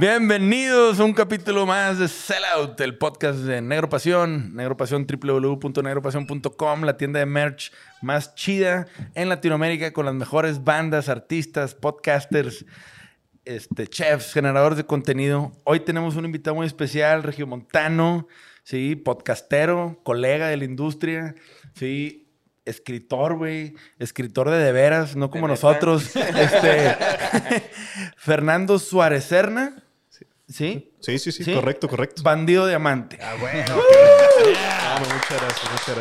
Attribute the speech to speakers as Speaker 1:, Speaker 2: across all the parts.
Speaker 1: Bienvenidos a un capítulo más de Sellout, el podcast de Negro Pasión. Negro Pasión, www.negropasión.com, la tienda de merch más chida en Latinoamérica con las mejores bandas, artistas, podcasters, este, chefs, generadores de contenido. Hoy tenemos un invitado muy especial, Regiomontano, sí, podcastero, colega de la industria, sí, escritor, güey, escritor de de veras, no como nosotros. este, Fernando Suárez Serna. ¿Sí?
Speaker 2: Sí, sí, sí, correcto, correcto.
Speaker 1: Bandido Diamante.
Speaker 2: Ah, bueno. Ah, muchas gracias, muchas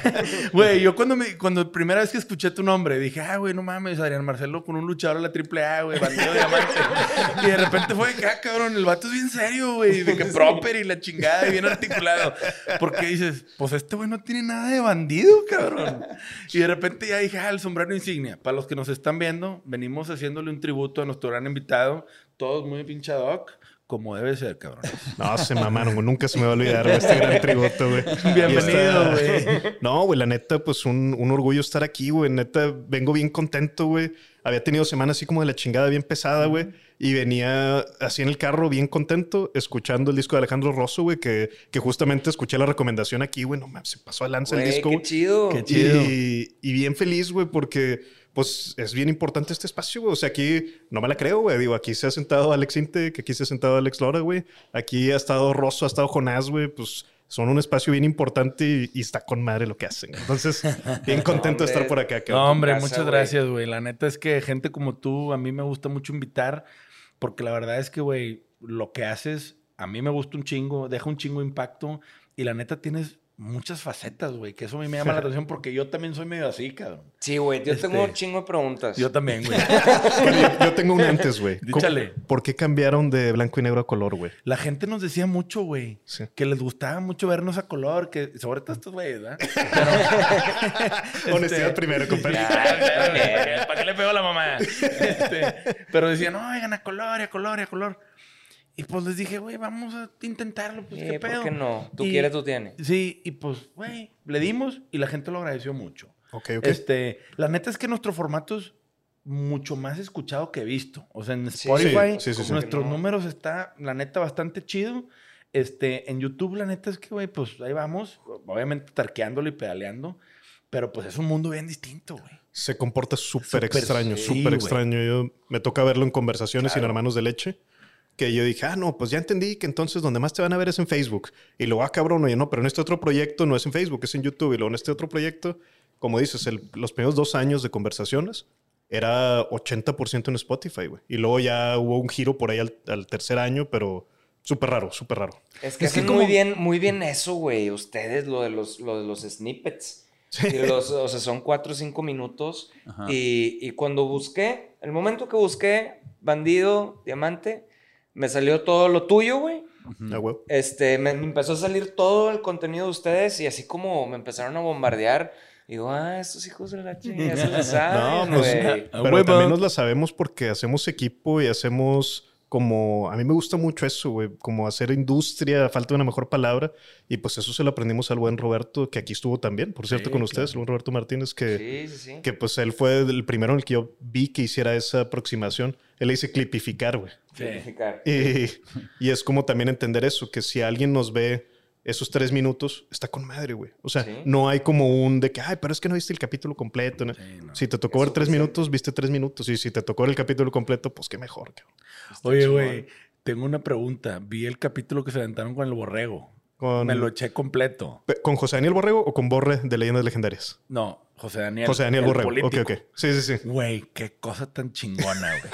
Speaker 1: gracias. Güey, yo cuando, me, cuando primera vez que escuché tu nombre, dije, ah, güey, no mames, Adrián Marcelo con un luchador de la triple A, güey, Bandido Diamante. y de repente fue, ah, cabrón, el vato es bien serio, güey, de que proper y la chingada y bien articulado. Porque dices, pues este güey no tiene nada de bandido, cabrón. Y de repente ya dije, ah, el sombrero insignia. Para los que nos están viendo, venimos haciéndole un tributo a nuestro gran invitado, todos muy pinchadoc, como debe ser, cabrón.
Speaker 2: No, se mamaron, nunca se me va a olvidar este gran tributo, güey.
Speaker 1: Bienvenido, güey.
Speaker 2: No, güey, la neta, pues un, un, orgullo estar aquí, güey. Neta, vengo bien contento, güey. Había tenido semanas así como de la chingada bien pesada, güey. Y venía así en el carro bien contento, escuchando el disco de Alejandro Rosso, güey, que, que justamente escuché la recomendación aquí, güey. No mames, se pasó a lanza el disco.
Speaker 3: Qué chido.
Speaker 1: Qué chido.
Speaker 2: Y, y bien feliz, güey, porque pues es bien importante este espacio, güey. O sea, aquí no me la creo, güey. Digo, aquí se ha sentado Alex Inte, que aquí se ha sentado Alex Lora, güey. Aquí ha estado Rosso, ha estado Jonás, güey. Pues son un espacio bien importante y, está con madre lo que hacen. Entonces, bien contento de estar por acá.
Speaker 1: No, hombre, muchas gracias, güey. La neta es que gente como tú, a mí me gusta mucho invitar, porque la verdad es que, güey, lo que haces, a mí me gusta un chingo, deja un chingo impacto y la neta tienes muchas facetas, güey, que eso a mí me llama la atención porque yo también soy medio así, cabrón.
Speaker 3: Sí, güey, yo tengo un este, chingo de preguntas.
Speaker 1: Yo también, güey.
Speaker 2: yo, tengo un antes, güey.
Speaker 1: Díchale.
Speaker 2: ¿Por qué cambiaron de blanco y negro a color, güey?
Speaker 1: La gente nos decía mucho, güey, que les gustaba mucho vernos a color, que sobre todo estos güeyes, ¿verdad?
Speaker 2: Pero, Honestidad este, primero, compadre.
Speaker 1: ¿Para qué le pegó a la mamá? Este, pero decían, no, oigan, a color, a color, a color. Y pues les dije, güey, vamos a intentarlo, pues qué pedo.
Speaker 3: ¿Por qué no? Tú quieres, tú tienes.
Speaker 1: Sí, y pues, güey, le dimos y la gente lo agradeció mucho.
Speaker 2: Ok, ok.
Speaker 1: Este, la neta es que nuestro formato es mucho más escuchado que visto. O sea, en Spotify, nuestros números está, la neta, bastante chido. Este, en YouTube, la neta es que, güey, pues ahí vamos, obviamente tarqueándolo y pedaleando, pero pues es un mundo bien distinto, güey.
Speaker 2: Se comporta súper extraño, súper extraño. Yo me toca verlo en conversaciones sin hermanos de leche que yo dije, ah, no, pues ya entendí que entonces donde más te van a ver es en Facebook. Y luego, ah, cabrón, oye, no, pero en este otro proyecto no es en Facebook, es en YouTube. Y luego en este otro proyecto, como dices, los primeros dos años de conversaciones era 80% en Spotify, güey. Y luego ya hubo un giro por ahí al, tercer año, pero súper raro, súper raro.
Speaker 3: Es que es, muy bien, muy bien eso, güey. Ustedes, lo de los, lo de los snippets. Los, o sea, son cuatro o cinco minutos. Y, y cuando busqué, el momento que busqué Bandido, Diamante, me salió todo lo tuyo, güey. Este, me, empezó a salir todo el contenido de ustedes y así como me empezaron a bombardear. Digo, ah, estos hijos de la chingada se la saben, no, pues,
Speaker 2: pero también nos la sabemos porque hacemos equipo y hacemos como, a mí me gusta mucho eso, güey, como hacer industria, falta una mejor palabra, y pues eso se lo aprendimos al buen Roberto, que aquí estuvo también, por cierto, con ustedes, el buen Roberto Martínez, que, que pues él fue el primero en el que yo vi que hiciera esa aproximación. Él le dice clipificar, güey.
Speaker 3: Clipificar.
Speaker 2: Y, y es como también entender eso, que si alguien nos ve esos tres minutos está con madre, güey. O sea, no hay como un de que, ay, pero es que no viste el capítulo completo. Si te tocó ver tres minutos, viste tres minutos. Y si te tocó ver el capítulo completo, pues qué mejor.
Speaker 1: Oye, güey, tengo una pregunta. Vi el capítulo que se aventaron con el borrego. Me lo eché completo.
Speaker 2: ¿Con José Daniel Borrego o con Borre de Leyendas Legendarias?
Speaker 1: No, José Daniel.
Speaker 2: José Daniel Borrego. Ok, ok. Sí, sí, sí.
Speaker 1: Güey, qué cosa tan chingona, güey.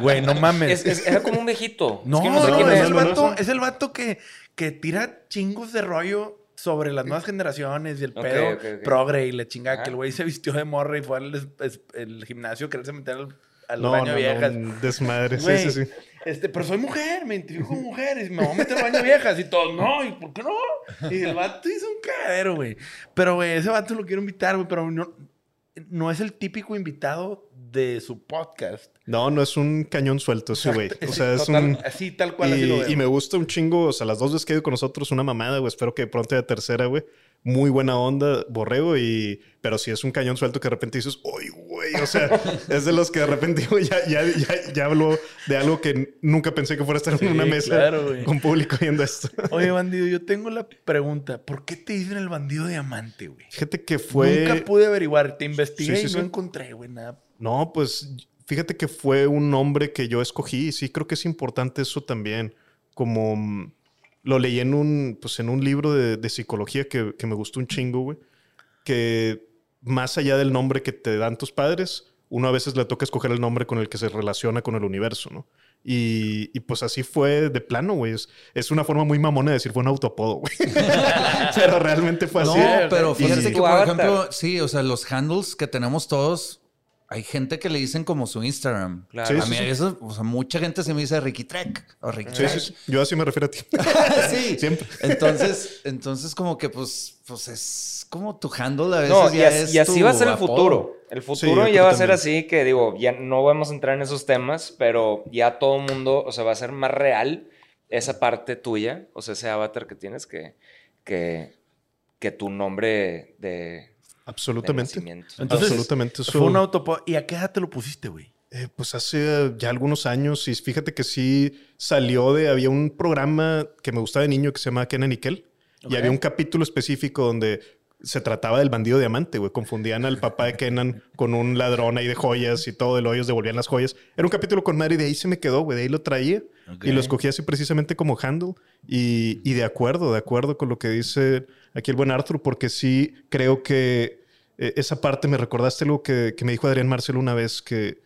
Speaker 1: Güey, no mames.
Speaker 3: era como un viejito.
Speaker 1: No, es, no, es, el vato, es el vato que que tira chingos de rollo sobre las nuevas generaciones y el pedo progre y la chingada que el güey se vistió de morra y fue al gimnasio quererse meter al, al baño no, viejas.
Speaker 2: desmadre, sí, sí, sí.
Speaker 1: Este, pero soy mujer, me identifico como mujer y me voy a meter al baño viejas y todo, no, ¿y por qué no? Y el vato hizo un cadero, güey. Pero, güey, ese vato lo quiero invitar, güey, pero no, no es el típico invitado de su podcast
Speaker 2: No, no es un cañón suelto ese güey. O sea, es un...
Speaker 1: Así, tal cual.
Speaker 2: Y,
Speaker 1: así lo veo.
Speaker 2: y me gusta un chingo. O sea, las dos veces que he ido con nosotros, una mamada, güey. Espero que pronto haya tercera, güey. Muy buena onda, borrego. Y... Pero si es un cañón suelto que de repente dices, ¡Uy, güey! O sea, es de los que de repente ya, ya, ya, ya hablo de algo que nunca pensé que fuera a estar en una mesa
Speaker 1: claro, güey.
Speaker 2: con público viendo esto.
Speaker 1: Oye, bandido, yo tengo la pregunta. ¿Por qué te dicen el bandido diamante, güey?
Speaker 2: Fíjate que fue...
Speaker 1: Nunca pude averiguar. Te investigué
Speaker 2: Sí, sí,
Speaker 1: y no encontré, güey, nada.
Speaker 2: No, pues fíjate que fue un nombre que yo escogí y sí creo que es importante eso también. Como mm, lo leí en un, pues, en un libro de, de psicología que, que me gustó un chingo, güey. Que más allá del nombre que te dan tus padres, uno a veces le toca escoger el nombre con el que se relaciona con el universo, ¿no? Y, y pues así fue de plano, güey. Es, es una forma muy mamona de decir fue un autopodo, güey. Pero realmente fue
Speaker 4: No,
Speaker 2: así.
Speaker 4: pero
Speaker 3: Y
Speaker 4: fíjate
Speaker 3: tu
Speaker 4: que, por ejemplo, sí, o sea, los handles que tenemos todos, hay gente que le dicen como su Instagram.
Speaker 3: Claro.
Speaker 2: Sí,
Speaker 4: a mí
Speaker 2: sí.
Speaker 4: eso, o sea, mucha gente se me dice Ricky Trek o Ricky
Speaker 2: Sí, sí, sí. Yo así me refiero a ti.
Speaker 4: sí.
Speaker 2: Siempre.
Speaker 4: Entonces, entonces como que pues, pues es como tu handle a veces
Speaker 3: No, y,
Speaker 4: ya
Speaker 3: as-
Speaker 4: es
Speaker 3: y así
Speaker 4: tu
Speaker 3: va a ser el
Speaker 4: apodo.
Speaker 3: futuro. El futuro ya va a ser
Speaker 2: también.
Speaker 3: así que digo, ya no vamos a entrar en esos temas, pero ya todo el mundo, o sea, va a ser más real esa parte tuya, o sea, ese avatar que tienes que, que, que tu nombre de
Speaker 2: Absolutamente.
Speaker 1: Entonces,
Speaker 2: Absolutamente. Eso,
Speaker 1: Fue un autopodo. ¿Y a qué edad te lo pusiste, güey?
Speaker 2: Eh, pues hace ya algunos años y fíjate que sí salió de, había un programa que me gustaba de niño que se llama Kenan y Kel
Speaker 1: Ok.
Speaker 2: y había un capítulo específico donde se trataba del bandido diamante, güey. Confundían al papá de Kenan con un ladrón ahí de joyas y todo el hoyos devolvían las joyas. Era un capítulo con madre y de ahí se me quedó, güey. De ahí lo traía y lo escogí así precisamente como handle. Y, y de acuerdo, de acuerdo con lo que dice aquí el buen Arthur, porque sí creo que eh, esa parte me recordaste algo que, que me dijo Adrián Marcelo una vez que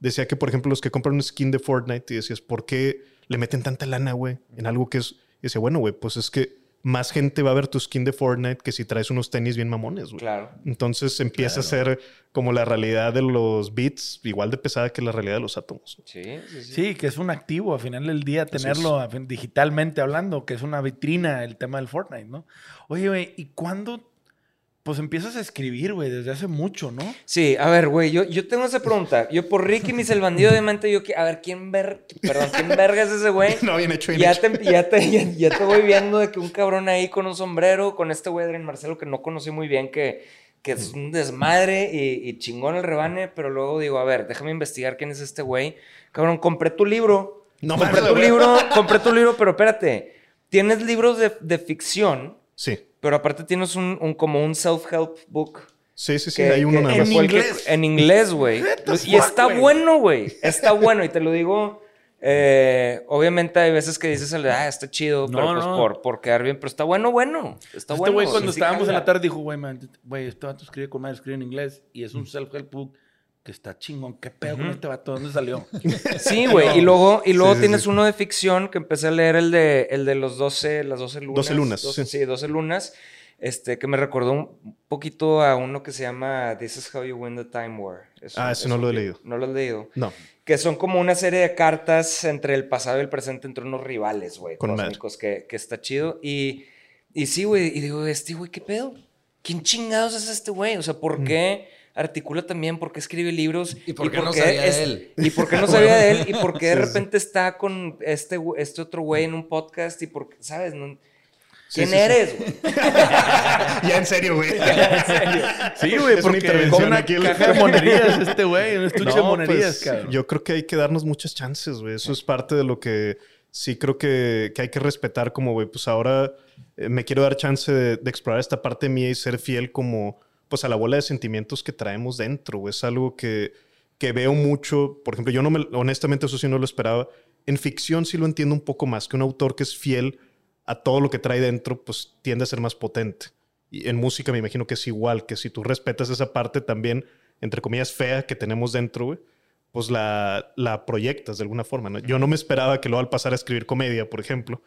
Speaker 2: decía que, por ejemplo, los que compran un skin de Fortnite y decías, ¿por qué le meten tanta lana, güey? En algo que es. Y decía, bueno, güey, pues es que más gente va a ver tu skin de Fortnite que si traes unos tenis bien mamones, güey.
Speaker 3: Claro.
Speaker 2: Entonces empieza a ser como la realidad de los bits, igual de pesada que la realidad de los átomos.
Speaker 3: Sí, sí, sí.
Speaker 1: Sí, que es un activo a final del día tenerlo digitalmente hablando, que es una vitrina el tema del Fortnite, ¿no? Oye, güey, ¿y cuándo? Pues empiezas a escribir, güey, desde hace mucho, ¿no?
Speaker 3: Sí, a ver, güey, yo, yo tengo esa pregunta. Yo por Ricky, mis el bandido de mente, yo, que- a ver, ¿quién ver, perdón, quién verga es ese güey?
Speaker 2: No, bien hecho, bien
Speaker 3: Ya
Speaker 2: hecho.
Speaker 3: te, ya, te, ya, ya te voy viendo de que un cabrón ahí con un sombrero, con este güey Adrián Marcelo que no conocí muy bien, que, que es un desmadre y, y chingón el rebane, pero luego digo, a ver, déjame investigar quién es este güey. Cabrón, compré tu libro.
Speaker 2: No
Speaker 3: compré tu libro, compré tu libro, pero espérate. Tienes libros de, de ficción,
Speaker 2: Sí,
Speaker 3: pero aparte tienes un, un- como un self-help book.
Speaker 2: sí, sí, sí.
Speaker 3: que-
Speaker 2: hay uno nada
Speaker 1: en
Speaker 2: más.
Speaker 3: que-
Speaker 1: inglés.
Speaker 3: en inglés, güey. Y
Speaker 1: fuck,
Speaker 3: está
Speaker 1: güey?
Speaker 3: bueno, güey. Está bueno. Y te lo digo. eh, obviamente hay veces que dices, ah, está chido,
Speaker 1: No,
Speaker 3: pero pues
Speaker 1: no.
Speaker 3: por, por quedar bien. Pero está bueno, bueno. Está
Speaker 1: este
Speaker 3: bueno.
Speaker 1: güey cuando
Speaker 3: sí, sí
Speaker 1: estábamos en
Speaker 3: jala.
Speaker 1: la tarde dijo, güey, man, güey, este vato escribe con madre, escribe en inglés y es un self-help book que está chingón. ¿Qué pedo con este vato? ¿Dónde salió?
Speaker 3: Sí, güey. Y luego, y luego
Speaker 2: Sí,
Speaker 3: tienes
Speaker 2: sí.
Speaker 3: uno de ficción que empecé a leer el de, el de los 12, las 12 lunas.
Speaker 2: 12 lunas,
Speaker 3: 12,
Speaker 2: sí.
Speaker 3: sí, 12 lunas. Este, que me recordó un poquito a uno que se llama This is how you win the time war. Es
Speaker 2: Ah,
Speaker 3: un-
Speaker 2: ese
Speaker 3: es
Speaker 2: no
Speaker 3: un
Speaker 2: lo he leído.
Speaker 3: No lo he leído.
Speaker 2: No.
Speaker 3: Que son como una serie de cartas entre el pasado y el presente, entre unos rivales, güey,
Speaker 2: Con
Speaker 3: cósmicos, que, que está chido. Y, y sí, güey, y digo, este güey, ¿qué pedo? ¿Quién chingados es este güey? O sea, ¿por qué articula también? ¿Por qué escribe libros?
Speaker 4: ¿Y por qué no sabía de él?
Speaker 3: ¿Y por qué no sabía de él? ¿Y por qué de
Speaker 2: Sí, sí.
Speaker 3: repente está con este, este otro güey en un podcast? ¿Y por qué, sabes? No- ¿Quién
Speaker 2: sí, sí.
Speaker 3: eres, güey?
Speaker 2: ya en serio, güey.
Speaker 1: Sí, güey,
Speaker 2: Es una
Speaker 1: porque
Speaker 2: intervención
Speaker 1: con una
Speaker 2: aquí.
Speaker 1: caja de monerías este güey, un estuche de
Speaker 2: No,
Speaker 1: monerías,
Speaker 2: pues,
Speaker 1: cabrón.
Speaker 2: Yo creo que hay que darnos muchas chances, güey. Eso es parte de lo que sí creo que, que hay que respetar como, güey, pues ahora eh, me quiero dar chance de, de explorar esta parte mía y ser fiel como, pues a la bola de sentimientos que traemos dentro. Es algo que, que veo mucho. Por ejemplo, yo no me, honestamente eso sí no lo esperaba. En ficción sí lo entiendo un poco más, que un autor que es fiel a todo lo que trae dentro, pues tiende a ser más potente. Y en música me imagino que es igual, que si tú respetas esa parte también, entre comillas, fea que tenemos dentro, güey, pues la, la proyectas de alguna forma. ¿no? Yo no me esperaba que luego al pasar a escribir comedia, por ejemplo,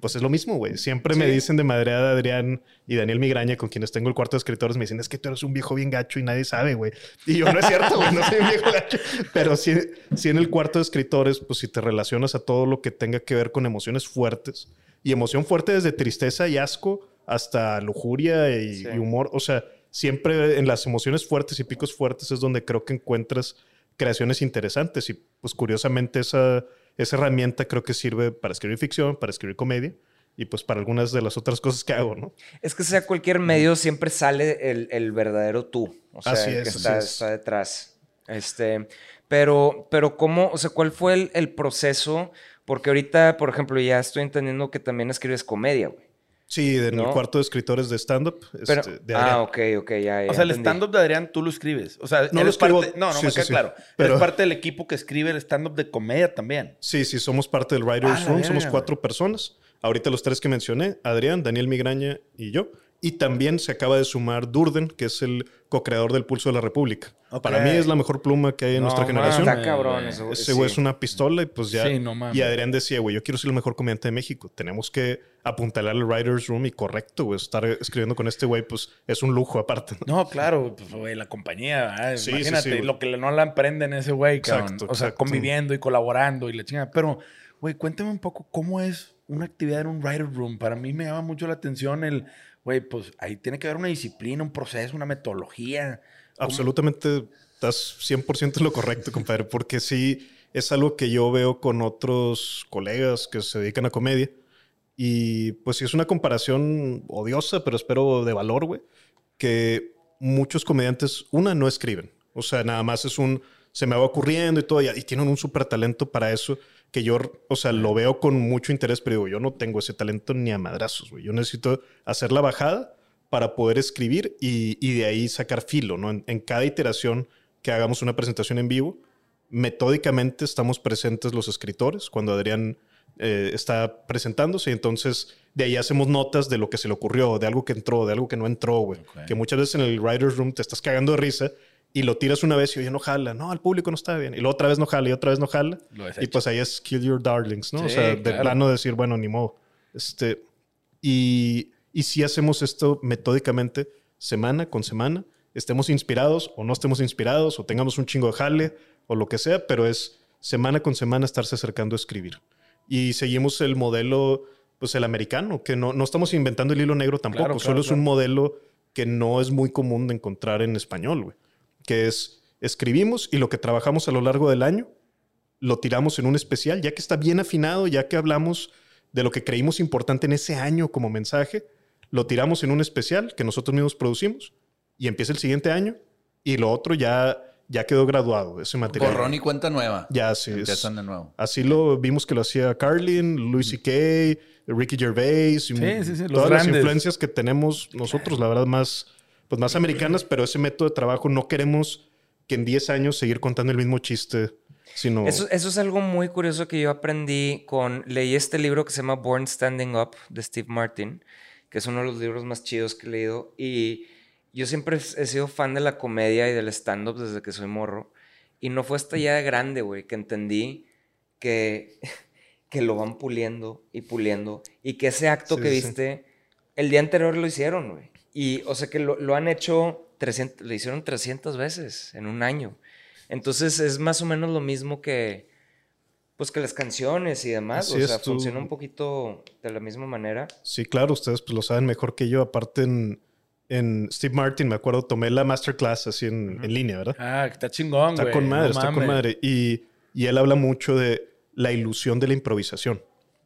Speaker 2: pues es lo mismo, güey. Siempre me
Speaker 3: Sí.
Speaker 2: dicen de madreada Adrián y Daniel Migraña, con quienes tengo el cuarto de escritores, me dicen, es que tú eres un viejo bien gacho y nadie sabe, güey. Y yo, no es cierto, güey, no soy un viejo gacho. Pero sí, sí en el cuarto de escritores, pues si te relacionas a todo lo que tenga que ver con emociones fuertes, y emoción fuerte desde tristeza y asco hasta lujuria y,
Speaker 3: Sí.
Speaker 2: y humor, o sea, siempre en las emociones fuertes y picos fuertes es donde creo que encuentras creaciones interesantes. Y pues curiosamente esa, esa herramienta creo que sirve para escribir ficción, para escribir comedia y pues para algunas de las otras cosas que hago, ¿no?
Speaker 3: Es que sea cualquier medio siempre sale el, el verdadero tú, o sea,
Speaker 2: Así
Speaker 3: el
Speaker 2: es,
Speaker 3: que
Speaker 2: así
Speaker 3: está,
Speaker 2: es.
Speaker 3: está detrás. Este, pero, pero cómo, o sea, ¿cuál fue el, el proceso? Porque ahorita, por ejemplo, ya estoy entendiendo que también escribes comedia, güey.
Speaker 2: Sí, en
Speaker 3: ¿No?
Speaker 2: el cuarto de escritores de stand-up. Este, de Adrián.
Speaker 3: ah, ok, ok, ya, ya
Speaker 1: O sea, el stand-up de Adrián tú lo escribes. O sea,
Speaker 2: No
Speaker 1: eres
Speaker 2: lo escribo-
Speaker 1: parte- No, no,
Speaker 2: sí,
Speaker 1: me
Speaker 2: sí,
Speaker 1: queda
Speaker 2: sí.
Speaker 1: claro.
Speaker 2: Pero-
Speaker 1: Eres parte del equipo que escribe el stand-up de comedia también.
Speaker 2: Sí, sí, somos parte del
Speaker 1: Ah,
Speaker 2: Writers
Speaker 1: la
Speaker 2: Room, somos cuatro personas. Ahorita los tres que mencioné, Adrián, Daniel Migraña y yo. Y también se acaba de sumar Durden, que es el co-creador del Pulso de la República. Para mí es la mejor pluma que hay en
Speaker 1: No
Speaker 2: nuestra generación.
Speaker 3: Está cabrón
Speaker 1: güey.
Speaker 3: eso, güey,
Speaker 2: Ese güey
Speaker 3: sí.
Speaker 2: es una pistola y pues ya.
Speaker 1: Sí, no mames.
Speaker 2: Y Adrián decía, güey, yo quiero ser el mejor comediante de México. Tenemos que apuntalar al Writers Room y correcto, güey. Estar escribiendo con este güey, pues es un lujo aparte. ¿no?
Speaker 1: No, claro, pues, güey, la compañía, ¿verdad?
Speaker 2: Sí,
Speaker 1: imagínate lo que no la emprenden ese güey, cabrón.
Speaker 2: Exacto,
Speaker 1: o sea,
Speaker 2: exacto.
Speaker 1: conviviendo y colaborando y la chingada. Pero, güey, cuéntame un poco cómo es una actividad en un writer room. Para mí me llama mucho la atención el, güey, pues ahí tiene que haber una disciplina, un proceso, una metodología. ¿Cómo?
Speaker 2: Absolutamente, estás 100% en lo correcto, compadre, porque sí es algo que yo veo con otros colegas que se dedican a comedia. Y pues sí es una comparación odiosa, pero espero de valor, güey, que muchos comediantes, una, no escriben. O sea, nada más es un, se me va ocurriendo y todo, y, y tienen un súper talento para eso, que yo, o sea, lo veo con mucho interés, pero digo, yo no tengo ese talento ni a madrazos, güey. Yo necesito hacer la bajada para poder escribir y, y de ahí sacar filo, ¿no? En, en cada iteración que hagamos una presentación en vivo, metódicamente estamos presentes los escritores cuando Adrián eh, está presentándose y entonces de ahí hacemos notas de lo que se le ocurrió, de algo que entró, de algo que no entró, güey. Que muchas veces en el writer's room te estás cagando de risa y lo tiras una vez y oye, no jala, no, al público no está bien. Y luego otra vez no jala y otra vez no jala. Y pues ahí es kill your darlings, ¿no? o
Speaker 1: Sí,
Speaker 2: sea, de
Speaker 1: claro.
Speaker 2: plano decir, bueno, ni modo. Este, y, y si hacemos esto metódicamente, semana con semana, estemos inspirados o no estemos inspirados o tengamos un chingo de jale o lo que sea, pero es semana con semana estarse acercando a escribir. Y seguimos el modelo, pues el americano, que no, no estamos inventando el hilo negro tampoco,
Speaker 1: Claro,
Speaker 2: solo
Speaker 1: claro,
Speaker 2: es un modelo que no es muy común de encontrar en español, güey. Que es, escribimos y lo que trabajamos a lo largo del año, lo tiramos en un especial, ya que está bien afinado, ya que hablamos de lo que creímos importante en ese año como mensaje, lo tiramos en un especial que nosotros mismos producimos y empieza el siguiente año y lo otro ya, ya quedó graduado, ese material.
Speaker 4: Borrón y cuenta nueva.
Speaker 2: Ya, sí. es-
Speaker 4: Empiezan de nuevo.
Speaker 2: Así lo vimos que lo hacía Carlin, Louis C.K., Ricky Gervais, y
Speaker 1: Sí, sí, sí, los
Speaker 2: todas las
Speaker 1: grandes.
Speaker 2: influencias que tenemos nosotros, la verdad, más, pues más americanas, pero ese método de trabajo no queremos que en 10 años seguir contando el mismo chiste, sino...
Speaker 3: Eso, eso es algo muy curioso que yo aprendí con... Leí este libro que se llama Born Standing Up de Steve Martin, que es uno de los libros más chidos que he leído. Y yo siempre he sido fan de la comedia y del stand-up desde que soy morro. Y no fue hasta ya de grande, güey, que entendí que, que lo van puliendo y puliendo. Y que ese acto
Speaker 2: Sí,
Speaker 3: que
Speaker 2: sí.
Speaker 3: viste, el día anterior lo hicieron, güey. Y, o sea, que lo, lo han hecho 300, lo hicieron 300 veces en un año. Entonces es más o menos lo mismo que, pues que las canciones y demás.
Speaker 2: Así
Speaker 3: o sea,
Speaker 2: tú-
Speaker 3: funciona un poquito de la misma manera.
Speaker 2: Sí, claro, ustedes pues lo saben mejor que yo. Aparte en, en Steve Martin, me acuerdo, tomé la masterclass así en, en línea, ¿verdad?
Speaker 1: Ah, que está chingón, güey.
Speaker 2: Está con madre,
Speaker 1: No
Speaker 2: está con madre. Y, y él habla mucho de la ilusión de la improvisación.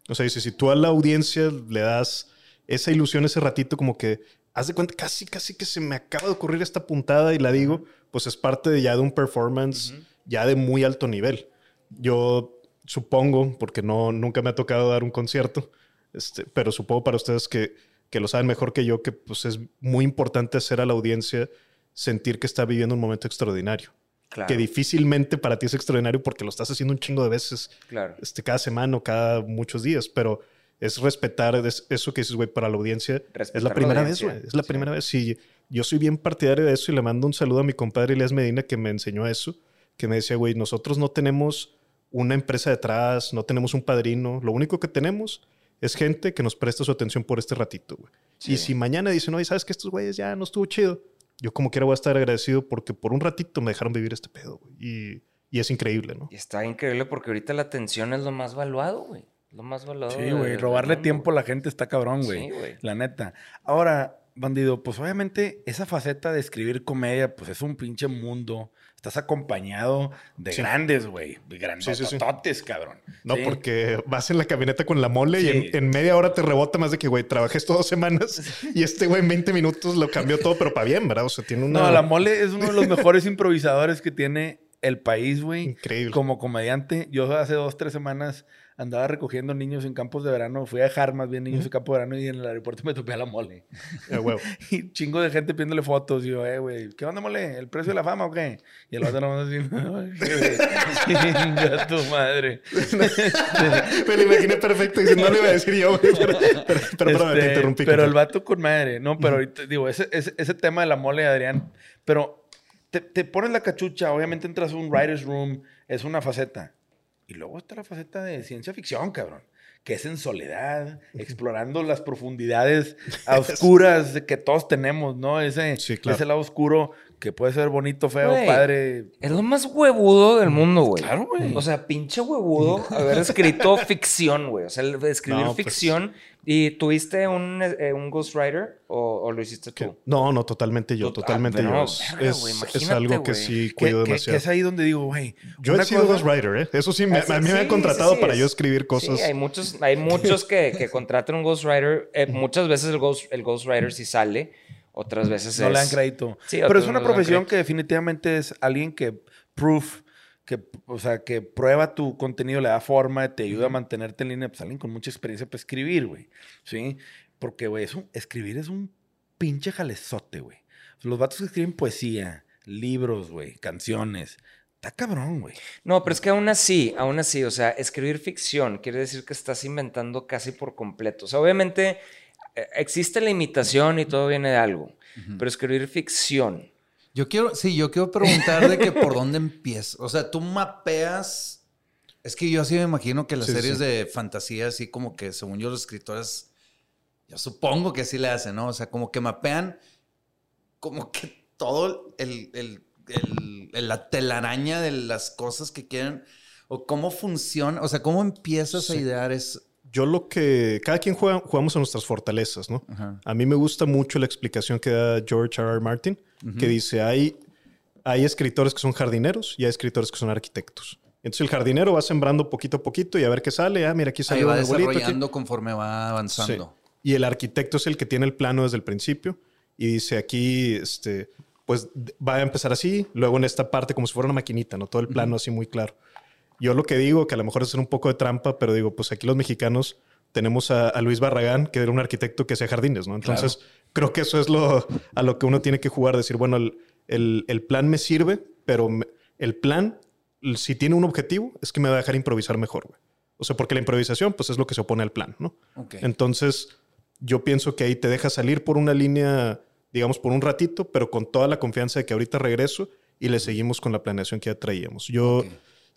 Speaker 2: O sea, dice, si tú a la audiencia le das esa ilusión ese ratito, como que, haz de cuenta, casi, casi que se me acaba de ocurrir esta puntada y la digo, pues es parte de ya de un performance ya de muy alto nivel. Yo supongo, porque no, nunca me ha tocado dar un concierto, este, pero supongo para ustedes que, que lo saben mejor que yo, que pues es muy importante hacer a la audiencia sentir que está viviendo un momento extraordinario
Speaker 3: Claro.
Speaker 2: que difícilmente para ti es extraordinario porque lo estás haciendo un chingo de veces,
Speaker 3: Claro.
Speaker 2: este, cada semana o cada muchos días, pero es respetar es- eso que dices, güey, para la audiencia. es
Speaker 3: Respetar
Speaker 2: la
Speaker 3: la
Speaker 2: primera vez, güey. Es la
Speaker 3: sí.
Speaker 2: primera vez. Sí, yo soy bien partidario de eso y le mando un saludo a mi compadre Elias Medina que me enseñó eso, que me decía, güey, nosotros no tenemos una empresa detrás, no tenemos un padrino, lo único que tenemos es gente que nos presta su atención por este ratito, güey.
Speaker 3: Sí.
Speaker 2: Y si mañana dicen, oye, ¿sabes que estos güeyes ya no estuvo chido? Yo como quiera voy a estar agradecido porque por un ratito me dejaron vivir este pedo, güey. Y, y es increíble, ¿no?
Speaker 3: Y está increíble porque ahorita la atención es lo más valuado, güey. Lo más valuado.
Speaker 1: Sí, güey. Robarle
Speaker 3: mundo,
Speaker 1: tiempo a la gente está cabrón, güey.
Speaker 3: Sí, güey.
Speaker 1: La neta. Ahora, bandido, pues obviamente esa faceta de escribir comedia, pues es un pinche mundo estás acompañado de grandes, güey. Grandes sí, cabrón.
Speaker 2: No, porque vas en la camioneta con la mole y en, media hora te rebota más de que, güey, trabajé esto dos semanas y este güey en 20 minutos lo cambió todo, pero para bien, ¿verdad? O sea, tiene una...
Speaker 1: No, la mole es uno de los mejores improvisadores que tiene el país, güey. Increíble. Como comediante, yo hace dos, tres semanas andaba recogiendo niños en campos de verano. Fui a dejar más bien niños en campo de verano y en el aeropuerto me topé a la mole. y chingo de gente pidiéndole fotos. Y yo, eh, güey, ¿qué onda, mole? ¿El precio de la fama o qué? Y el vato nomás así, chinga tu madre.
Speaker 2: me lo imaginé perfecto y no le iba a decir yo, güey. Pero, pero, te
Speaker 1: este,
Speaker 2: interrumpí.
Speaker 1: Pero el vato con madre. No, pero ahorita, digo, ese, ese, ese tema de la mole, Adrián, pero te, te pones la cachucha, obviamente entras a un writer's room, es una faceta y luego está la faceta de ciencia ficción, cabrón. Que es en soledad, explorando las profundidades oscuras que todos tenemos, ¿no? Ese, ese lado oscuro que puede ser bonito, feo, padre.
Speaker 3: Es lo más huevudo del mundo, güey. Claro, güey. O sea, pinche huevudo haber escrito ficción, güey. O sea, escribir pues, ficción. ¿Y tuviste un, eh, un ghostwriter o, lo hiciste tú?
Speaker 2: No, no, totalmente yo, totalmente yo. es, algo que sí cuido demasiado.
Speaker 1: es ahí donde digo, güey.
Speaker 2: Yo he sido ghostwriter, ¿eh? Eso sí, a mí me han contratado para yo escribir cosas. Sí,
Speaker 3: hay muchos, hay muchos que, que contratan un ghostwriter. Eh, muchas veces el, ghost, el ghostwriter sí sale otras veces
Speaker 1: no le dan crédito. Pero es una profesión que definitivamente es alguien que proof, que, o sea, que prueba tu contenido, le da forma, te ayuda a mantenerte en línea. Pues alguien con mucha experiencia para escribir, güey. ¿Sí? Porque, güey, escribir es un pinche jalezote, güey. Los vatos que escriben poesía, libros, güey, canciones. Está cabrón, güey.
Speaker 3: No, pero es que aún así, aún así, o sea, escribir ficción quiere decir que estás inventando casi por completo. O sea, obviamente existe la imitación y todo viene de algo, pero escribir ficción.
Speaker 4: Yo quiero, sí, yo quiero preguntar de que por dónde empieza. O sea, tú mapeas. Es que yo así me imagino que las series de fantasía, así como que según yo, los escritores, yo supongo que así le hacen, ¿no? O sea, como que mapean como que todo el, el, la telaraña de las cosas que quieren, o cómo funciona, o sea, cómo empiezas a idear es
Speaker 2: yo lo que. Cada quien juega, jugamos a nuestras fortalezas, ¿no? A mí me gusta mucho la explicación que da George R. R. Martin, que dice: hay, hay escritores que son jardineros y hay escritores que son arquitectos. Entonces el jardinero va sembrando poquito a poquito y a ver qué sale. Ah, mira, aquí sale
Speaker 4: va desarrollando conforme va avanzando.
Speaker 2: Y el arquitecto es el que tiene el plano desde el principio y dice aquí, este, pues va a empezar así, luego en esta parte como si fuera una maquinita, ¿no? Todo el plano así muy claro. Yo lo que digo, que a lo mejor es un poco de trampa, pero digo, pues aquí los mexicanos tenemos a, Luis Barragán, que era un arquitecto que hacía jardines, ¿no? Entonces, creo que eso es lo a lo que uno tiene que jugar, decir, bueno, el, plan me sirve, pero el plan, si tiene un objetivo, es que me va a dejar improvisar mejor, güey. O sea, porque la improvisación, pues es lo que se opone al plan, ¿no? Entonces, yo pienso que ahí te deja salir por una línea, digamos, por un ratito, pero con toda la confianza de que ahorita regreso y le seguimos con la planeación que ya traíamos. Yo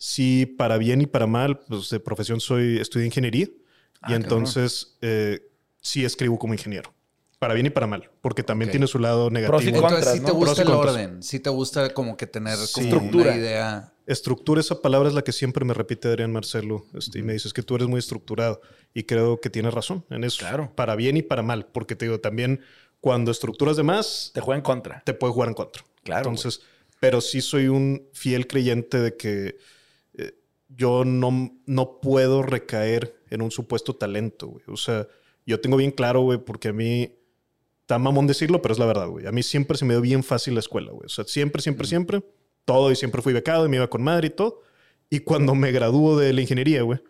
Speaker 2: sí, para bien y para mal, pues de profesión soy, estudié ingeniería y ah, entonces eh, sí escribo como ingeniero. Para bien y para mal, porque también tiene su lado negativo.
Speaker 4: entonces, sí te gusta el orden, sí te gusta como que tener estructura. una idea.
Speaker 2: Estructura, esa palabra es la que siempre me repite Adrián Marcelo. Este, Y me dices que tú eres muy estructurado. Y creo que tienes razón en eso. Claro. Para bien y para mal. Porque te digo, también cuando estructuras de más.
Speaker 1: Te juega en contra.
Speaker 2: Te puede jugar en contra. Claro. Entonces, pero sí soy un fiel creyente de que yo no, no puedo recaer en un supuesto talento, güey. O sea, yo tengo bien claro, güey, porque a mí, está mamón decirlo, pero es la verdad, güey. A mí siempre se me dio bien fácil la escuela, güey. O sea, siempre, siempre, siempre, todo y siempre fui becado y me iba con madre y todo. Y cuando me graduó de la ingeniería, güey,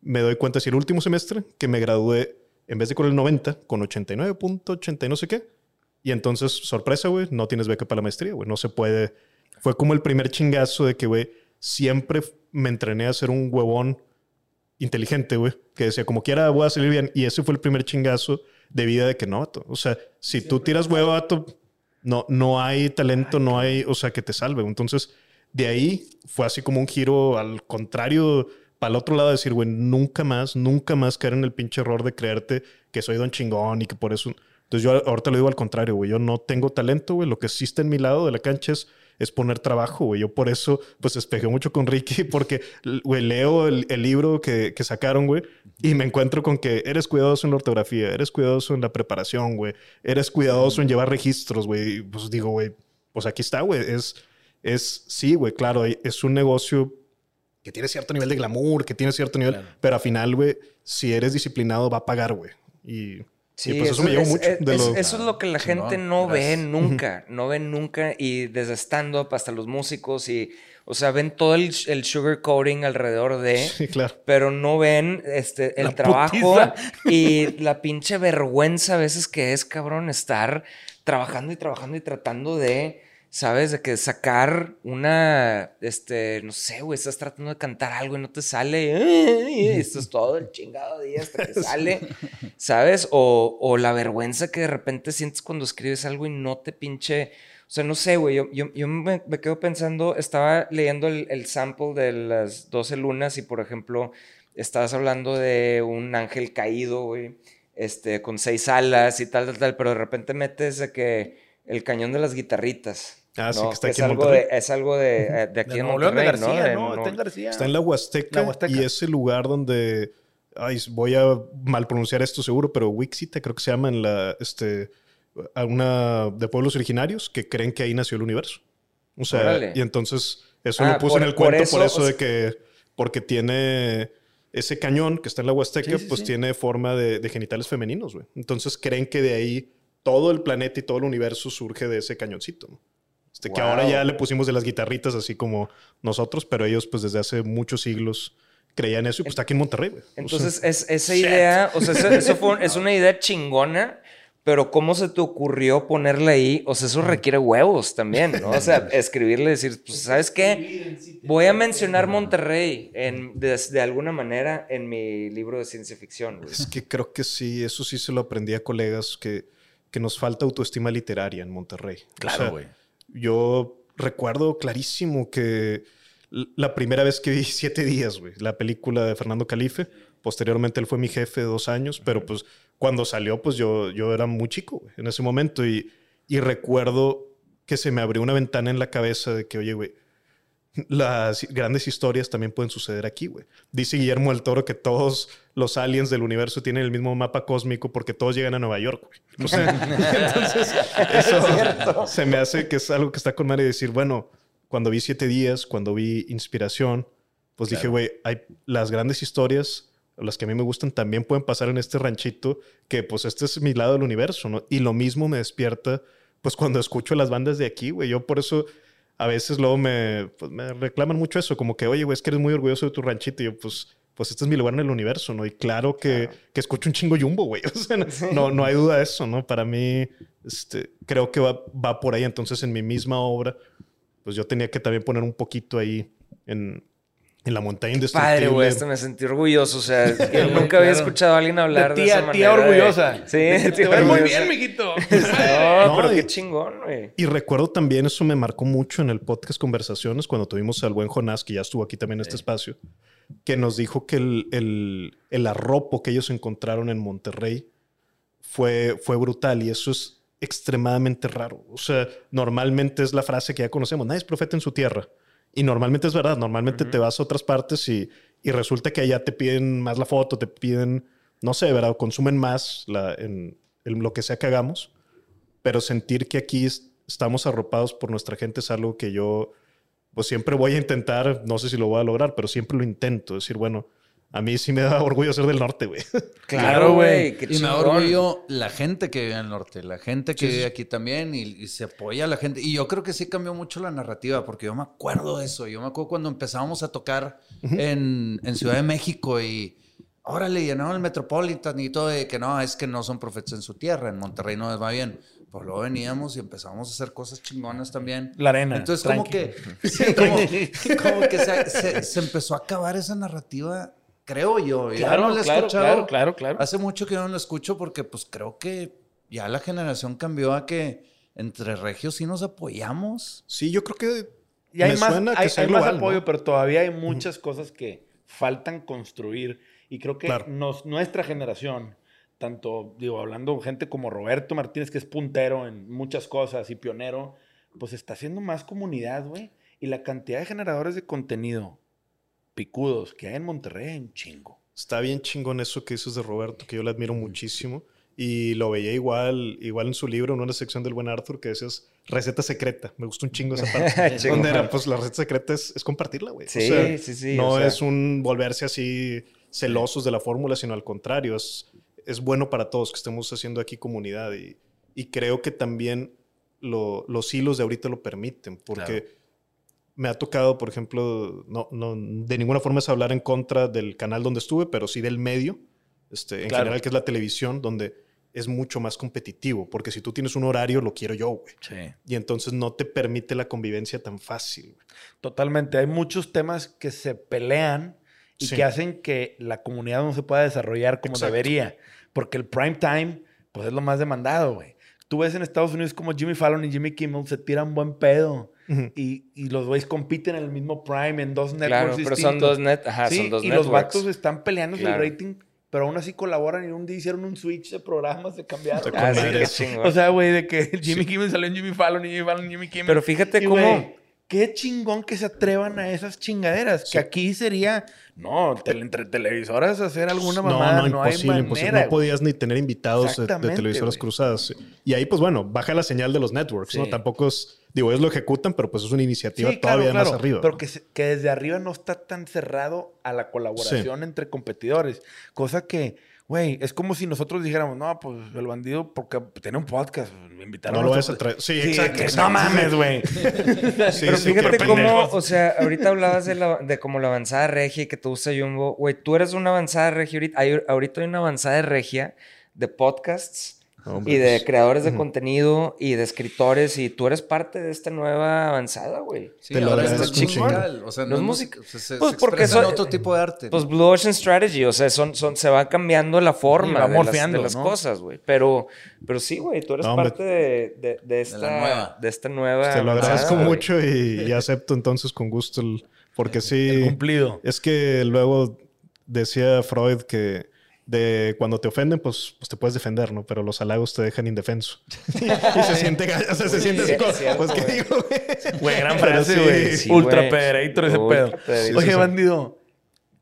Speaker 2: me doy cuenta, si el último semestre, que me gradué, en vez de con el 90, con 89.80 y no sé qué. Y entonces, sorpresa, güey, no tienes beca para la maestría, güey. No se puede. Fue como el primer chingazo de que, güey, siempre me entrené a ser un huevón inteligente, güey, que decía, como quiera voy a salir bien. Y ese fue el primer chingazo de vida de que no, O sea, si tú tiras huevo, vato, no, no hay talento, no hay, o sea, que te salve. Entonces, de ahí fue así como un giro al contrario, para el otro lado, decir, güey, nunca más, nunca más caer en el pinche error de creerte que soy don chingón y que por eso. Entonces, yo ahorita lo digo al contrario, güey, yo no tengo talento, güey, lo que existe en mi lado de la cancha es es poner trabajo, güey. Yo por eso, pues, espejé mucho con Ricky, porque, güey, leo el, libro que, que, sacaron, güey, y me encuentro con que eres cuidadoso en la ortografía, eres cuidadoso en la preparación, güey, eres cuidadoso en llevar registros, güey. Pues digo, güey, pues aquí está, güey, es... es, sí, güey, claro, es un negocio que tiene cierto nivel de glamour, que tiene cierto nivel, pero al final, güey, si eres disciplinado, va a pagar, güey. Y,
Speaker 3: sí, pues eso, me llevó mucho. eso es lo que la gente no ve nunca, no ve nunca. Y desde stand-up hasta los músicos y o sea, ven todo el, el sugar coating alrededor de.
Speaker 2: Sí, claro.
Speaker 3: Pero no ven este, el trabajo y la pinche vergüenza a veces que es, cabrón, estar trabajando y trabajando y tratando de. ¿Sabes? De que sacar una, este, no sé, güey, estás tratando de cantar algo y no te sale. Y esto es todo el chingado día hasta que sale. ¿Sabes? O, o la vergüenza que de repente sientes cuando escribes algo y no te pinche o sea, no sé, güey, yo, yo, me, quedo pensando, estaba leyendo el, sample de las 12 lunas y, por ejemplo, estabas hablando de un ángel caído, güey, este, con seis alas y tal, tal, tal, pero de repente metes de que el cañón de las guitarritas.
Speaker 2: Ah, sí, que está aquí
Speaker 3: es, algo de, es algo de, eh, de aquí en Monterrey,
Speaker 1: García, ¿no? Está en García.
Speaker 2: Está en la Huasteca, y ese lugar donde... Ay, voy a mal pronunciar esto seguro, pero Wixita creo que se llama en la... Este, a una de pueblos originarios que creen que ahí nació el universo. O sea, y entonces eso lo ah, puse en el cuento por eso, de que, porque tiene ese cañón que está en la Huasteca, pues tiene forma de, genitales femeninos, güey. Entonces creen que de ahí todo el planeta y todo el universo surge de ese cañoncito. Este, Que ahora ya le pusimos de las guitarritas así como nosotros, pero ellos pues desde hace muchos siglos creían eso y pues está aquí en Monterrey, güey.
Speaker 3: Entonces, es, esa idea, o sea, eso, fue, es una idea chingona pero ¿cómo se te ocurrió ponerle ahí? O sea, eso requiere huevos también, ¿no? O sea, escribirle, decir, pues, ¿sabes qué? Voy a mencionar Monterrey en, de, alguna manera en mi libro de ciencia ficción.
Speaker 2: Es que creo que sí, eso sí se lo aprendí a colegas, que, que nos falta autoestima literaria en Monterrey.
Speaker 1: Claro, güey.
Speaker 2: Yo recuerdo clarísimo que la primera vez que vi Siete Días, güey, la película de Fernando Calife, posteriormente él fue mi jefe de dos años, pero pues cuando salió, pues yo, yo era muy chico en ese momento. Y, y recuerdo que se me abrió una ventana en la cabeza de que, oye, güey, las grandes historias también pueden suceder aquí, güey. Dice Guillermo del Toro que todos los aliens del universo tienen el mismo mapa cósmico porque todos llegan a Nueva York, güey. entonces, eso se me hace que es algo que está con madre decir, bueno, cuando vi Siete Días, cuando vi Inspiración, pues dije, güey, hay las grandes historias las que a mí me gustan, también pueden pasar en este ranchito, que pues este es mi lado del universo, ¿no? Y lo mismo me despierta, pues cuando escucho las bandas de aquí, güey. Yo por eso a veces luego me, pues, me reclaman mucho eso, como que, oye, güey, es que eres muy orgulloso de tu ranchito. Y yo, pues, pues este es mi lugar en el universo, ¿no? Y claro que, que escucho un chingo Jumbo, güey. O sea, no, no hay duda de eso, ¿no? Para mí, este, creo que va, va por ahí. Entonces, en mi misma obra, pues yo tenía que también poner un poquito ahí en, en la montaña indestructible.
Speaker 3: Padre, güey, esto me sentí orgulloso. O sea, nunca había escuchado a alguien hablar de, tía,
Speaker 1: esa Tía orgullosa.
Speaker 3: Sí, te
Speaker 1: ves muy bien, mijito.
Speaker 3: no, pero qué chingón, güey.
Speaker 2: Y recuerdo también, eso me marcó mucho en el podcast Conversaciones, cuando tuvimos al buen Jonás, que ya estuvo aquí también en este espacio, que nos dijo que el, el, el, arropo que ellos encontraron en Monterrey fue, fue brutal. Y eso es extremadamente raro. O sea, normalmente es la frase que ya conocemos. Nadie es profeta en su tierra. Y normalmente es verdad, normalmente te vas a otras partes y, y, resulta que allá te piden más la foto, te piden, no sé, ¿verdad? consumen más la, en, lo que sea que hagamos. Pero sentir que aquí estamos arropados por nuestra gente es algo que yo, pues siempre voy a intentar, no sé si lo voy a lograr, pero siempre lo intento. Decir, bueno, a mí sí me da orgullo ser del norte, güey.
Speaker 3: Claro, güey.
Speaker 4: Y me da orgullo la gente que vive en el norte, la gente que vive aquí también y, se apoya a la gente. Y yo creo que sí cambió mucho la narrativa, porque yo me acuerdo de eso. Yo me acuerdo cuando empezábamos a tocar en, Ciudad de México y órale, llenaban el Metropolitan y todo, de que no, es que no son profetas en su tierra, en Monterrey no les va bien. Pues luego veníamos y empezamos a hacer cosas chingonas también.
Speaker 1: La arena.
Speaker 4: Entonces, como que, como, que se empezó a acabar esa narrativa creo yo.
Speaker 1: Claro, no claro, claro, claro, claro.
Speaker 4: Hace mucho que no lo escucho porque pues creo que ya la generación cambió a que entre regios sí nos apoyamos.
Speaker 2: Sí, yo creo que
Speaker 1: y hay más, hay, más apoyo, pero todavía hay muchas cosas que faltan construir. Y creo que nos, nuestra generación, tanto, digo, hablando gente como Roberto Martínez, que es puntero en muchas cosas y pionero, pues está haciendo más comunidad, güey. Y la cantidad de generadores de contenido picudos que hay en Monterrey, un chingo.
Speaker 2: Está bien chingón eso que dices de Roberto, que yo le admiro muchísimo. Y lo veía igual, igual en su libro, en una sección del buen Arthur, que decías, receta secreta. Me gustó un chingo esa parte. donde era, pues la receta secreta es, compartirla, güey.
Speaker 3: Sí, sí, sí.
Speaker 2: No es un volverse así celosos de la fórmula, sino al contrario, es, es bueno para todos que estemos haciendo aquí comunidad y, y creo que también los hilos de ahorita lo permiten, porque me ha tocado, por ejemplo, no, no, de ninguna forma es hablar en contra del canal donde estuve, pero sí del medio, este, en general que es la televisión, donde es mucho más competitivo, porque si tú tienes un horario, lo quiero yo, güey. Sí. Y entonces no te permite la convivencia tan fácil.
Speaker 1: Totalmente. Hay muchos temas que se pelean y que hacen que la comunidad no se pueda desarrollar como debería. Porque el prime time, pues es lo más demandado, güey. Tú ves en Estados Unidos como Jimmy Fallon y Jimmy Kimmel se tiran buen pedo. Y, y, los güeyes compiten en el mismo prime, en dos networks claro, pero
Speaker 3: son dos net, ajá, son dos
Speaker 1: y los vatos están peleando el rating pero aún así colaboran y un día hicieron un switch de programas, se cambiaron. Ah, o sea, güey, de que Jimmy Kimmel salió en Jimmy Fallon y Jimmy Fallon en Jimmy Kimmel.
Speaker 3: Pero fíjate cómo...
Speaker 1: qué chingón que se atrevan a esas chingaderas. Que aquí sería, no, entre televisoras hacer alguna mamada, no, no, hay manera.
Speaker 2: No podías ni tener invitados de, televisoras cruzadas. Y ahí, pues bueno, baja la señal de los networks, ¿no? Tampoco es Digo, ellos lo ejecutan, pero pues es una iniciativa todavía más arriba.
Speaker 1: Pero que, que, desde arriba no está tan cerrado a la colaboración entre competidores. Cosa que, güey, es como si nosotros dijéramos, no, pues el bandido, porque tiene un podcast, me invitaron.
Speaker 2: No lo vas a traer. Sí, exacto,
Speaker 1: No mames, güey.
Speaker 3: pero fíjate cómo, o sea, ahorita hablabas de, la, de como la avanzada regia y que tú usas Jumbo. Güey, tú eres una avanzada regia ahorita. Hay, ahorita hay una avanzada regia de podcasts y de creadores de contenido y de escritores y tú eres parte de esta nueva avanzada, güey.
Speaker 4: Sí, Te lo chingón. O sea, no, es música.
Speaker 3: pues porque son
Speaker 4: otro tipo de arte.
Speaker 3: Pues Blue Ocean Strategy, o sea, son, son, se va cambiando la forma de las, cosas, güey. Pero, pero sí, güey, tú eres parte de, de, esta, nueva. de esta nueva.
Speaker 2: Te lo agradezco mucho y, acepto entonces con gusto el, porque sí.
Speaker 1: cumplido.
Speaker 2: Es que luego decía Freud que de cuando te ofenden, pues, pues te puedes defender, ¿no? Pero los halagos te dejan indefenso. y se siente, o sea, se siente así como, pues, ¿qué digo,
Speaker 1: güey? gran frase, güey. Ultra pederator ese pedo. Oye, bandido.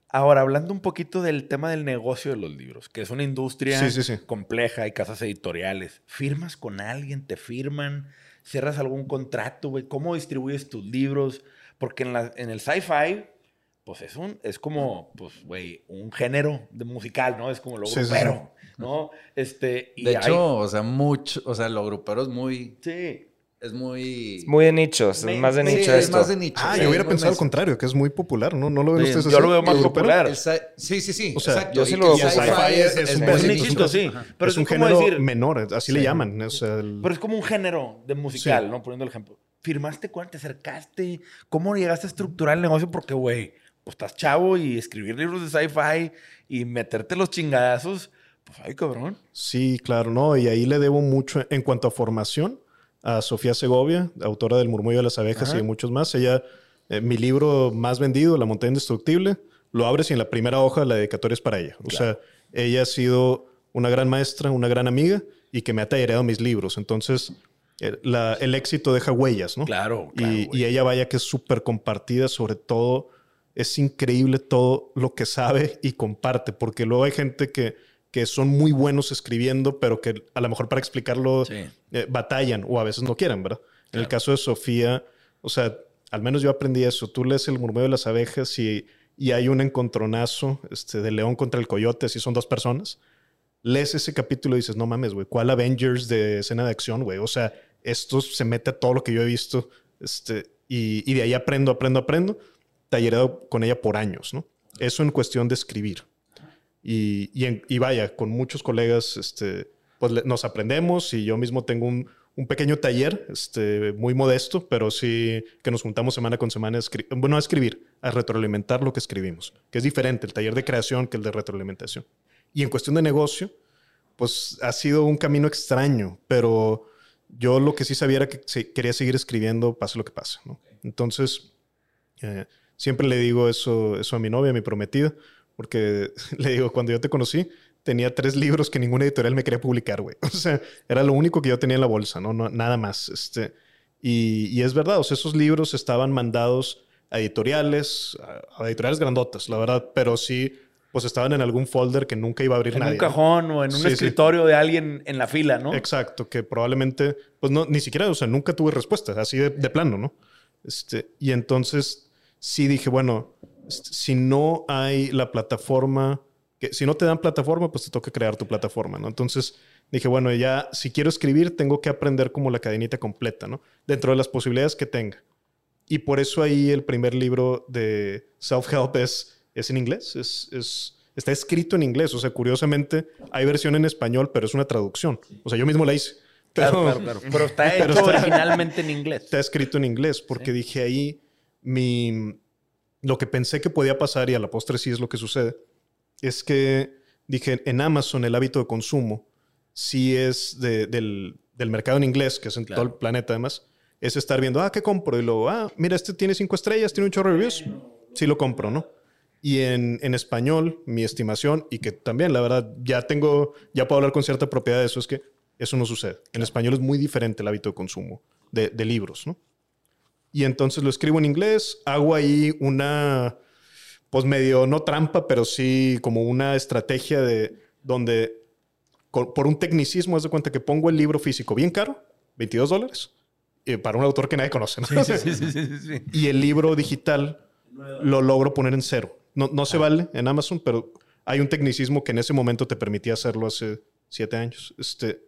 Speaker 1: Ahora, hablando un poquito del tema del negocio de los libros, que es una industria compleja, hay casas editoriales. ¿Firmas con alguien? ¿Te firman? ¿Cierras algún contrato, güey? ¿Cómo distribuyes tus libros? Porque en, la, en el sci-fi pues es un, es como, pues, güey, un género de musical, ¿no? Es como lo grupero, ¿no? Este,
Speaker 4: de hecho, o sea, mucho, o sea, lo grupero es muy...
Speaker 1: Sí.
Speaker 4: Es muy...
Speaker 3: Es muy de nichos, es más de nicho sí, es
Speaker 4: más de nicho.
Speaker 2: Ah, yo hubiera pensado al contrario, que es muy popular, ¿no? ¿No lo ven ustedes
Speaker 1: así? Yo lo veo más popular.
Speaker 4: Sí, sí, sí.
Speaker 2: O sea,
Speaker 4: exacto.
Speaker 3: yo sí lo veo
Speaker 2: Sci-fi es, es,
Speaker 1: un nichito, sí.
Speaker 2: Pero es, un género decir, menor, así le llaman.
Speaker 1: Pero es como un género de musical, ¿no? Poniendo el ejemplo. ¿Firmaste cuándo te acercaste? ¿Cómo llegaste a estructurar el negocio? Porque, güey pues estás chavo y escribir libros de sci-fi y meterte los chingadazos, pues ay, cabrón.
Speaker 2: Sí, claro, no. Y ahí le debo mucho en cuanto a formación a Sofía Segovia, autora del Murmullo de las Abejas y de muchos más. Ella, eh, mi libro más vendido, La Montaña Indestructible, lo abres y en la primera hoja la dedicatoria es para ella. O sea, ella ha sido una gran maestra, una gran amiga y que me ha tallereado mis libros. Entonces, el, el éxito deja huellas, ¿no?
Speaker 1: Claro.
Speaker 2: y, y, ella vaya que es súper compartida, sobre todo es increíble todo lo que sabe y comparte, porque luego hay gente que, que son muy buenos escribiendo, pero que a lo mejor para explicarlo eh, batallan o a veces no quieren, ¿verdad? En el caso de Sofía, o sea, al menos yo aprendí eso. Tú lees el murmullo de las abejas y, y hay un encontronazo este, de león contra el coyote, si son dos personas. Lees ese capítulo y dices, no mames, güey, ¿cuál Avengers de escena de acción, güey? O sea, esto se mete a todo lo que yo he visto. Este, y, y de ahí aprendo, aprendo, aprendo tallerado con ella por años, ¿no? Eso en cuestión de escribir. Y, y, vaya, con muchos colegas, este, pues nos aprendemos y yo mismo tengo un, un, pequeño taller, este, muy modesto, pero sí que nos juntamos semana con semana, a bueno, a escribir, a retroalimentar lo que escribimos, que es diferente el taller de creación que el de retroalimentación. Y en cuestión de negocio, pues ha sido un camino extraño, pero yo lo que sí sabía era que quería seguir escribiendo, pase lo que pase, ¿no? Entonces, eh, Siempre le digo eso, eso a mi novia, a mi prometida, porque le digo, cuando yo te conocí, tenía tres libros que ninguna editorial me quería publicar, güey. O sea, era lo único que yo tenía en la bolsa, ¿no? nada más. Este, y, y, es verdad, o sea, esos libros estaban mandados a editoriales, a, editoriales grandotas, la verdad, pero sí pues estaban en algún folder que nunca iba a abrir
Speaker 1: en
Speaker 2: nadie.
Speaker 1: En un cajón o en un escritorio de alguien en la fila, ¿no?
Speaker 2: Exacto, que probablemente, pues no, ni siquiera, o sea, nunca tuve respuesta, así de, plano, ¿no? Este, y entonces sí dije, bueno, si no hay la plataforma, que si no te dan plataforma, pues te toca crear tu plataforma, ¿no? Entonces dije, bueno, ya si quiero escribir, tengo que aprender como la cadenita completa, ¿no? Dentro de las posibilidades que tenga. Y por eso ahí el primer libro de Self-Help es es en inglés, es, está escrito en inglés. O sea, curiosamente hay versión en español, pero es una traducción. O sea, yo mismo la hice.
Speaker 1: Pero, pero está hecho originalmente en inglés.
Speaker 2: Está escrito en inglés porque dije ahí mi, lo que pensé que podía pasar y a la postre sí es lo que sucede, es que dije en Amazon el hábito de consumo sí es del, mercado en inglés, que es en todo el planeta además, es estar viendo, ah, ¿qué compro? Y luego, ah, mira, este tiene cinco estrellas, tiene un chorro de reviews. Sí lo compro, ¿no? Y en, en, español, mi estimación, y que también, la verdad, ya tengo, ya puedo hablar con cierta propiedad de eso, es que eso no sucede. En español es muy diferente el hábito de consumo de, de libros, ¿no? Y entonces lo escribo en inglés, hago ahí una, pues medio, no trampa, pero sí como una estrategia de donde, por un tecnicismo, es de cuenta que pongo el libro físico bien caro, 22 dólares, eh, para un autor que nadie conoce. ¿no? Sí, sí, sí, y el libro digital lo logro poner en cero. No, no se vale en Amazon, pero hay un tecnicismo que en ese momento te permitía hacerlo hace siete años. Este,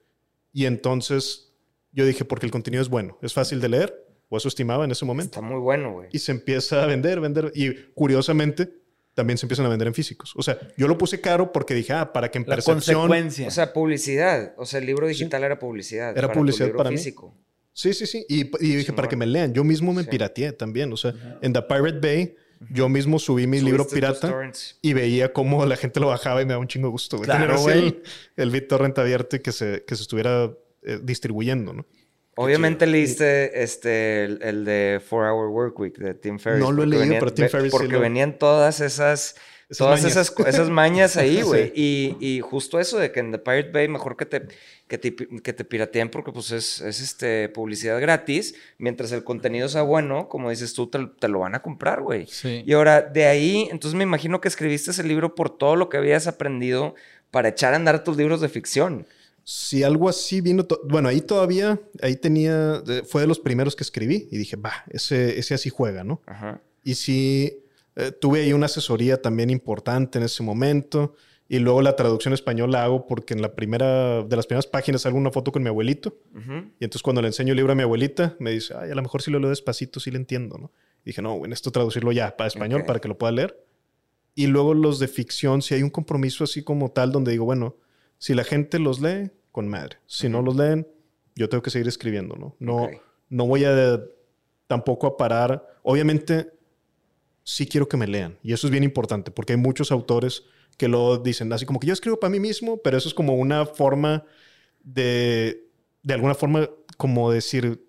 Speaker 2: y entonces yo dije, porque el contenido es bueno, es fácil de leer, o eso estimaba en ese momento.
Speaker 3: Está muy bueno, güey.
Speaker 2: Y se empieza a vender, vender. Y curiosamente, también se empiezan a vender en físicos. O sea, yo lo puse caro porque dije, ah, para que en La percepción...
Speaker 3: O sea, publicidad. O sea, el libro digital era publicidad.
Speaker 2: Era publicidad para físico. mí. Sí, sí, sí. Y, dije, para que me lean. Yo mismo me pirateé también. O sea, en The Pirate Bay yo mismo subí mi libro pirata y veía cómo la gente lo bajaba y me daba un chingo de gusto. Tener el, el BitTorrent abierto y que se, que se estuviera eh, distribuyendo, ¿no?
Speaker 3: Obviamente leíste este, el, de Four Hour Work Week de Tim Ferriss.
Speaker 2: No lo he leído, pero Tim Ferriss
Speaker 3: Porque venían todas esas todas Esas, esas mañas ahí, güey. y, y, justo eso de que en The Pirate Bay mejor que te, que te, que te pirateen porque pues es, es, este, publicidad gratis, mientras el contenido sea bueno, como dices tú, te, lo van a comprar, güey. Y ahora, de ahí, entonces me imagino que escribiste ese libro por todo lo que habías aprendido para echar a andar tus libros de ficción.
Speaker 2: Si algo así vino, bueno, ahí todavía, ahí tenía, fue de los primeros que escribí y dije, va, ese, ese así juega, ¿no? Ajá. Y sí, eh, tuve ahí una asesoría también importante en ese momento. Y luego la traducción español la hago porque en la primera, de las primeras páginas hago una foto con mi abuelito. Y entonces cuando le enseño el libro a mi abuelita, me dice, ay, a lo mejor si lo leo despacito, sí lo entiendo, ¿no? Y dije, no, en esto traducirlo ya para español para que lo pueda leer. Y luego los de ficción, si hay un compromiso así como tal, donde digo, bueno, si la gente los lee, con madre. Si no los leen, yo tengo que seguir escribiendo, ¿no? No, no voy a tampoco a parar. Obviamente, sí quiero que me lean. Y eso es bien importante, porque hay muchos autores que lo dicen así como que yo escribo para mí mismo, pero eso es como una forma de, de alguna forma, como decir,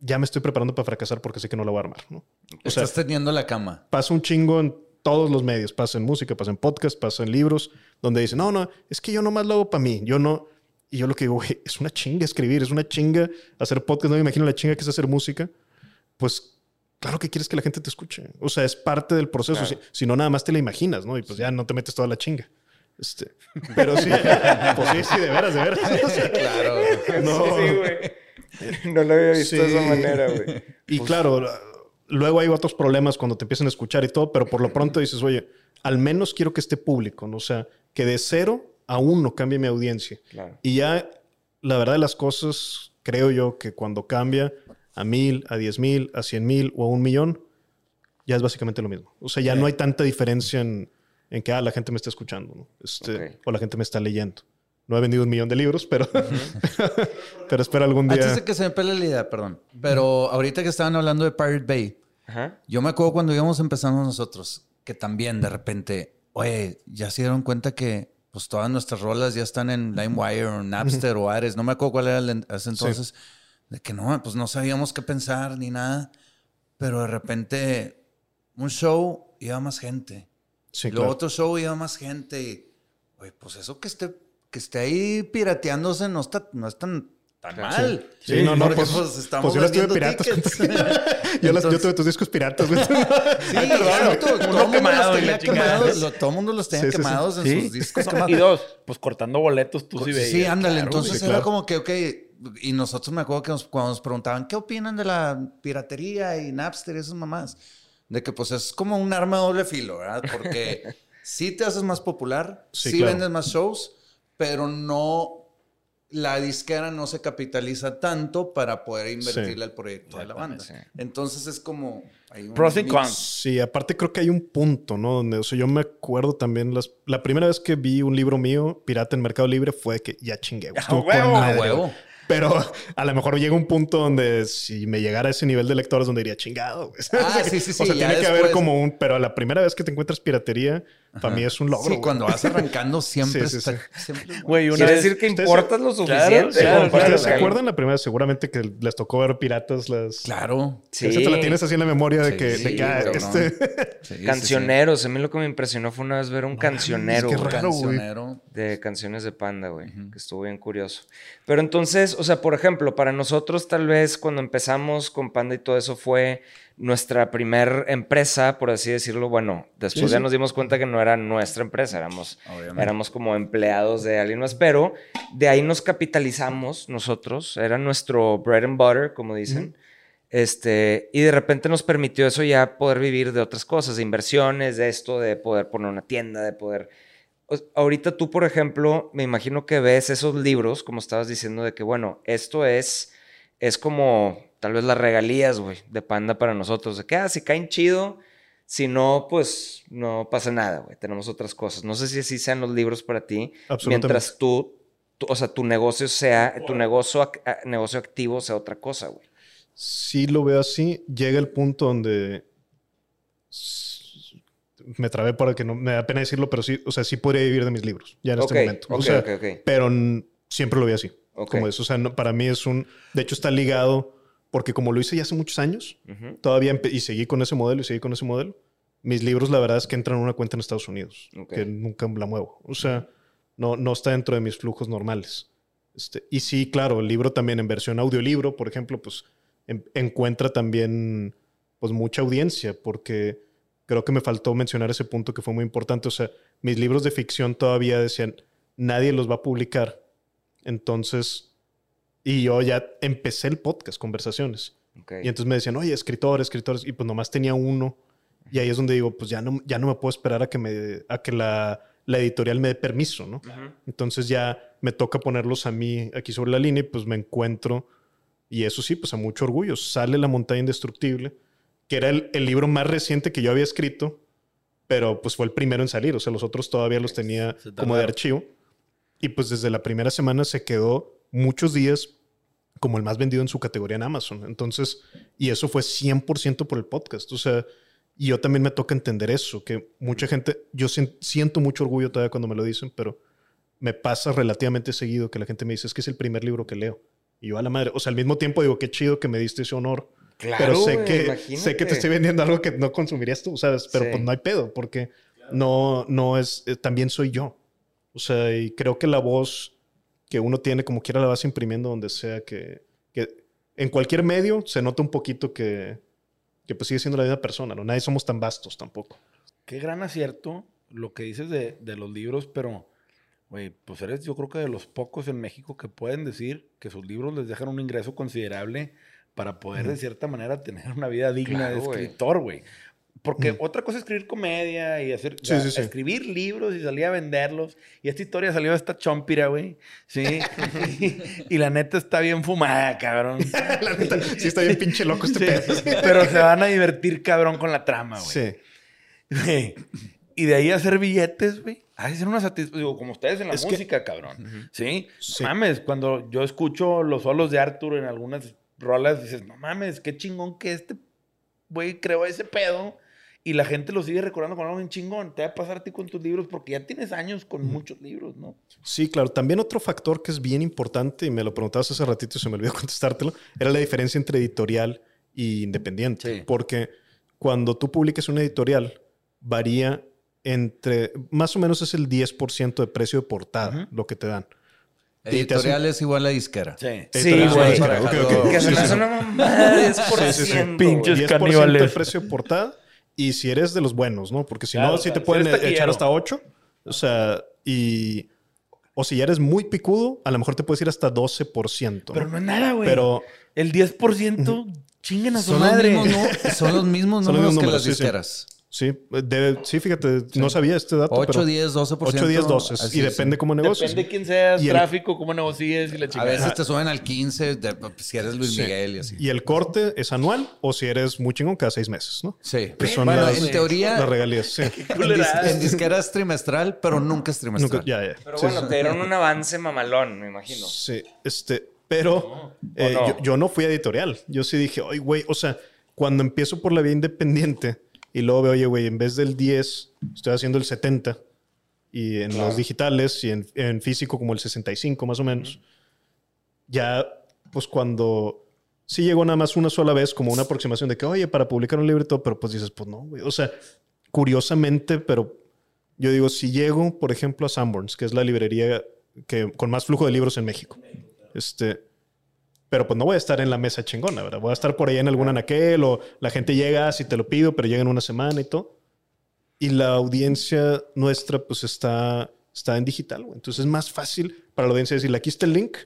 Speaker 2: ya me estoy preparando para fracasar porque sé que no lo voy a armar, ¿no?
Speaker 4: O Estás teniendo la cama.
Speaker 2: Pasa un chingo en todos los medios, pasa en música, pasa en podcast, pasa en libros, donde dicen, no, no, es que yo nomás lo hago para mí, yo no... Y yo lo que digo, es una chinga escribir, es una chinga hacer podcast, no me imagino la chinga que es hacer música. Pues claro que quieres que la gente te escuche. O sea, es parte del proceso. Si, no, nada más te la imaginas, ¿no? Y pues ya no te metes toda la chinga. Este, pero sí, pues sí, sí, de veras, de veras.
Speaker 3: claro. No, sí, güey. No lo había visto de esa manera, güey.
Speaker 2: Y pues claro, luego hay otros problemas cuando te empiezan a escuchar y todo, pero por lo pronto dices, oye, al menos quiero que esté público, ¿no? O sea, que de cero a uno cambie mi audiencia. Y ya, la verdad de las cosas, creo yo que cuando cambia, a mil, a diez mil, a cien mil o a un millón, ya es básicamente lo mismo. O sea, ya no hay tanta diferencia en, en que ah, la gente me está escuchando ¿no? este, o la gente me está leyendo. No he vendido un millón de libros, pero, pero espero algún día.
Speaker 4: Antes de que se me pele la idea, perdón. Pero ahorita que estaban hablando de Pirate Bay, yo me acuerdo cuando íbamos empezando nosotros, que también de repente, oye, ya se dieron cuenta que pues todas nuestras rolas ya están en LimeWire o Napster o Ares. No me acuerdo cuál era el, ese entonces de que no, pues no sabíamos qué pensar ni nada, pero de repente un show iba más gente. Sí, luego otro show iba más gente. Y, pues eso que esté, que esté ahí pirateándose no, está, no es tan tan mal.
Speaker 2: Sí, no, no, pues, pues, estamos pues yo las tuve piratas. yo, las, yo tuve tus discos piratas. Güey. sí,
Speaker 4: claro, todo, todo, mundo quemado, los tenía quemados, lo, todo el mundo los tenía quemados en sus discos quemados.
Speaker 1: Y dos, pues cortando boletos tú sí veías.
Speaker 4: Sí, ándale, entonces era como que, ok, y nosotros me acuerdo que nos, cuando nos preguntaban, ¿qué opinan de la piratería y Napster y esas mamás? De que pues es como un arma de doble filo, ¿verdad? Porque sí te haces más popular, sí, vendes más shows, pero no la disquera no se capitaliza tanto para poder invertirle al proyecto de la banda. Entonces es como...
Speaker 1: Pros y cons.
Speaker 2: Sí, aparte creo que hay un punto, ¿no? Donde, o sea, yo me acuerdo también, las, la primera vez que vi un libro mío, Pirata en Mercado Libre, fue que ya chingué.
Speaker 1: Estuvo con
Speaker 2: huevo. Pero a lo mejor llega un punto donde si me llegara a ese nivel de lectores donde diría chingado.
Speaker 4: Ah, sí, sí, sí.
Speaker 2: O sea, tiene que haber como un... Pero a la primera vez que te encuentras piratería, para mí es un logro.
Speaker 4: Sí, cuando vas arrancando siempre sí, sí,
Speaker 3: Güey, Quiere decir que importas lo suficiente.
Speaker 2: Claro, claro, ¿Se acuerdan la primera? Seguramente que les tocó ver piratas las...
Speaker 4: Claro.
Speaker 2: Sí. te la tienes así en la memoria de que... de que ah, este...
Speaker 3: Cancioneros. A mí lo que me impresionó fue una vez ver un cancionero. Qué raro, cancionero. De canciones de Panda, güey. Que estuvo bien curioso. Pero entonces, o sea, por ejemplo, para nosotros tal vez cuando empezamos con Panda y todo eso fue nuestra primer empresa, por así decirlo, bueno, después ya nos dimos cuenta que no era nuestra empresa, éramos, éramos como empleados de alguien más, pero de ahí nos capitalizamos nosotros, era nuestro bread and butter, como dicen. Este, y de repente nos permitió eso ya poder vivir de otras cosas, de inversiones, de esto, de poder poner una tienda, de poder... Ahorita tú, por ejemplo, me imagino que ves esos libros, como estabas diciendo, de que, bueno, esto es, es como tal vez las regalías, güey, de Panda para nosotros. De que, ah, si caen chido, si no, pues no pasa nada, güey. Tenemos otras cosas. No sé si así sean los libros para ti. Mientras tú, o sea, tu negocio sea, tu negocio, negocio activo sea otra cosa, güey.
Speaker 2: Sí lo veo así. Llega el punto donde me trabé para que no me da pena decirlo, pero sí, o sea, sí podría vivir de mis libros ya en este momento. o sea, pero siempre lo veo así. Como eso, o sea, para mí es un, de hecho está ligado porque como lo hice ya hace muchos años, todavía y seguí con ese modelo y seguí con ese modelo, mis libros la verdad es que entran en una cuenta en Estados Unidos, que nunca la muevo. O sea, no, no está dentro de mis flujos normales. Este, y sí, claro, el libro también en versión audiolibro, por ejemplo, pues encuentra también pues mucha audiencia, porque creo que me faltó mencionar ese punto que fue muy importante. O sea, mis libros de ficción todavía decían, nadie los va a publicar. Entonces, y yo ya empecé el podcast, conversaciones. Y entonces me decían, oye, escritores, escritores. Y pues nomás tenía uno. Y ahí es donde digo, pues ya no, ya no me puedo esperar a que, me, a que la, la editorial me dé permiso, ¿no? Entonces ya me toca ponerlos a mí aquí sobre la línea y pues me encuentro. Y eso sí, pues a mucho orgullo. Sale La montaña indestructible, que era el, el libro más reciente que yo había escrito, pero pues fue el primero en salir. O sea, los otros todavía los tenía como de archivo. Y pues desde la primera semana se quedó muchos días como el más vendido en su categoría en Amazon. Entonces, y eso fue 100% por el podcast. O sea, y yo también me toca entender eso, que mucha gente, yo siento mucho orgullo todavía cuando me lo dicen, pero me pasa relativamente seguido que la gente me dice, es que es el primer libro que leo. Y yo a la madre, o sea, al mismo tiempo digo, qué chido que me diste ese honor. Claro, pero sé que, sé que te estoy vendiendo algo que no consumirías tú, ¿sabes? Pero pues no hay pedo, porque no, no es, eh, también soy yo. O sea, y creo que la voz que uno tiene como quiera la vas imprimiendo donde sea que, que en cualquier medio se nota un poquito que, que pues sigue siendo la misma persona, ¿no? Nadie somos tan vastos tampoco.
Speaker 1: Qué gran acierto lo que dices de, de los libros, pero, güey, pues eres yo creo que de los pocos en México que pueden decir que sus libros les dejan un ingreso considerable para poder de cierta manera tener una vida digna de escritor, güey. Porque otra cosa es escribir comedia y hacer escribir libros y salir a venderlos. Y esta historia salió de esta chompira, güey. Sí. y, la neta está bien fumada, cabrón.
Speaker 2: la neta, sí está bien pinche loco este pedo.
Speaker 1: Pero se van a divertir, cabrón, con la trama, güey. Sí. Y de ahí hacer billetes, güey. Hay ser una satisfacción. Digo, como ustedes en la música, cabrón. ¿Sí? Mames, cuando yo escucho los solos de Arthur en algunas rolas, dices, no mames, qué chingón que este güey creó ese pedo y la gente lo sigue recordando con algo bien chingón. Te va a pasar a ti con tus libros porque ya tienes años con muchos libros, ¿no?
Speaker 2: Sí, claro. También otro factor que es bien importante, y me lo preguntabas hace ratito y se me olvidó contestártelo, era la diferencia entre editorial e independiente. Porque cuando tú publiques una editorial, varía entre, más o menos es el 10% de precio de portada lo que te dan.
Speaker 4: Editorial es igual a disquera.
Speaker 3: Sí, sí güey. Que se me hace una mamada 10%.
Speaker 2: Pinches caníbales. el precio portada. Y si eres de los buenos, ¿no? Porque si no, sí te pueden echar hasta 8. O sea, y... O si ya eres muy picudo, a lo mejor te puedes ir hasta 12%.
Speaker 1: Pero no es nada, güey. Pero... El 10%, chinguen a su
Speaker 4: son
Speaker 1: madre.
Speaker 4: Los mismos, no, son los mismos números que las disqueras.
Speaker 2: Sí, sí, fíjate, no sabía este dato.
Speaker 4: 8, 10, 12%.
Speaker 2: 8, 10, 12. Y depende cómo negocies.
Speaker 1: Depende quién seas, tráfico, cómo negocies y la
Speaker 4: chingada. A veces te suben al 15 pues, si eres Luis Miguel y así.
Speaker 2: Y el corte es anual o si eres muy chingón cada seis meses, ¿no?
Speaker 4: Sí. bueno, en teoría.
Speaker 2: Las regalías, sí.
Speaker 4: en, disquera es trimestral, pero nunca es trimestral.
Speaker 2: ya, ya.
Speaker 3: Pero bueno, te dieron un avance mamalón, me imagino.
Speaker 2: Sí, este. Pero eh, Yo, yo no fui editorial. Yo sí dije, oye, güey, o sea, cuando empiezo por la vía independiente y luego veo, oye, güey, en vez del 10, estoy haciendo el 70. Y en los digitales y en, físico como el 65 más o menos. Ya, pues cuando sí llegó nada más una sola vez como una aproximación de que, oye, para publicar un libro y todo, pero pues dices, pues no, güey. O sea, curiosamente, pero yo digo, si llego, por ejemplo, a Sanborns, que es la librería que, con más flujo de libros en México, este, pero pues no voy a estar en la mesa chingona, ¿verdad? Voy a estar por ahí en algún anaquel o la gente llega, si te lo pido, pero llega en una semana y todo. Y la audiencia nuestra pues está, está en digital, güey. Entonces es más fácil para la audiencia decirle, aquí está el link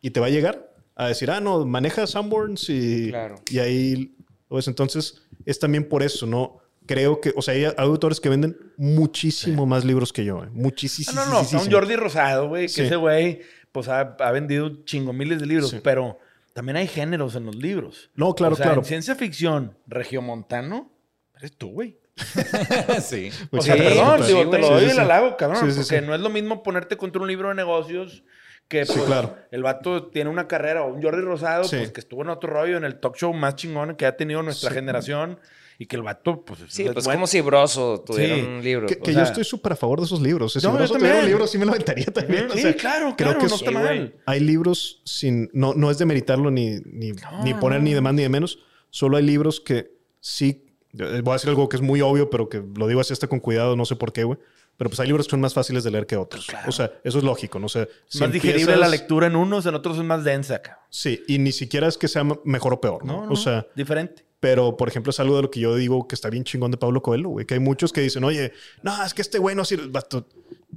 Speaker 2: y te va a llegar a decir, ah, no, maneja Sanborns y, y ahí, pues entonces es también por eso, ¿no? Creo que, o sea, hay autores que venden muchísimo más libros que yo, ¿eh? Muchísimo.
Speaker 1: No, no, no, un Jordi Rosado, güey, que ese güey pues ha, vendido chingo miles de libros, pero también hay géneros en los libros.
Speaker 2: No, claro,
Speaker 1: o sea,
Speaker 2: claro.
Speaker 1: En ciencia ficción, regiomontano, eres tú, güey.
Speaker 4: sí.
Speaker 1: O sea, perdón, digo, te lo doy el halago, cabrón. porque no es lo mismo ponerte contra un libro de negocios que pues,
Speaker 2: claro.
Speaker 1: el vato tiene una carrera, o un Jordi Rosado, pues que estuvo en otro rollo, en el talk show más chingón que ha tenido nuestra generación y que el vato, pues.
Speaker 3: Sí, pues como si Broso tuviera un libro.
Speaker 2: Que, yo estoy súper a favor de esos libros. Si Broso tuviera un libro, sí me lo aventaría también.
Speaker 1: Sí, claro, creo que no está mal.
Speaker 2: Hay libros sin. No, no es de meritarlo ni, ni, ni poner ni de más ni de menos. Solo hay libros que sí. Voy a decir algo que es muy obvio, pero que lo digo así hasta con cuidado, no sé por qué, güey. Pero pues hay libros que son más fáciles de leer que otros. O sea, eso es lógico, ¿no? sé
Speaker 1: más digerible la lectura en unos, en otros es más densa, cabrón.
Speaker 2: Sí, y ni siquiera es que sea mejor o peor, ¿no?
Speaker 1: no
Speaker 2: o sea,
Speaker 1: diferente.
Speaker 2: Pero, por ejemplo, es algo de lo que yo digo que está bien chingón de Pablo Coelho, güey. Que hay muchos que dicen, oye, no, es que este güey no sirve.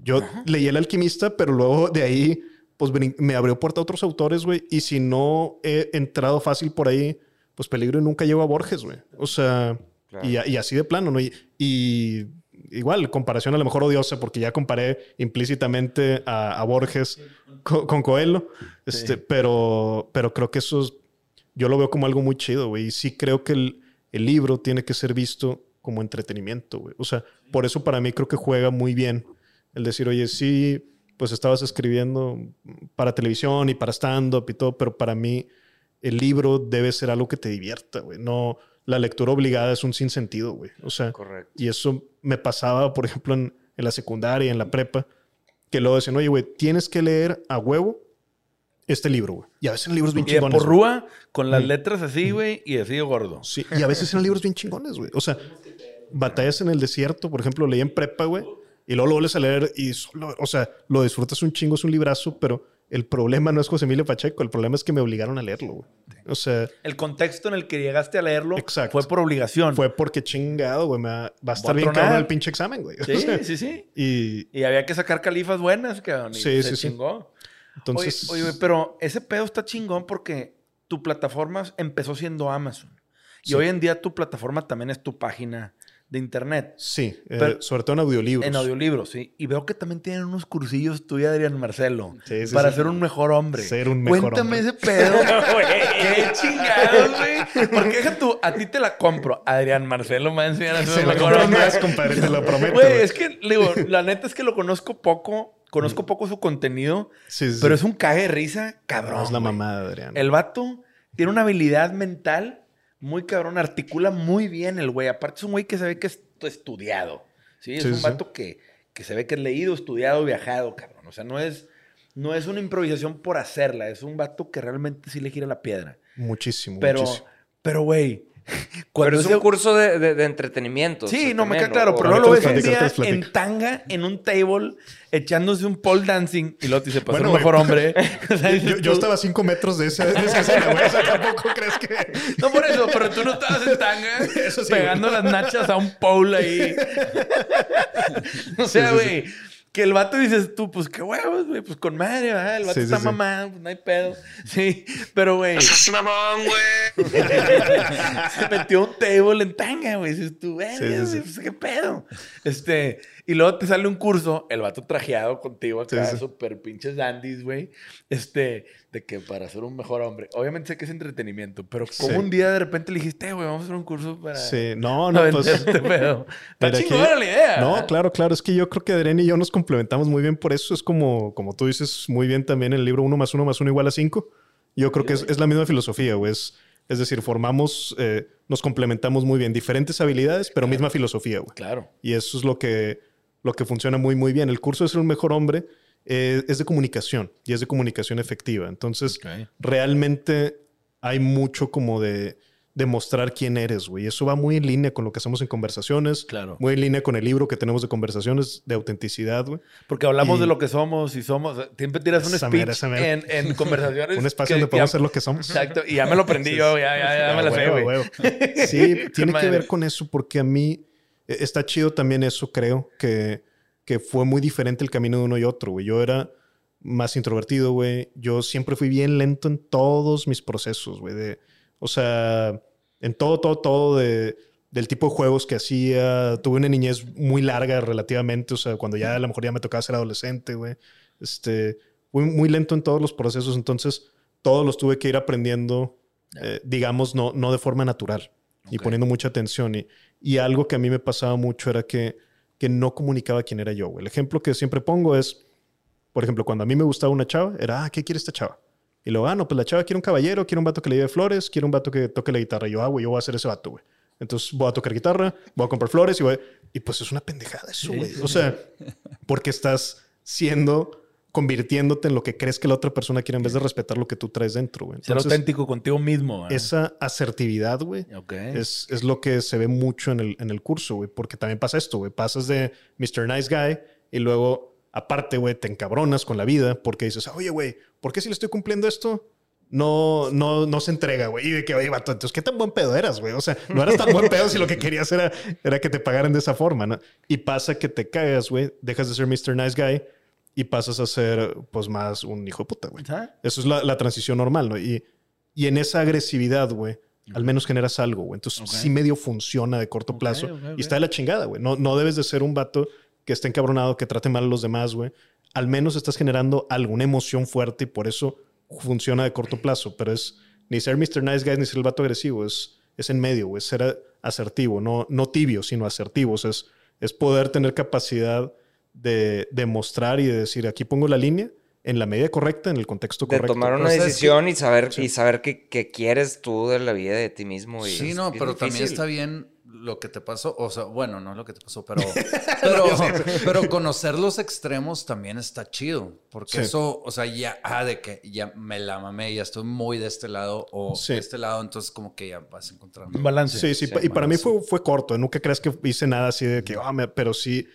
Speaker 2: Yo leí El Alquimista, pero luego de ahí, pues me abrió puerta a otros autores, güey. Y si no he entrado fácil por ahí, pues peligro y nunca llego a Borges, güey. O sea, y, así de plano, ¿no? Y, igual, comparación a lo mejor odiosa, porque ya comparé implícitamente a, Borges con, Coelho. Este, pero, pero creo que eso es yo lo veo como algo muy chido, güey. Y sí creo que el, libro tiene que ser visto como entretenimiento, güey. O sea, por eso para mí creo que juega muy bien el decir, oye, sí, pues estabas escribiendo para televisión y para stand-up y todo, pero para mí el libro debe ser algo que te divierta, güey. No, la lectura obligada es un sinsentido, güey. O sea, y eso me pasaba, por ejemplo, en, en la secundaria, en la prepa, que luego decían, oye, güey, tienes que leer a huevo este libro, güey. Y a veces eran libros bien chingones.
Speaker 1: Y por rúa, con las letras así, güey, y así de gordo.
Speaker 2: Sí, y a veces eran libros bien chingones, güey. O sea, Batallas en el Desierto, por ejemplo, leí en prepa, güey, y luego lo vuelves a leer y solo, o sea, lo disfrutas un chingo, es un librazo, pero el problema no es José Emilio Pacheco, el problema es que me obligaron a leerlo, güey. O sea...
Speaker 1: El contexto en el que llegaste a leerlo fue por obligación.
Speaker 2: Fue porque chingado, güey, va a estar bien cabrón el pinche examen, güey.
Speaker 1: Sí, sí, sí. Y... y había que sacar califas buenas, cabrón. Y sí, se sí, chingó. Entonces... Oye, pero ese pedo está chingón porque tu plataforma empezó siendo Amazon. Y hoy en día tu plataforma también es tu página de internet.
Speaker 2: Sí, eh, sobre todo en audiolibros.
Speaker 1: En audiolibros, sí. Y veo que también tienen unos cursillos tú y Adrián Marcelo sí, sí, para ser un mejor hombre.
Speaker 2: Ser un mejor
Speaker 1: Cuéntame ese pedo. Qué chingados, güey. Porque deja tú, a ti te la compro. Adrián Marcelo me va a enseñar a ser un mejor hombre.
Speaker 2: Más, compadre, te lo prometo.
Speaker 1: Güey, es que, digo, la neta es que lo conozco poco Conozco mm. poco su contenido, pero es un cague de risa cabrón.
Speaker 2: es la mamada, Adrián.
Speaker 1: El vato tiene una habilidad mental muy cabrón, articula muy bien el güey. Aparte es un güey que se ve que es estudiado. ¿sí? Es un vato que, que se ve que es leído, estudiado, viajado, cabrón. O sea, no es, no es una improvisación por hacerla. Es un vato que realmente sí le gira la piedra.
Speaker 2: Muchísimo,
Speaker 1: pero,
Speaker 2: muchísimo.
Speaker 1: Pero, güey,
Speaker 3: Cuando es un curso de, entretenimiento.
Speaker 1: Sí, no me queda claro, pero no lo ves un día en tanga, en un table, echándose un pole dancing y luego te dice, pues bueno, un mejor hombre.
Speaker 2: yo, estaba a cinco metros de, esa, escena, güey. O sea, tampoco crees que.
Speaker 1: No por eso, pero tú no estabas en tanga pegando las nachas a un pole ahí. o sea, güey. Que el vato dices tú, pues qué huevos, güey, pues con madre, ¿verdad? El vato está mamado, pues no hay pedo. Sí, pero güey.
Speaker 3: es mamón, güey.
Speaker 1: Se metió un table en tanga, güey. Dices tú, güey, pues qué pedo. Este, y luego te sale un curso, el vato trajeado contigo acá, súper pinches dandies, güey. Este, de que para ser un mejor hombre. Obviamente sé que es entretenimiento, pero como un día de repente le dijiste, güey, vamos a hacer un curso para.
Speaker 2: Sí, no, no, pues.
Speaker 1: Este pedo. Está chingona la idea.
Speaker 2: No, claro, claro. Es que yo creo que Adrián y yo nos complementamos muy bien por eso. Es como, como tú dices muy bien también el libro uno más uno más uno igual a cinco. Yo creo que es, es, la misma filosofía, güey. Es, es decir, formamos, eh, nos complementamos muy bien. Diferentes habilidades, pero misma filosofía, güey.
Speaker 1: Claro.
Speaker 2: Y eso es lo que lo que funciona muy, muy bien. El curso de ser un mejor hombre eh, es de comunicación y es de comunicación efectiva. Entonces, realmente hay mucho como de demostrar quién eres, güey. Eso va muy en línea con lo que hacemos en conversaciones.
Speaker 1: Claro.
Speaker 2: Muy en línea con el libro que tenemos de conversaciones de autenticidad, güey.
Speaker 1: Porque hablamos de lo que somos y somos. Siempre tiras un speech En, conversaciones.
Speaker 2: un espacio donde podemos ser lo que somos.
Speaker 1: Exacto. Y ya me lo aprendí yo, ya, ya, ya me la sé, güey.
Speaker 2: Sí, tiene que ver con eso porque a mí está chido también eso, creo, que, que fue muy diferente el camino de uno y otro, güey. Yo era más introvertido, güey. Yo siempre fui bien lento en todos mis procesos, güey. O sea, en todo, todo, todo de, del tipo de juegos que hacía. Tuve una niñez muy larga relativamente, o sea, cuando ya a lo mejor ya me tocaba ser adolescente, güey. Este, fui muy lento en todos los procesos, entonces todos los tuve que ir aprendiendo, eh, digamos, no, no de forma natural y poniendo mucha atención. Y, y algo que a mí me pasaba mucho era que, que no comunicaba quién era yo. El ejemplo que siempre pongo es, por ejemplo, cuando a mí me gustaba una chava, era, ah, ¿qué quiere esta chava? Y luego, ah, no, pues la chava quiere un caballero, quiere un vato que le lleve flores, quiere un vato que toque la guitarra. Y yo, ah, güey, yo voy a hacer ese vato, güey. Entonces voy a tocar guitarra, voy a comprar flores y voy... Y pues es una pendejada eso, güey. O sea, porque estás siendo convirtiéndote en lo que crees que la otra persona quiere en vez de respetar lo que tú traes dentro, güey.
Speaker 1: Ser auténtico contigo mismo.
Speaker 2: Esa asertividad, güey, es, es, lo que se ve mucho en el, en el curso, güey, porque también pasa esto, güey. Pasas de Mr. Nice Guy y luego, aparte, güey, te encabronas con la vida porque dices, oye, güey, ¿por qué si le estoy cumpliendo esto? no, no, no se entrega, güey. Y de que, oye, vato, entonces, ¿qué tan buen pedo eras, güey? O sea, no eras tan buen pedo si lo que querías era, era que te pagaran de esa forma, ¿no? Y pasa que te cagas, güey, dejas de ser Mr. Nice Guy y pasas a ser, pues, más un hijo de puta, güey. Eso es la, transición normal, ¿no? Y, y en esa agresividad, güey, al menos generas algo, güey. Entonces, sí medio funciona de corto plazo. y está de la chingada, güey. No, no debes de ser un vato que esté encabronado, que trate mal a los demás, güey. Al menos estás generando alguna emoción fuerte y por eso funciona de corto plazo. Pero es ni ser Mr. Nice Guy ni ser el vato agresivo. Es, es en medio, güey. Ser asertivo. No, no tibio, sino asertivo. es, es poder tener capacidad de, demostrar y de decir, aquí pongo la línea en la medida correcta, en el contexto correcto.
Speaker 3: De tomar una decisión y saber, y saber qué, quieres tú de la vida de ti mismo. Y
Speaker 4: sí, no, pero también está bien lo que te pasó, o sea, bueno, no lo que te pasó, pero, pero, conocer los extremos también está chido, porque eso, o sea, ya, ah, de que ya me la mamé, ya estoy muy de este lado o de este lado, entonces como que ya vas encontrando.
Speaker 1: Un balance.
Speaker 2: Sí, sí, y para mí fue, fue corto, nunca creas que hice nada así de que, ah, pero sí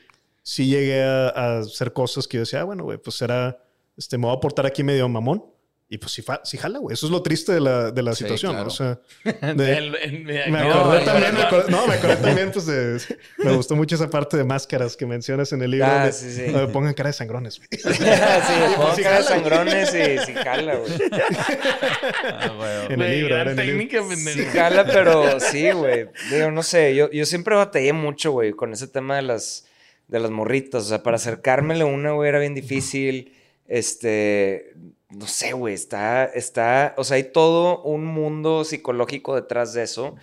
Speaker 2: sí llegué a, hacer cosas que yo decía, ah, bueno, güey, pues era, este, me voy a portar aquí medio mamón. Y pues sí, sí jala, güey. Eso es lo triste de la, de la situación. O sea, me acordé también, no, me acordé también, pues de, me gustó mucho esa parte de máscaras que mencionas en el libro. Ah, sí, sí. Me pongan cara de sangrones, güey.
Speaker 3: sí, pongan cara de sangrones y sí jala, güey.
Speaker 2: Ah, en el libro, era en el libro.
Speaker 3: Sí jala, pero sí, güey. Digo, no sé, yo, yo siempre batallé mucho, güey, con ese tema de las de las morritas. O sea, para acercármele a una, güey, era bien difícil. Este, no sé, güey, está, está, o sea, hay todo un mundo psicológico detrás de eso,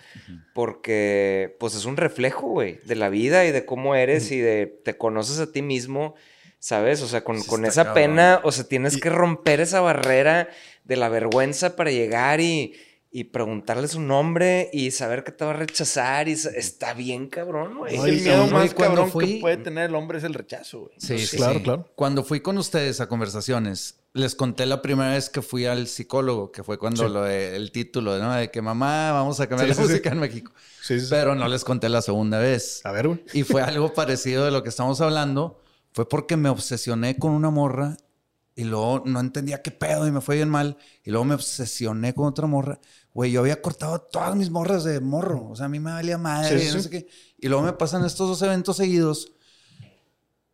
Speaker 3: porque, pues, es un reflejo, güey, de la vida y de cómo eres y de, te conoces a ti mismo, ¿sabes? O sea, con, con esa pena, o sea, tienes que romper esa barrera de la vergüenza para llegar y y preguntarle su nombre y saber que te va a rechazar y está bien cabrón, güey.
Speaker 1: el miedo más cabrón que puede tener el hombre es el rechazo, güey.
Speaker 4: Sí, sí, claro, claro. Cuando fui con ustedes a conversaciones, les conté la primera vez que fui al psicólogo, que fue cuando lo de, el título, ¿no? De que mamá, vamos a cambiar la música en México. Pero no les conté la segunda vez.
Speaker 2: A ver, güey.
Speaker 4: Y fue algo parecido de lo que estamos hablando. Fue porque me obsesioné con una morra y luego no entendía qué pedo y me fue bien mal. Y luego me obsesioné con otra morra. Güey, yo había cortado todas mis morras de morro. O sea, a mí me valía madre y no sé qué. Y luego me pasan estos dos eventos seguidos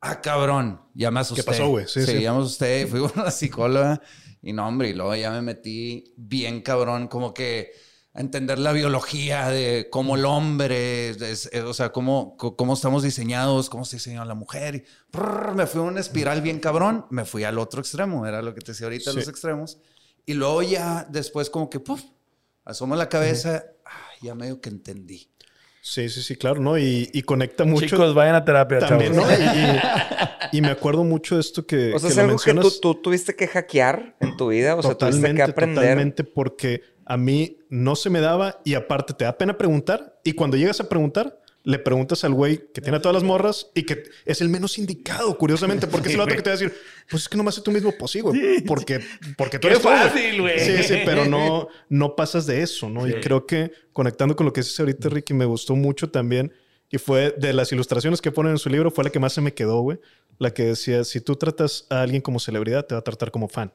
Speaker 4: ah, cabrón, ya me asusté.
Speaker 2: ¿Qué pasó, güey?
Speaker 4: Sí, sí, ya me asusté, fui a una psicóloga y no, hombre, y luego ya me metí bien cabrón, como que a entender la biología de cómo el hombre, eh, o sea, cómo, cómo estamos diseñados, cómo se diseñó la mujer. Y, me fui a una espiral bien cabrón, me fui al otro extremo, era lo que te decía ahorita, los extremos. Y luego ya después como que, puff, asomo la cabeza, ya medio que entendí.
Speaker 2: Sí, sí, sí, claro, ¿no? Y, conecta mucho.
Speaker 1: Chicos, vayan a terapia,
Speaker 2: también, ¿no? Y, me acuerdo mucho de esto que.
Speaker 3: O sea, es algo que tú, tuviste que hackear en tu vida. O sea, tuviste que aprender.
Speaker 2: Totalmente, porque a mí no se me daba y aparte te da pena preguntar. Y cuando llegas a preguntar, le preguntas al güey que tiene todas las morras y que es el menos indicado, curiosamente, porque es el otro que te va a decir, pues es que no me hace tú mismo posible, güey, porque, porque tú
Speaker 1: eres fácil, güey.
Speaker 2: Sí, sí, pero no, no pasas de eso, ¿no? Y creo que conectando con lo que dices ahorita, Ricky, me gustó mucho también. Y fue de las ilustraciones que ponen en su libro, fue la que más se me quedó, güey. La que decía, si tú tratas a alguien como celebridad, te va a tratar como fan.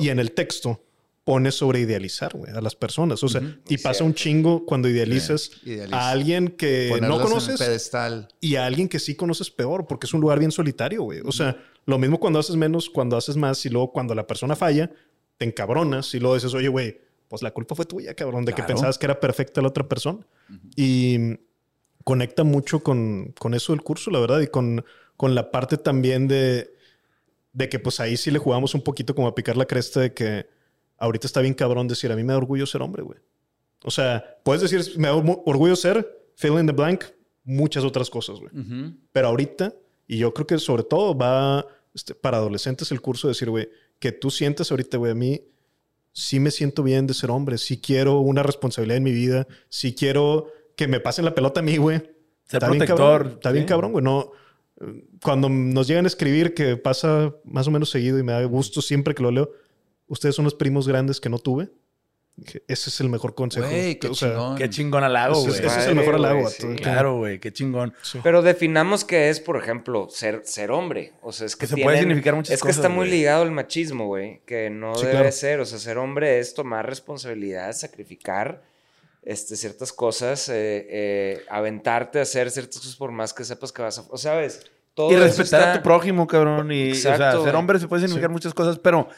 Speaker 2: y en el texto pone sobre idealizar, güey, a las personas. O sea, y pasa un chingo cuando idealizas a alguien que no conoces. Y a alguien que sí conoces peor, porque es un lugar bien solitario, güey. O sea, lo mismo cuando haces menos, cuando haces más, y luego cuando la persona falla, te encabronas y luego dices, oye, güey, pues la culpa fue tuya, cabrón, de que pensabas que era perfecta la otra persona. Y conecta mucho con, con eso del curso, la verdad, y con, con la parte también de, de que pues ahí sí le jugamos un poquito como a picar la cresta de que ahorita está bien cabrón decir, a mí me da orgullo ser hombre, güey. O sea, puedes decir, me da orgullo ser, fill in the blank, muchas otras cosas, güey. Pero ahorita, y yo creo que sobre todo va este, para adolescentes el curso de decir, güey, que tú sientes ahorita, güey, a mí sí me siento bien de ser hombre, sí quiero una responsabilidad en mi vida, sí quiero que me pasen la pelota a mí, güey.
Speaker 1: está bien cabrón,
Speaker 2: está bien cabrón, güey. No, cuando nos llegan a escribir, que pasa más o menos seguido y me da gusto siempre que lo leo, ustedes son los primos grandes que no tuve. Ese es el mejor consejo.
Speaker 4: qué, chingón.
Speaker 1: qué chingón halago, güey.
Speaker 2: Ese, es el mejor halago.
Speaker 1: claro, güey. Qué chingón.
Speaker 3: Pero definamos qué es, por ejemplo, ser, ser hombre. O sea, es que,
Speaker 1: se puede significar muchas
Speaker 3: es
Speaker 1: cosas.
Speaker 3: Es que está muy ligado al machismo, güey. Que no debe ser. O sea, ser hombre es tomar responsabilidad, sacrificar este, ciertas cosas, eh, eh, aventarte a hacer ciertas cosas por más que sepas que vas a... O sea, ¿ves?
Speaker 1: Todo y respetar a tu prójimo, cabrón. Y, o sea, ser hombre se puede significar muchas cosas, pero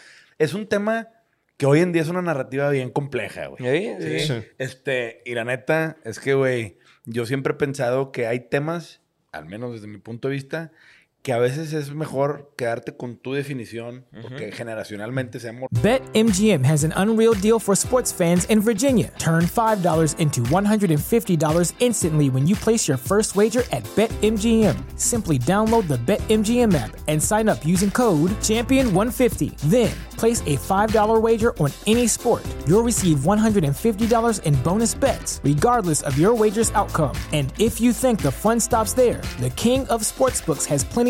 Speaker 1: es un tema que hoy en día es una narrativa bien compleja, güey.
Speaker 3: Sí, sí.
Speaker 1: Este, y la neta es que, güey, yo siempre he pensado que hay temas, al menos desde mi punto de vista, que a veces es mejor quedarte con tu definición porque generacionalmente seamos.
Speaker 5: BetMGM has an unreal deal for sports fans in Virginia. Turn $5 into $150 instantly when you place your first wager at BetMGM. Simply download the BetMGM app and sign up using code Champion150. Then place a $5 wager on any sport. You'll receive $150 in bonus bets, regardless of your wager's outcome. And if you think the fun stops there, the King of Sportsbooks has plenty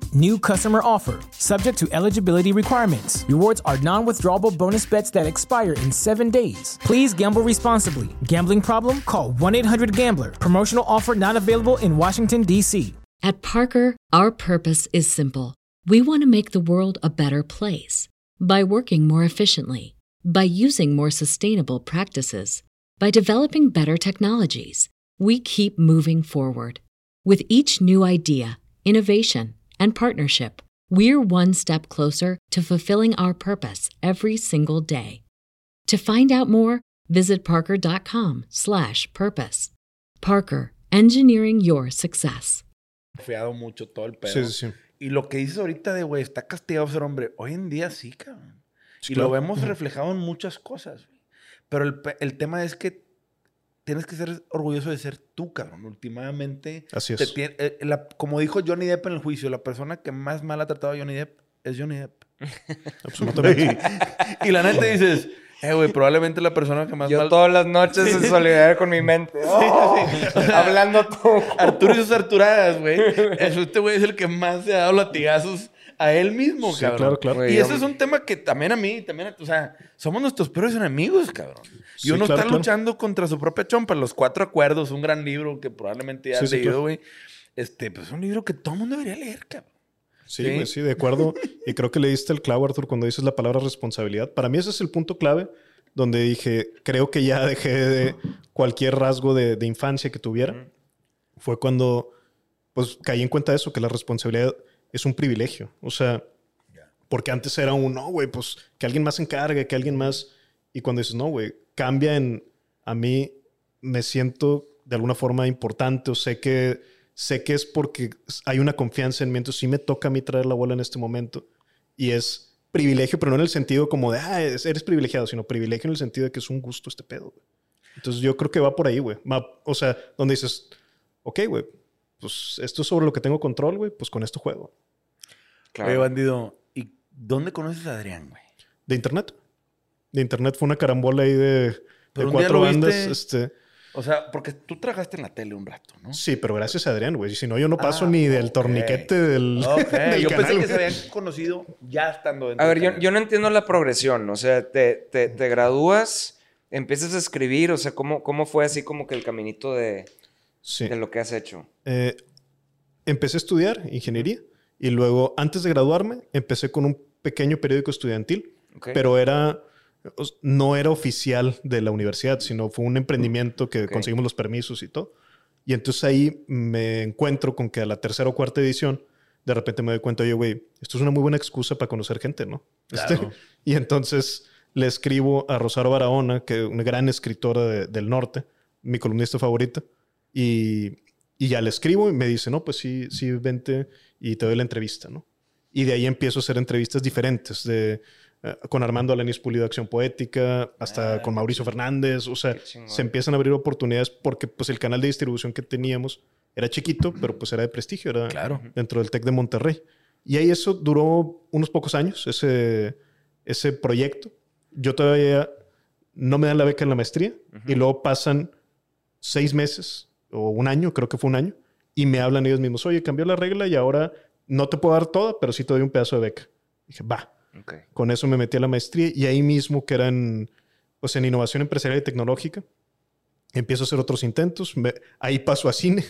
Speaker 5: New customer offer. Subject to eligibility requirements. Rewards are non withdrawable bonus bets that expire in seven days. Please gamble responsibly. Gambling problem? Call 1 800 Gambler. Promotional offer not available in Washington, D.C.
Speaker 6: At Parker, our purpose is simple. We want to make the world a better place by working more efficiently by using more sustainable practices, by developing better technologies, we keep moving forward. With each new idea, innovation, and partnership, we're one step closer to fulfilling our purpose every single day. To find out more, visit parker.com/purpose. Parker, engineering your success.
Speaker 1: Fiado mucho todo el pedo.
Speaker 2: Sí, sí, sí.
Speaker 1: Y lo que dices ahorita de güey, está castigado ser hombre. Hoy en día sí, cabrón. y lo vemos reflejado en muchas cosas. Pero el, el, tema es que tienes que ser orgulloso de ser tú, cabrón. Últimamente.
Speaker 2: Así
Speaker 1: te
Speaker 2: es.
Speaker 1: eh, la- como dijo Johnny Depp en el juicio, la persona que más mal ha tratado a Johnny Depp es Johnny Depp.
Speaker 2: Absolutamente.
Speaker 1: y la neta dices, eh, güey, probablemente la persona que más
Speaker 3: Yo
Speaker 1: mal.
Speaker 3: todas las noches en solidaridad con mi mente. Oh, hablando todo.
Speaker 1: Arturo y sus Arturadas, güey. Eso, Este güey es el que más se ha dado latigazos a él mismo,
Speaker 2: Sí,
Speaker 1: cabrón.
Speaker 2: claro, claro.
Speaker 1: Y eso es un tema que también a mí, también, a- o sea, somos nuestros peores enemigos, cabrón. Y
Speaker 2: Sí,
Speaker 1: uno
Speaker 2: claro,
Speaker 1: está
Speaker 2: claro.
Speaker 1: luchando contra su propia chompa. Los Cuatro Acuerdos, un gran libro que probablemente ya
Speaker 2: Sí,
Speaker 1: has
Speaker 2: sí,
Speaker 1: leído,
Speaker 2: claro.
Speaker 1: güey. Este, pues es un libro que todo el mundo debería leer, cabrón.
Speaker 2: Sí,
Speaker 1: Sí.
Speaker 2: güey, sí, de acuerdo. Y creo que le diste el clavo, Arthur, cuando dices la palabra responsabilidad. Para mí ese es el punto clave donde dije, creo que ya dejé de cualquier rasgo de, de infancia que tuviera. Fue cuando, pues, caí en cuenta de eso, que la responsabilidad es un privilegio. O sea, porque antes era un, no, güey, pues, que alguien más se encargue, que alguien más... Y cuando dices, no, güey, cambia en... A mí me siento de alguna forma importante o sé que sé que es porque hay una confianza en mí, entonces sí me toca a mí traer la bola en este momento. Y es privilegio, pero no en el sentido como de, ah, es- eres privilegiado, sino privilegio en el sentido de que es un gusto este pedo. güey. Entonces yo creo que va por ahí, güey. O sea, donde dices, ok, güey, pues esto es sobre lo que tengo control, güey, pues con esto juego.
Speaker 1: Oye, bandido, ¿y dónde conoces a Adrián, güey?
Speaker 2: De internet. De internet fue una carambola ahí de, cuatro bandas.
Speaker 1: viste-
Speaker 2: Este,
Speaker 1: O sea, porque tú trabajaste en la tele un rato, ¿no?
Speaker 2: sí, pero gracias a Adrián, güey. Si no, yo no paso
Speaker 1: Ah,
Speaker 2: ni del torniquete del,
Speaker 1: Ok,
Speaker 2: del
Speaker 1: yo
Speaker 2: canal,
Speaker 1: pensé que se habían conocido ya estando dentro
Speaker 3: A ver, yo, yo no entiendo la progresión. O sea, te, te, te gradúas, empiezas a escribir. O sea, ¿cómo, cómo fue así como que el caminito de,
Speaker 2: Sí.
Speaker 3: de lo que has hecho?
Speaker 2: Eh, empecé a estudiar ingeniería y luego, antes de graduarme, empecé con un pequeño periódico estudiantil, pero era no era oficial de la universidad, sino fue un emprendimiento que conseguimos los permisos y todo. Y entonces ahí me encuentro con que a la tercera o cuarta edición, de repente me doy cuenta, oye, güey, esto es una muy buena excusa para conocer gente, ¿no? Este, y entonces le escribo a Rosario Barahona, que es una gran escritora de- del norte, mi columnista favorita, y, y ya le escribo y me dice, no, pues sí, sí, vente y te doy la entrevista, ¿no? Y de ahí empiezo a hacer entrevistas diferentes, de, eh, con Armando Alanis Pulido, Acción Poética, hasta con Mauricio Fernández, o sea, se empiezan a abrir oportunidades porque pues el canal de distribución que teníamos era chiquito, pero pues era de prestigio, era
Speaker 1: Claro.
Speaker 2: dentro del TEC de Monterrey. Y ahí eso duró unos pocos años, ese, ese proyecto. Yo todavía no me dan la beca en la maestría y luego pasan seis meses o un año, creo que fue un año, y me hablan ellos mismos, oye, cambió la regla y ahora no te puedo dar toda, pero sí te doy un pedazo de beca. Dije, va. Con eso me metí a la maestría y ahí mismo, que era en, pues, en innovación empresarial y tecnológica, empiezo a hacer otros intentos. Me- ahí paso a cine.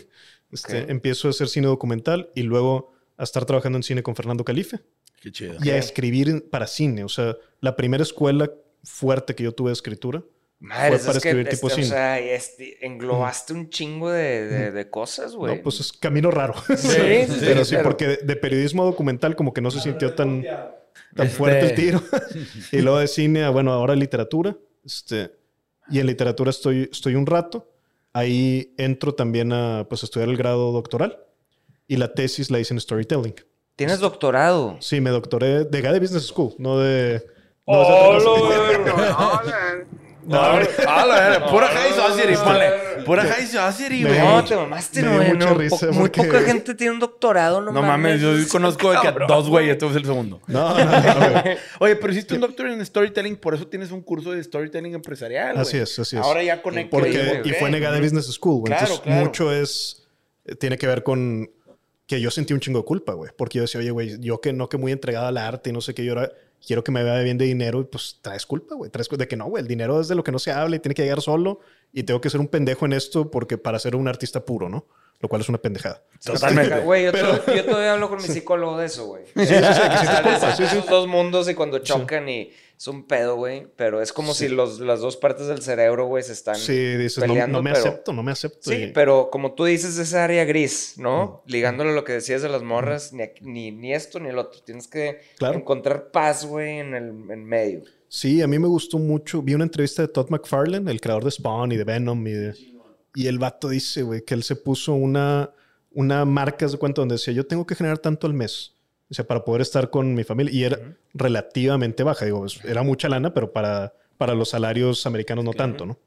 Speaker 2: Este. Empiezo a hacer cine documental y luego a estar trabajando en cine con Fernando Calife
Speaker 1: Qué chido.
Speaker 2: y a escribir para cine. O sea, la primera escuela fuerte que yo tuve de escritura
Speaker 3: Madre,
Speaker 2: fue para
Speaker 3: es que,
Speaker 2: escribir tipo
Speaker 3: este,
Speaker 2: cine.
Speaker 3: O sea, este, englobaste un chingo de, de- de cosas, güey.
Speaker 2: No, pues es camino raro.
Speaker 3: Sí,
Speaker 2: pero sí,
Speaker 3: claro.
Speaker 2: porque de, de periodismo documental como que no se sintió tan, tan
Speaker 1: Este-
Speaker 2: fuerte el tiro. y luego de cine, a, bueno, ahora literatura. Este, y en literatura estoy, estoy un rato. Ahí entro también a pues, estudiar el grado doctoral. Y la tesis la hice en storytelling.
Speaker 3: Tienes doctorado.
Speaker 2: Sí, me doctoré de GADE Business School, no de... No
Speaker 3: Oh,
Speaker 2: es
Speaker 1: pura High Society, ponle. Pura High Society, güey.
Speaker 3: No, te mamaste, no, güey. no,
Speaker 2: risa
Speaker 3: po- Muy poca gente tiene un doctorado, no,
Speaker 1: No mames, yo sí conozco de que dos güeyes, tú eres el segundo.
Speaker 2: No, no, no, güey.
Speaker 1: Oye, pero hiciste un doctor en storytelling, por eso tienes un curso de storytelling empresarial.
Speaker 2: Así
Speaker 1: güey.
Speaker 2: es, así es.
Speaker 1: Ahora ya conecté.
Speaker 2: Porque, y
Speaker 3: güey.
Speaker 2: fue negada de Business School, güey.
Speaker 1: Claro,
Speaker 2: Entonces,
Speaker 1: claro.
Speaker 2: mucho es... eh, Tiene que ver con que yo sentí un chingo de culpa, güey. Porque yo decía, oye, güey, yo que no que muy entregado al arte y no sé qué, yo ahora quiero que me vea bien de dinero y pues traes culpa, güey. Traes de que no, güey. El dinero es de lo que no se habla y tiene que llegar solo y tengo que ser un pendejo en esto porque para ser un artista puro, ¿no? Lo cual es una pendejada.
Speaker 1: Totalmente.
Speaker 3: Güey, yo, to- yo todavía hablo con mi psicólogo de eso, güey. Sí,
Speaker 2: sí, sí, que sí te culpa, sí, sí.
Speaker 3: Esos dos mundos y cuando chocan y es un pedo, güey. Pero es como si los, las dos partes del cerebro, güey, se están
Speaker 2: Sí, dices, no,
Speaker 3: peleando,
Speaker 2: no me
Speaker 3: pero-
Speaker 2: acepto, no me acepto.
Speaker 3: Sí,
Speaker 2: y-
Speaker 3: pero como tú dices, esa área gris, ¿no? Ligándolo a lo que decías de las morras, ni, ni, ni esto ni el otro. Tienes que
Speaker 2: Claro.
Speaker 3: encontrar paz, güey, en el en medio.
Speaker 2: Sí, a mí me gustó mucho. Vi una entrevista de Todd McFarlane, el creador de Spawn y de Venom. Y, de- y el vato dice, güey, que él se puso una, una marca de cuenta donde decía, yo tengo que generar tanto al mes. O sea, para poder estar con mi familia. Y era relativamente baja. Digo, pues, era mucha lana, pero para, para los salarios americanos no tanto, ¿no?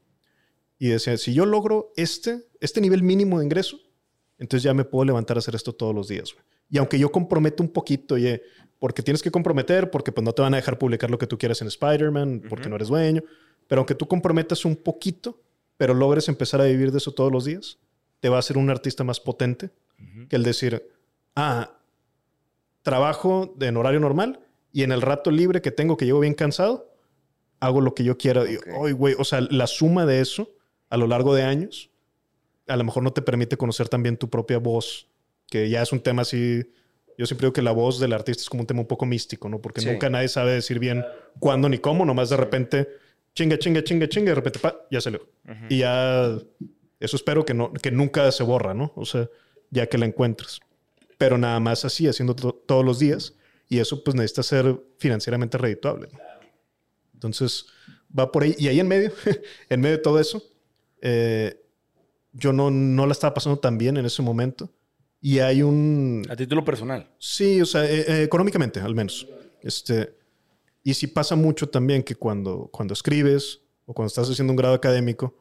Speaker 2: y decía, si yo logro este, este nivel mínimo de ingreso, entonces ya me puedo levantar a hacer esto todos los días. Y aunque yo comprometo un poquito, oye, porque tienes que comprometer, porque pues no te van a dejar publicar lo que tú quieras en Spider-Man, porque no eres dueño, pero aunque tú comprometas un poquito, pero logres empezar a vivir de eso todos los días, te va a hacer un artista más potente que el decir, ah, trabajo en horario normal y en el rato libre que tengo, que llevo bien cansado, hago lo que yo quiera. güey, o sea, la suma de eso a lo largo de años, a lo mejor no te permite conocer también tu propia voz, que ya es un tema así. Yo siempre digo que la voz del artista es como un tema un poco místico, ¿no? Porque nunca nadie sabe decir bien cuándo ni cómo, nomás de repente chinga, chinga, chinga, chinga, de repente pa, ya salió. Y ya, eso espero que, no, que nunca se borra, ¿no? O sea, ya que la encuentres. Pero nada más así, haciendo todos los días. Y eso pues necesita ser financieramente redituable. Entonces, va por ahí. Y ahí en medio, en medio de todo eso, eh, yo no, no la estaba pasando tan bien en ese momento. Y hay un...
Speaker 1: A título personal.
Speaker 2: Sí, o sea, eh, eh, económicamente al menos. Este, y sí pasa mucho también que cuando, cuando escribes o cuando estás haciendo un grado académico,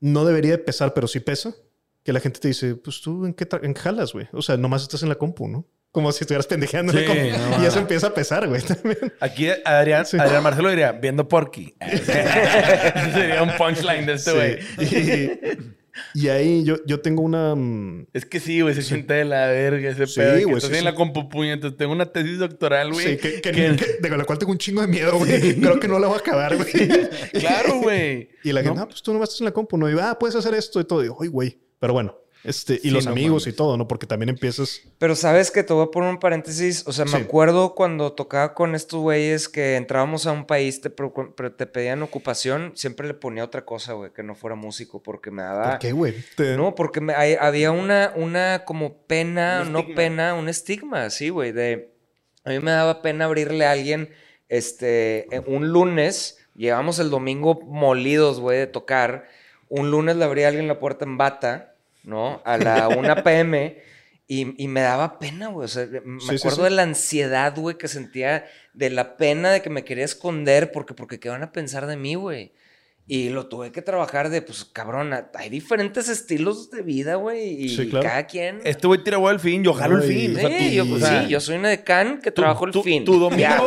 Speaker 2: no debería pesar, pero sí pesa, que la gente te dice, pues tú en qué, en jalas, güey. O sea, nomás estás en la compu, ¿no? Como si estuvieras pendejeando en la compu. y eso empieza a pesar, güey.
Speaker 1: Aquí Adrián, Adrián Marcelo diría, viendo Porky. sería un punchline de este güey.
Speaker 2: Y ahí yo, yo tengo una. Mm,
Speaker 1: es que sí, güey, se siente de la verga ese sí, pedo. Güey, estás en la compu entonces tengo una tesis doctoral, güey.
Speaker 2: Sí, que, que, de la cual tengo un chingo de miedo, güey. Creo que no la voy a acabar, güey.
Speaker 1: claro, güey.
Speaker 2: Y la gente, ah, pues tú no estás en la compu, no. Y ah, puedes hacer esto y todo. Y digo, ay, güey. Pero bueno, este, y los amigos y todo, ¿no? Porque también empiezas.
Speaker 3: Pero sabes que te voy a poner un paréntesis. O sea, me acuerdo cuando tocaba con estos güeyes que entrábamos a un país, te, te pedían ocupación, siempre le ponía otra cosa, güey, que no fuera músico, porque me daba.
Speaker 2: ¿Por qué, güey?
Speaker 3: No, porque me, había una, una como pena, no pena, un estigma, sí, güey, de. A mí me daba pena abrirle a alguien, este, un lunes, llevamos el domingo molidos, güey, de tocar. Un lunes le abría a alguien la puerta en bata ¿no? A la 1 pm. Y, me daba pena, güey. O sea, me acuerdo de la ansiedad, güey, que sentía, de la pena de que me quería esconder, porque, porque ¿qué van a pensar de mí, güey? Y lo tuve que trabajar de, pues, cabrón, hay diferentes estilos de vida, güey. Y cada quien.
Speaker 1: Este güey tira al fin, yo jalo el fin.
Speaker 3: Sí, yo, pues, sí, yo soy una de Can que trabajo el fin.
Speaker 1: Tu domingo,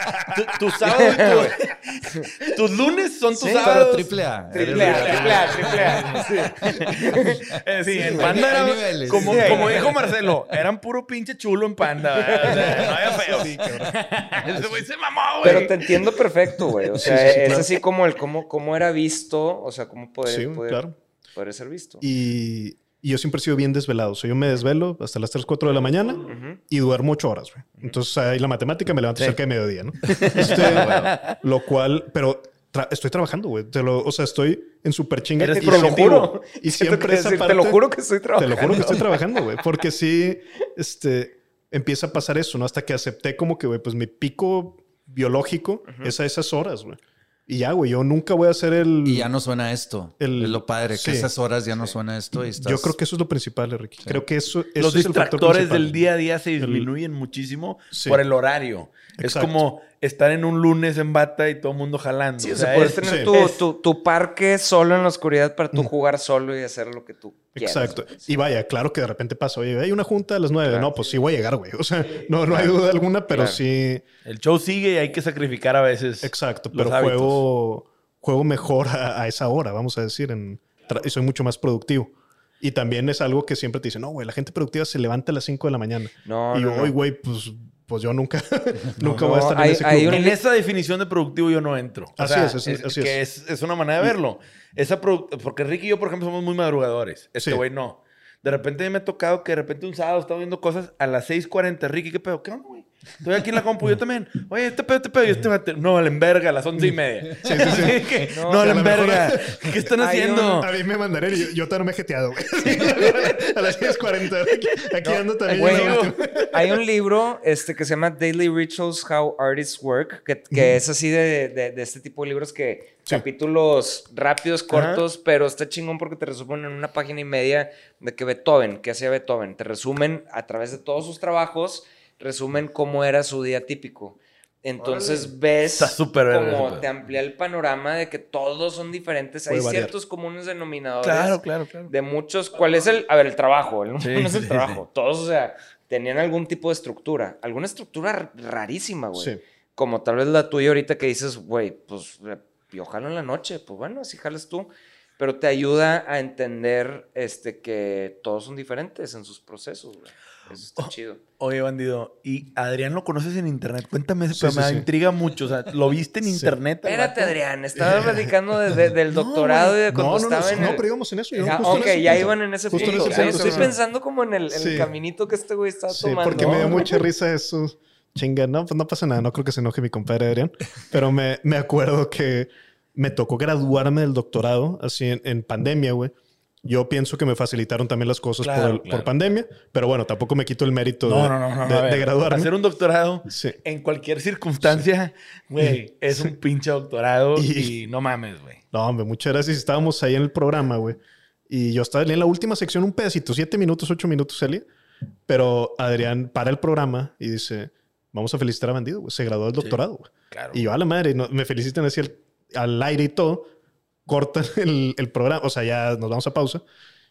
Speaker 1: tu, sábado tus lunes son tus sábados.
Speaker 4: triple A.
Speaker 3: Triple A, triple A, triple
Speaker 1: A. Sí, en Panda era, como, como dijo Marcelo, eran puro pinche chulo en Panda. O sea, no había feo. Sí, Ese güey se mamó, güey.
Speaker 3: Pero te entiendo perfecto, güey. O sea, es así como el cómo cómo era visto, o sea, cómo poder, poder, ser visto.
Speaker 2: Y, yo siempre he sido bien desvelado. O sea, yo me desvelo hasta las 3, 4 de la mañana y duermo 8 horas, güey. Entonces, ahí la matemática me levanto cerca de mediodía, ¿no? Este, lo cual, pero estoy trabajando, güey. o sea, estoy en súper chinga.
Speaker 3: Y, lo juro.
Speaker 2: Y siempre esa
Speaker 3: parte, Te lo juro que estoy trabajando.
Speaker 2: Te lo juro que estoy trabajando, güey. Porque sí, este, empieza a pasar eso, ¿no? Hasta que acepté como que, güey, pues mi pico biológico es a esas horas, güey. Y ya, güey, yo nunca voy a hacer el...
Speaker 4: Y ya no suena esto. El, es lo padre, que esas horas ya no suena esto y
Speaker 2: Yo creo que eso es lo principal, Enrique. Creo que eso,
Speaker 1: Los distractores del día a día se disminuyen muchísimo por el horario. Es como estar en un lunes en bata y todo el mundo jalando.
Speaker 3: o sea, puedes tener tu, parque solo en la oscuridad para tú mm. jugar solo y hacer lo que tú quieras.
Speaker 2: Exacto. Y vaya, claro que de repente pasa, oye, hay una junta a las nueve. No, pues sí voy a llegar, güey. O sea, no, no hay duda alguna, pero sí.
Speaker 1: El show sigue y hay que sacrificar a veces.
Speaker 2: Exacto, pero juego, juego mejor a, esa hora, vamos a decir, en, y soy mucho más productivo. Y también es algo que siempre te dicen, no, güey, la gente productiva se levanta a las 5 de la mañana. No, y hoy, güey, pues pues yo nunca, nunca voy a estar en ese club.
Speaker 1: En esa definición de productivo yo no entro.
Speaker 2: así es, así es.
Speaker 1: que es. una manera de verlo. Esa porque Ricky y yo, por ejemplo, somos muy madrugadores. Este güey no. De repente me ha tocado que de repente un sábado estaba viendo cosas a las 6.40. Ricky, ¿qué pedo? ¿Qué onda, güey? Estoy aquí en la compu, yo también. Oye, este pedo, este pedo. Y este No, la enverga a las once y media. Sí, sí, sí. no, no la enverga. ¿Qué están haciendo?
Speaker 2: A mí me mandaré. Yo, yo todavía no me he jeteado, güey. a las 6.40. Aquí, aquí ando también.
Speaker 3: hay un libro este, que se llama Daily Rituals How Artists Work, que, que es así de, de, de, este tipo de libros que capítulos rápidos, cortos, pero está chingón porque te resumen en una página y media de que Beethoven, que hacía Beethoven, te resumen a través de todos sus trabajos resumen cómo era su día típico. Entonces ves como te amplía el panorama de que todos son diferentes. Hay ciertos comunes denominadores.
Speaker 1: Claro, claro, claro.
Speaker 3: De muchos. ¿Cuál es el? A ver, el trabajo. El sí, es el trabajo. Todos, o sea, tenían algún tipo de estructura. Alguna estructura rarísima, güey. Sí. Como tal vez la tuya ahorita que dices, güey, pues yo jalo en la noche. Pues bueno, así jalas tú. Pero te ayuda a entender este, que todos son diferentes en sus procesos, güey. Eso está oh, chido.
Speaker 1: Oye, bandido, y Adrián lo conoces en internet. Cuéntame, pero me intriga mucho. O sea, ¿lo viste en internet?
Speaker 3: Espérate, Adrián. Estaba platicando del doctorado y de cuando
Speaker 2: no,
Speaker 3: estaba
Speaker 2: no,
Speaker 3: en.
Speaker 2: No, pero íbamos en eso.
Speaker 3: Ah, ok, ya iban en ese punto. estoy pensando como en el, caminito que este güey estaba tomando.
Speaker 2: Sí, porque me dio mucha risa eso. Chinga, no, pues no pasa nada. No creo que se enoje mi compadre Adrián. Pero me, me acuerdo que me tocó graduarme del doctorado así en, en pandemia, güey. Yo pienso que me facilitaron también las cosas por, pandemia, pero bueno, tampoco me quito el mérito de, graduarme.
Speaker 1: Hacer un doctorado en cualquier circunstancia, güey, es un pinche doctorado y, no mames, güey.
Speaker 2: No, hombre, muchas gracias. Estábamos ahí en el programa, güey. Y yo estaba en la última sección un pedacito, siete minutos, ocho minutos salía. Pero Adrián para el programa y dice, vamos a felicitar a Bandido, güey. Se graduó del doctorado, güey. Y yo a la madre, me felicitan así al aire y todo cortan el, el, programa, o sea, ya nos vamos a pausa.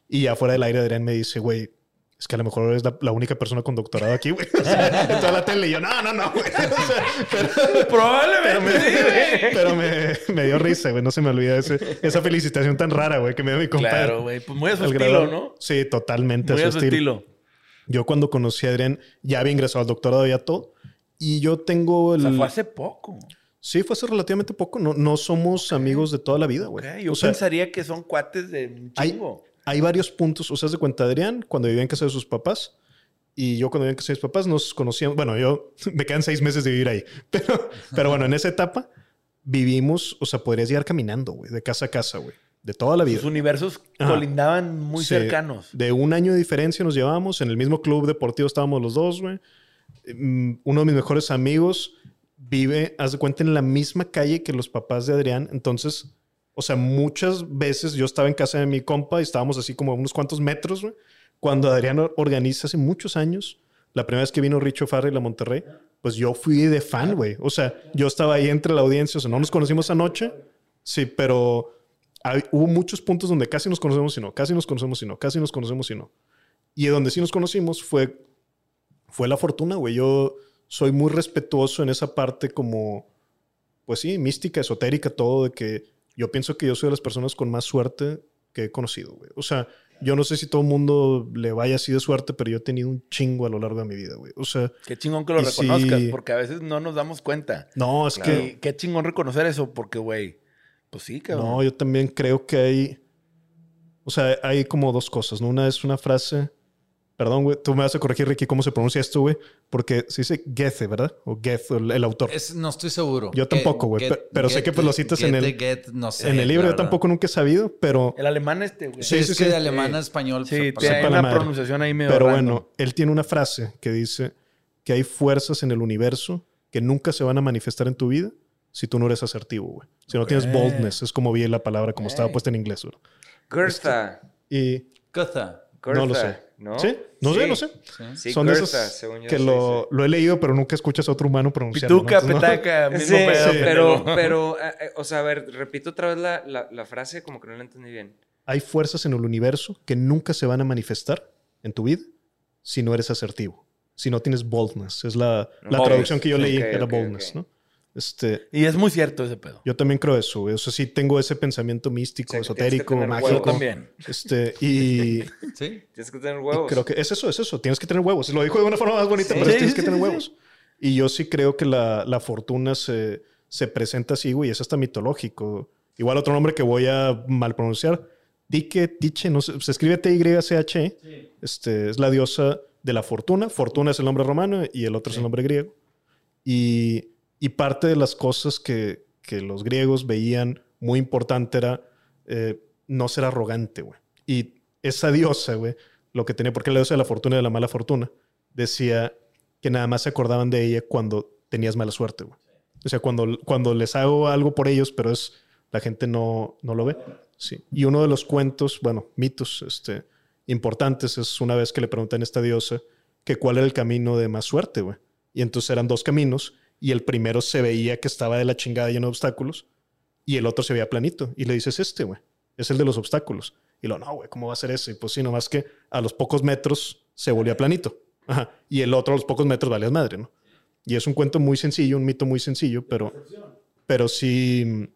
Speaker 2: Y ya fuera del aire, Adrián me dice, güey, es que a lo mejor eres la, única persona con doctorado aquí, güey. en toda la tele. Y yo, no, no, no, güey.
Speaker 1: Probablemente.
Speaker 2: Pero, me, me, dio risa, güey. No se me olvida ese, esa felicitación tan rara, güey, que me dio mi compadre.
Speaker 1: Claro, güey. Pues muy a su estilo, ¿no?
Speaker 2: Sí, totalmente muy a su, estilo. Yo cuando conocí a Adrián, ya había ingresado al doctorado, ya todo. Y yo tengo el...
Speaker 1: O sea, fue hace poco.
Speaker 2: Sí, fue hace relativamente poco. No, no somos amigos de toda la vida, güey.
Speaker 1: Yo pensaría que son cuates de un chingo.
Speaker 2: Hay, varios puntos. O sea, de cuenta, Adrián, cuando vivía en casa de sus papás, y yo cuando vivía en casa de sus papás, nos conocíamos. Bueno, yo me quedan seis meses de vivir ahí. Pero, pero bueno, en esa etapa vivimos, o sea, podrías llegar caminando, güey, de casa a casa, güey. De toda la vida.
Speaker 1: Los universos colindaban muy cercanos.
Speaker 2: De un año de diferencia nos llevábamos. En el mismo club deportivo estábamos los dos, güey. Mm, uno de mis mejores amigos vive, haz de cuenta, en la misma calle que los papás de Adrián. Entonces, o sea, muchas veces yo estaba en casa de mi compa y estábamos así como a unos cuantos metros, güey. Cuando Adrián organiza hace muchos años, la primera vez que vino Richo Farrell a Monterrey, pues yo fui de fan, güey. O sea, yo estaba ahí entre la audiencia, o sea, no nos conocimos anoche, sí, pero hubo muchos puntos donde casi nos conocemos y no, casi nos conocemos y no, casi nos conocemos y no. Y donde sí nos conocimos fue, fue la fortuna, güey. Yo soy muy respetuoso en esa parte como, pues sí, mística, esotérica, todo, de que yo pienso que yo soy de las personas con más suerte que he conocido, güey. O sea, yo no sé si todo el mundo le vaya así de suerte, pero yo he tenido un chingo a lo largo de mi vida, güey. O sea...
Speaker 1: Qué chingón que lo reconozcas, porque a veces no nos damos cuenta.
Speaker 2: No, es que...
Speaker 1: qué chingón reconocer eso, porque, güey, pues sí, cabrón.
Speaker 2: No, yo también creo que hay... O sea, hay como dos cosas, ¿no? Una es una frase Perdón, güey, tú me vas a corregir, Ricky, cómo se pronuncia esto, güey. Porque se dice Goethe, ¿verdad? O Goethe, el, autor.
Speaker 4: no estoy seguro.
Speaker 2: Yo tampoco, güey. Pero sé que pues lo citas en el, en el libro. Yo tampoco nunca he sabido, pero...
Speaker 1: El alemán este, güey.
Speaker 4: Sí, sí, sí. de alemán a español.
Speaker 1: Sí, tiene una pronunciación ahí medio
Speaker 2: Pero bueno, él tiene una frase que dice que hay fuerzas en el universo que nunca se van a manifestar en tu vida si tú no eres asertivo, güey. Si no tienes boldness, es como vi la palabra, como estaba puesta en inglés, güey.
Speaker 3: Goethe.
Speaker 2: y...
Speaker 4: Goethe.
Speaker 2: No lo sé. ¿No? ¿Sí? No sé, no sé. Sí. Son esos que lo, lo, he leído, pero nunca escuchas a otro humano pronunciarlo.
Speaker 1: Pituca, petaca, mismo
Speaker 3: pedo, pero, pero, eh, eh, o sea, a ver, repito otra vez la, la, la, frase, como que no la entendí bien.
Speaker 2: Hay fuerzas en el universo que nunca se van a manifestar en tu vida si no eres asertivo, si no tienes boldness. Es la, la traducción que yo leí, era boldness, ¿no? Este,
Speaker 1: y es muy cierto ese pedo.
Speaker 2: Yo también creo eso, güey. O sea, sí tengo ese pensamiento místico, esotérico, mágico.
Speaker 1: también.
Speaker 2: Este, y...
Speaker 3: sí, tienes que tener huevos.
Speaker 2: Creo que es eso, es eso. Tienes que tener huevos. Lo dijo de una forma más bonita, pero tienes que tener huevos. Y yo sí creo que la, la fortuna se, se, presenta así, güey. Es hasta mitológico. Igual otro nombre que voy a mal pronunciar. Dike, Tiche, no sé, se escribe T-Y-C-H. Este, es la diosa de la fortuna. Fortuna es el nombre romano y el otro es el nombre griego. Y y parte de las cosas que, que los griegos veían muy importante era eh, no ser arrogante, güey. Y esa diosa, güey, lo que tenía, porque la diosa de la fortuna y de la mala fortuna, decía que nada más se acordaban de ella cuando tenías mala suerte, güey. O sea, cuando, cuando les hago algo por ellos, pero es la gente no, no lo ve. Sí. Y uno de los cuentos, bueno, mitos este, importantes es una vez que le preguntan a esta diosa que cuál era el camino de más suerte, güey. Y entonces eran dos caminos y el primero se veía que estaba de la chingada lleno de obstáculos y el otro se veía planito. Y le dices, este, güey, es el de los obstáculos. Y lo, no, güey, ¿cómo va a ser ese? Y pues sí, nomás que a los pocos metros se volvía planito. Ajá. Y el otro a los pocos metros valía madre, ¿no? Y es un cuento muy sencillo, un mito muy sencillo, pero, pero sí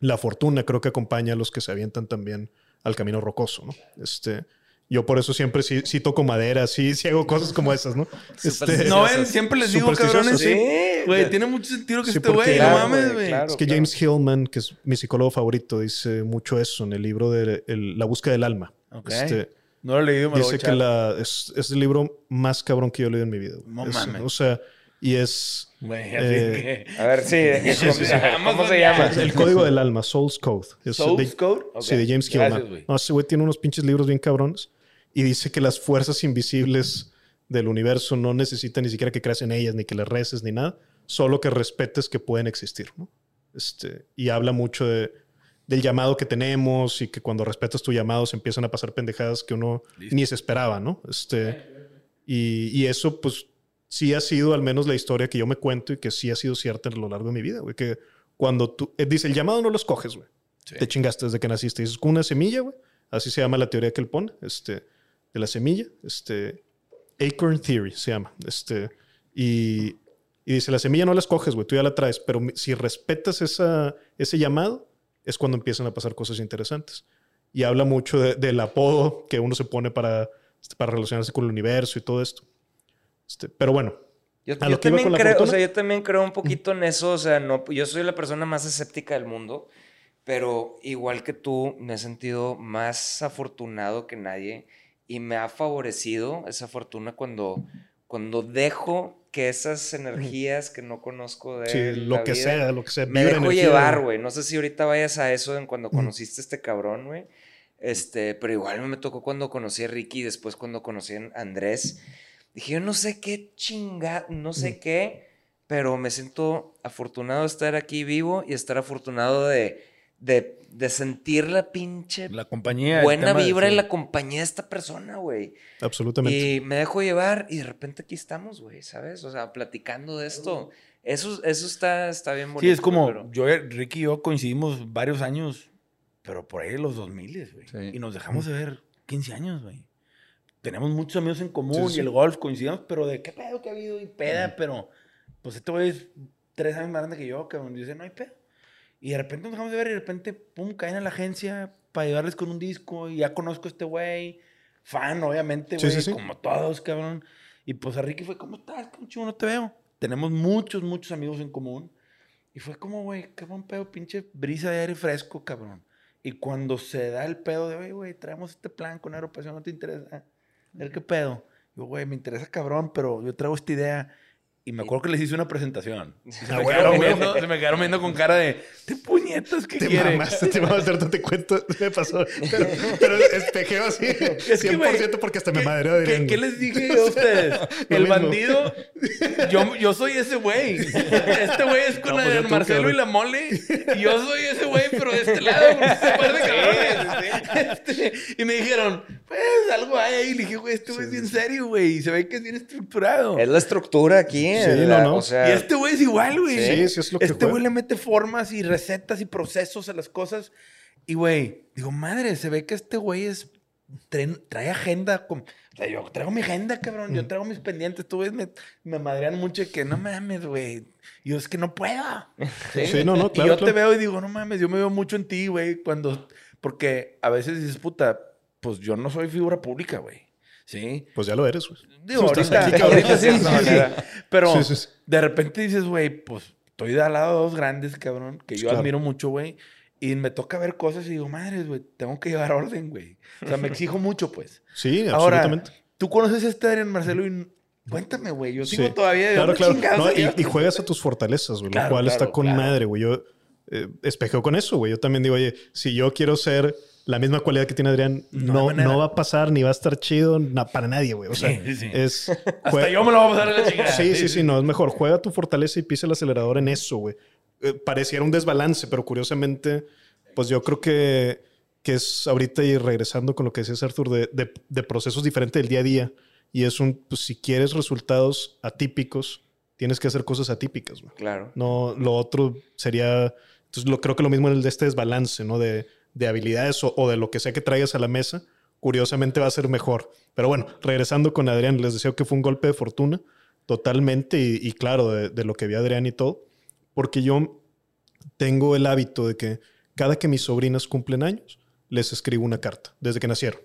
Speaker 2: la fortuna creo que acompaña a los que se avientan también al camino rocoso, ¿no? Este, yo por eso siempre sí, sí toco madera, sí, sí hago cosas como esas, ¿no?
Speaker 1: Este, no, siempre les digo, cabrones, sí, güey, tiene mucho sentido que este güey, no mames, güey.
Speaker 2: es que James Hillman, que es mi psicólogo favorito, dice mucho eso en el libro de La búsqueda del alma. Este,
Speaker 1: no lo he leído, me
Speaker 2: Dice que la, es, es, el libro más cabrón que yo he leído en mi vida.
Speaker 1: No mames.
Speaker 2: O sea, y es...
Speaker 3: Eh, a ver, sí. ¿Cómo, se llama?
Speaker 2: El código del alma, Soul's Code.
Speaker 1: ¿Soul's Code?
Speaker 2: Sí, de James Hillman. no, ese güey tiene unos pinches libros bien cabrones y dice que las fuerzas invisibles del universo no necesitan ni siquiera que creas en ellas, ni que les reces, ni nada, solo que respetes que pueden existir, ¿no? Este, y habla mucho de, del llamado que tenemos y que cuando respetas tu llamado se empiezan a pasar pendejadas que uno ni se esperaba, ¿no? Este, y, y, eso, pues, sí ha sido al menos la historia que yo me cuento y que sí ha sido cierta a lo largo de mi vida, güey, que cuando tú, eh, dice, el llamado no lo escoges, güey. Te chingaste desde que naciste. Dices, con una semilla, güey. Así se llama la teoría que él pone. Este, de la semilla, este, Acorn Theory se llama, este, y, y dice, la semilla no la escoges, güey, tú ya la traes, pero si respetas esa, ese llamado, es cuando empiezan a pasar cosas interesantes. Y habla mucho del apodo que uno se pone para, este, para relacionarse con el universo y todo esto. Este, pero bueno,
Speaker 3: yo, también creo, o sea, yo también creo un poquito en eso, o sea, no, yo soy la persona más escéptica del mundo, pero igual que tú, me he sentido más afortunado que nadie y me ha favorecido esa fortuna cuando, cuando dejo que esas energías que no conozco de
Speaker 2: sí, lo que sea, lo que sea,
Speaker 3: me dejo llevar, güey. No sé si ahorita vayas a eso en cuando conociste a este cabrón, güey. Este, pero igual me tocó cuando conocí a Ricky y después cuando conocí a Andrés. Dije, yo no sé qué chinga, no sé qué, pero me siento afortunado de estar aquí vivo y estar afortunado de, de de sentir la pinche
Speaker 1: la compañía,
Speaker 3: buena vibra en la compañía de esta persona, güey.
Speaker 2: Absolutamente.
Speaker 3: Y me dejo llevar y de repente aquí estamos, güey, ¿sabes? O sea, platicando de esto. Eso, eso está, está bien bonito.
Speaker 1: Sí, es como, yo, Ricky y yo coincidimos varios años, pero por ahí en los 2000, güey. Y nos dejamos de ver 15 años, güey. Tenemos muchos amigos en común y el golf coincidimos, pero de qué pedo que ha habido y peda, pero pues este güey es tres años más grande que yo, que dice, no hay pedo. Y de repente nos dejamos de ver y de repente, pum, caen a la agencia para ayudarles con un disco y ya conozco a este güey. Fan, obviamente, güey, como todos, cabrón. Y pues a Ricky fue, ¿cómo estás? ¿Cómo chido no te veo? Tenemos muchos, muchos amigos en común. Y fue como, güey, qué buen pedo, pinche brisa de aire fresco, cabrón. Y cuando se da el pedo de, güey, güey, traemos este plan con Aeropasión, ¿no te interesa? A ver qué pedo. Yo, güey, me interesa cabrón, pero yo traigo esta idea y me acuerdo que les hice una presentación. Se, me, quedaron viendo, se me quedaron viendo con cara de, ¿qué puñetas que
Speaker 2: te
Speaker 1: quiere?
Speaker 2: Mamaste, te mamaste, ahorita te cuento, me pasó. Pero, pero espejeo así, es 100% porque hasta me madre
Speaker 1: ¿qué, ¿qué, les dije a ustedes? El bandido, yo, yo soy ese güey. Este güey es con no, pues Marcelo y la mole. Y yo soy ese güey, pero de este lado, par de cabrones. Este, y me dijeron, pues algo hay ahí. Y le dije, güey, este güey es bien serio, güey. Y se ve que es bien estructurado.
Speaker 3: Es la estructura aquí
Speaker 2: Sí, no, no.
Speaker 1: y este güey es igual, güey.
Speaker 2: Sí, sí, es lo que
Speaker 1: Este güey le mete formas y recetas y procesos a las cosas. Y, güey, digo, madre, se ve que este güey es... Trae, agenda. Con, o sea, yo traigo mi agenda, cabrón. Yo mm. traigo mis pendientes. Tú ves, me, me madrean mucho de que no mames, güey. Y yo es que no puedo.
Speaker 2: Sí, no, no, claro.
Speaker 1: Y yo te veo y digo, no mames, yo me veo mucho en ti, güey. Cuando. Porque a veces dices, puta, pues yo no soy figura pública, güey. ¿Sí?
Speaker 2: Pues ya lo eres, güey.
Speaker 1: Digo, ahorita, aquí, ahorita sí, Pero de repente dices, güey, pues estoy de al lado de dos grandes, cabrón, que yo admiro mucho, güey. Y me toca ver cosas y digo, madre, güey, tengo que llevar orden, güey. O sea, me exijo mucho, pues.
Speaker 2: Sí, absolutamente.
Speaker 1: Ahora, tú conoces a este Adrián Marcelo y cuéntame, güey. Yo sigo todavía
Speaker 2: claro, claro. y, juegas a tus fortalezas, güey, lo cual está con madre, güey. Yo eh, espejeo con eso, güey. Yo también digo, oye, si yo quiero ser la misma cualidad que tiene Adrián no, no, va a pasar ni va a estar chido para nadie, güey. O sea, es.
Speaker 1: Hasta yo me lo voy a pasar en la chingada.
Speaker 2: Sí, sí, sí, no, es mejor. Juega tu fortaleza y pisa el acelerador en eso, güey. Eh, pareciera un desbalance, pero curiosamente, pues yo creo que, que es ahorita y regresando con lo que decías, Arthur, de, de, procesos diferentes del día a día. Y es un, pues si quieres resultados atípicos, tienes que hacer cosas atípicas. Güey.
Speaker 3: Claro.
Speaker 2: No, lo otro sería, entonces lo, creo que lo mismo en el de este desbalance, ¿no? De, de habilidades o, de lo que sea que traigas a la mesa, curiosamente va a ser mejor. Pero bueno, regresando con Adrián, les deseo que fue un golpe de fortuna, totalmente, y, y claro, de, de, lo que vi Adrián y todo, porque yo tengo el hábito de que cada que mis sobrinas cumplen años, les escribo una carta, desde que nacieron.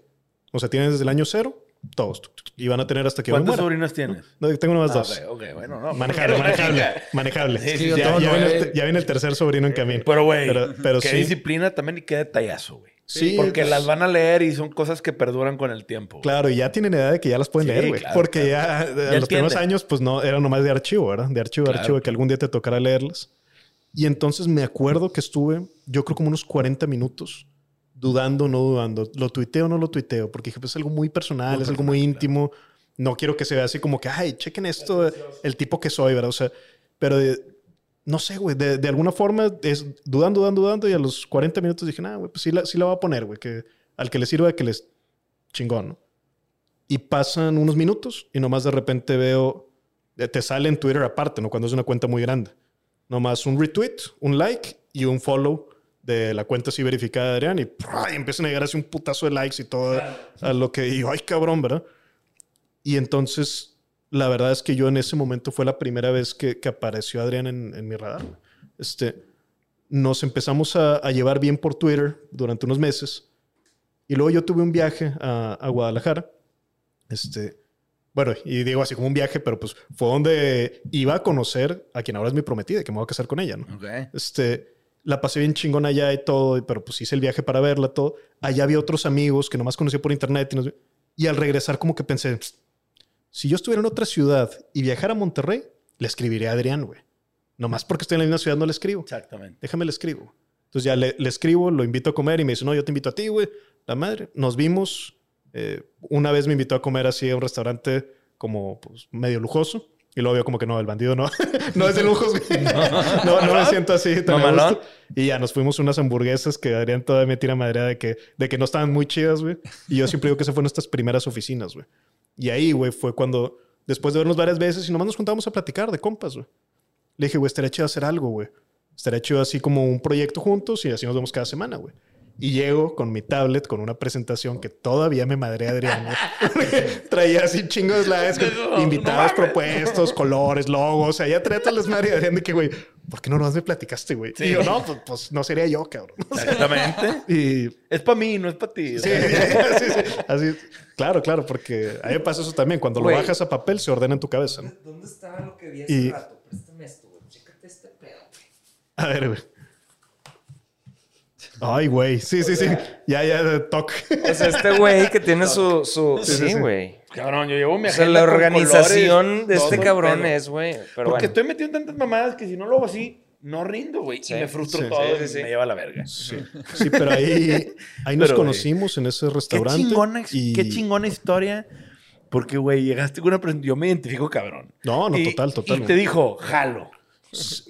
Speaker 2: O sea, tienen desde el año cero, todos. Y van a tener hasta que
Speaker 1: ¿Cuántas sobrinas tienes?
Speaker 2: No, tengo nomás
Speaker 1: ah,
Speaker 2: dos.
Speaker 1: Ok, okay bueno, no.
Speaker 2: Manejable, manejable. manejable. Sí, sí, ya, ya, viene el, ya, viene el, tercer sobrino en camino.
Speaker 1: Pero, güey,
Speaker 2: pero, pero
Speaker 1: qué
Speaker 2: sí.
Speaker 1: disciplina también y qué detallazo, güey.
Speaker 2: Sí,
Speaker 1: porque
Speaker 2: pues,
Speaker 1: las van a leer y son cosas que perduran con el tiempo.
Speaker 2: Claro, y ya tienen edad de que ya las pueden
Speaker 1: Sí,
Speaker 2: leer, güey.
Speaker 1: claro,
Speaker 2: porque
Speaker 1: claro.
Speaker 2: ya, en los primeros años, pues no, era nomás de archivo, ¿verdad? De archivo, de
Speaker 1: Claro.
Speaker 2: archivo, que algún día te tocará leerlas. Y entonces me acuerdo que estuve, yo creo como unos 40 minutos, dudando, no dudando. ¿Lo tuiteo o no lo tuiteo? Porque dije, pues es algo muy personal,
Speaker 1: Muy
Speaker 2: es algo muy íntimo. No quiero que se vea así como que, ay, chequen esto, el tipo que soy, ¿verdad? O sea, pero de- no sé, güey, de, de alguna forma es dudando, dudando, dudando. Y a los 40 minutos dije, nah, güey, pues sí la, sí la voy a poner, güey, que al que le sirva, que les chingón, ¿no? Y pasan unos minutos y nomás de repente veo, eh, te sale en Twitter aparte, ¿no? Cuando es una cuenta muy grande. Nomás un retweet, un like y un follow de la cuenta así verificada de Adrián y, ¡prua! y empiezan a llegar así un putazo de likes y todo a lo que digo, ay cabrón, ¿verdad? Y entonces, la verdad es que yo en ese momento fue la primera vez que, que apareció Adrián en, en mi radar. Este, nos empezamos a, a llevar bien por Twitter durante unos meses y luego yo tuve un viaje a, a Guadalajara. Este, bueno, y digo así como un viaje, pero pues fue donde iba a conocer a quien ahora es mi prometida, que me voy a casar con ella, ¿no?
Speaker 1: Ok.
Speaker 2: Este, la pasé bien chingón allá y todo, pero pues hice el viaje para verla, todo. Allá había otros amigos que nomás conocí por internet. Y, nos- y al regresar como que pensé, "Psst, si yo estuviera en otra ciudad y viajara a Monterrey, le escribiría a Adrián, güey. Nomás porque estoy en la misma ciudad no le escribo.
Speaker 1: Exactamente.
Speaker 2: Déjame le escribo. Entonces ya le, le escribo, lo invito a comer y me dice, no, yo te invito a ti, güey. La madre. Nos vimos. eh, una vez me invitó a comer así a un restaurante como pues, medio lujoso. Y luego vio como que no, el bandido no. no es de lujos, güey. No, no me siento así. tan a
Speaker 1: Mamalón.
Speaker 2: gusto. Y ya nos fuimos unas hamburguesas que Adrián todavía me tira madre de que, de que no estaban muy chidas, güey. Y yo siempre digo que esas fueron nuestras primeras oficinas, güey. Y ahí, güey, fue cuando, después de vernos varias veces y nomás nos juntábamos a platicar de compas, güey. Le dije, güey, estaría chido hacer algo, güey. Estaría chido así como un proyecto juntos y así nos vemos cada semana, güey. Y llego con mi tablet, con una presentación que todavía me madré. Porque Traía así chingos de slides con
Speaker 1: No,
Speaker 2: invitados
Speaker 1: no
Speaker 2: propuestos, colores, logos. O sea, ya traía todas las madres de Adrián de que, güey, ¿por qué no nomás me platicaste, güey?
Speaker 1: Sí.
Speaker 2: Y yo, no, pues, pues no sería yo, cabrón.
Speaker 1: Exactamente.
Speaker 2: Y
Speaker 1: es para mí, no es para ti.
Speaker 2: Sí, sí, sí. Así, claro, claro, porque a mí me pasa eso también. Cuando
Speaker 3: Güey.
Speaker 2: lo bajas a papel, se ordena en tu cabeza. ¿no?
Speaker 3: ¿Dónde estaba lo que vi
Speaker 2: Y-
Speaker 3: hace rato? Préstame esto, güey. Chécate este pedo, güey.
Speaker 2: A ver, güey. Ay, güey. Sí, sí, sí. Ya, ya, de toque.
Speaker 3: O sea, este güey que tiene su... su...
Speaker 2: Sí, sí,
Speaker 3: Sí,
Speaker 2: sí.
Speaker 3: güey.
Speaker 1: Cabrón, yo llevo mi
Speaker 3: O sea,
Speaker 1: agenda
Speaker 3: la organización
Speaker 1: colores,
Speaker 3: de este cabrón es, güey.
Speaker 1: Porque
Speaker 3: bueno.
Speaker 1: estoy metido en tantas mamadas que si no lo hago así, no rindo, güey.
Speaker 3: Sí,
Speaker 1: y me frustro
Speaker 2: sí,
Speaker 1: todo
Speaker 3: sí,
Speaker 1: y me lleva a la verga.
Speaker 2: Sí, sí pero ahí, ahí nos
Speaker 1: Pero,
Speaker 2: conocimos en ese
Speaker 1: Qué
Speaker 2: restaurante.
Speaker 1: chingona,
Speaker 2: y-
Speaker 1: qué chingona historia. Porque, güey, llegaste con una presentación. Yo me identifico cabrón.
Speaker 2: No, no,
Speaker 1: Y-
Speaker 2: total, total.
Speaker 1: Y te dijo, jalo.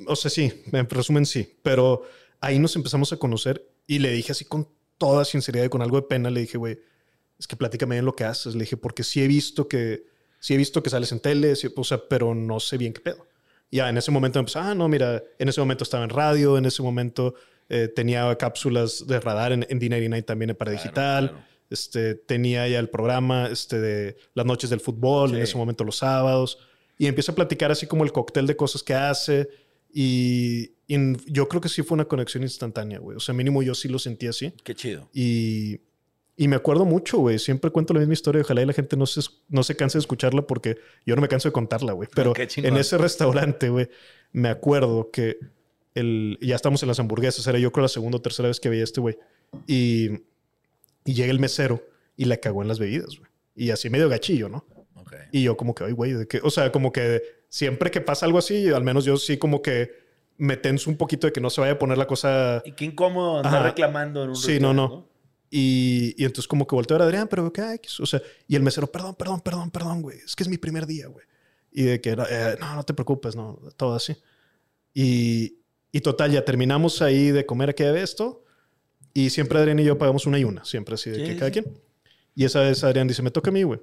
Speaker 2: O sea, sí, en resumen sí. Pero ahí nos empezamos a conocer y le dije así con toda sinceridad y con algo de pena, le dije, güey, es que platícame bien lo que haces. Le dije, porque sí he visto que, sí he visto que sales en tele, sí, o sea, pero no sé bien qué pedo. Ya en ese momento empezó, ah, no, mira, en ese momento estaba en radio, en ese momento eh, tenía cápsulas de radar en, en D99 también para digital.
Speaker 1: claro.
Speaker 2: Este, tenía ya el programa este, de las noches del fútbol, en ese momento los sábados. Y empieza a platicar así como el cóctel de cosas que hace. Y, yo creo que sí fue una conexión instantánea, güey. O sea, mínimo yo sí lo sentí así.
Speaker 1: Qué chido.
Speaker 2: Y, y me acuerdo mucho, güey. Siempre cuento la misma historia. Ojalá y la gente no se, no se canse de escucharla porque yo no me canso de contarla, güey. Pero en ese restaurante, güey, me acuerdo que el, ya estamos en las hamburguesas. Era yo creo la segunda o tercera vez que veía a este güey. Y, y llega el mesero y la cagó en las bebidas, güey. Y así medio gachillo, ¿no?
Speaker 1: Ok.
Speaker 2: Y yo como que, ay, güey, ¿de? O sea, como que siempre que pasa algo así, al menos yo sí como que me tenso un poquito de que no se vaya a poner la cosa...
Speaker 1: Y qué incómodo andar
Speaker 2: Ajá.
Speaker 1: reclamando en un
Speaker 2: Sí, no,
Speaker 1: restaurante,
Speaker 2: no. Y, y entonces como que volteo a ver a Adrián, pero ¿qué hay? O sea, y el mesero, perdón, perdón, perdón, perdón, güey. Es que es mi primer día, güey. Y de que, eh, no, no te preocupes, no, todo así. Y, y total, ya terminamos ahí de comer aquella vez esto. Y siempre Adrián y yo pagamos una y una, siempre así de
Speaker 1: Sí,
Speaker 2: que
Speaker 1: sí,
Speaker 2: cada quien. Y esa vez Adrián dice, me toca a mí, güey.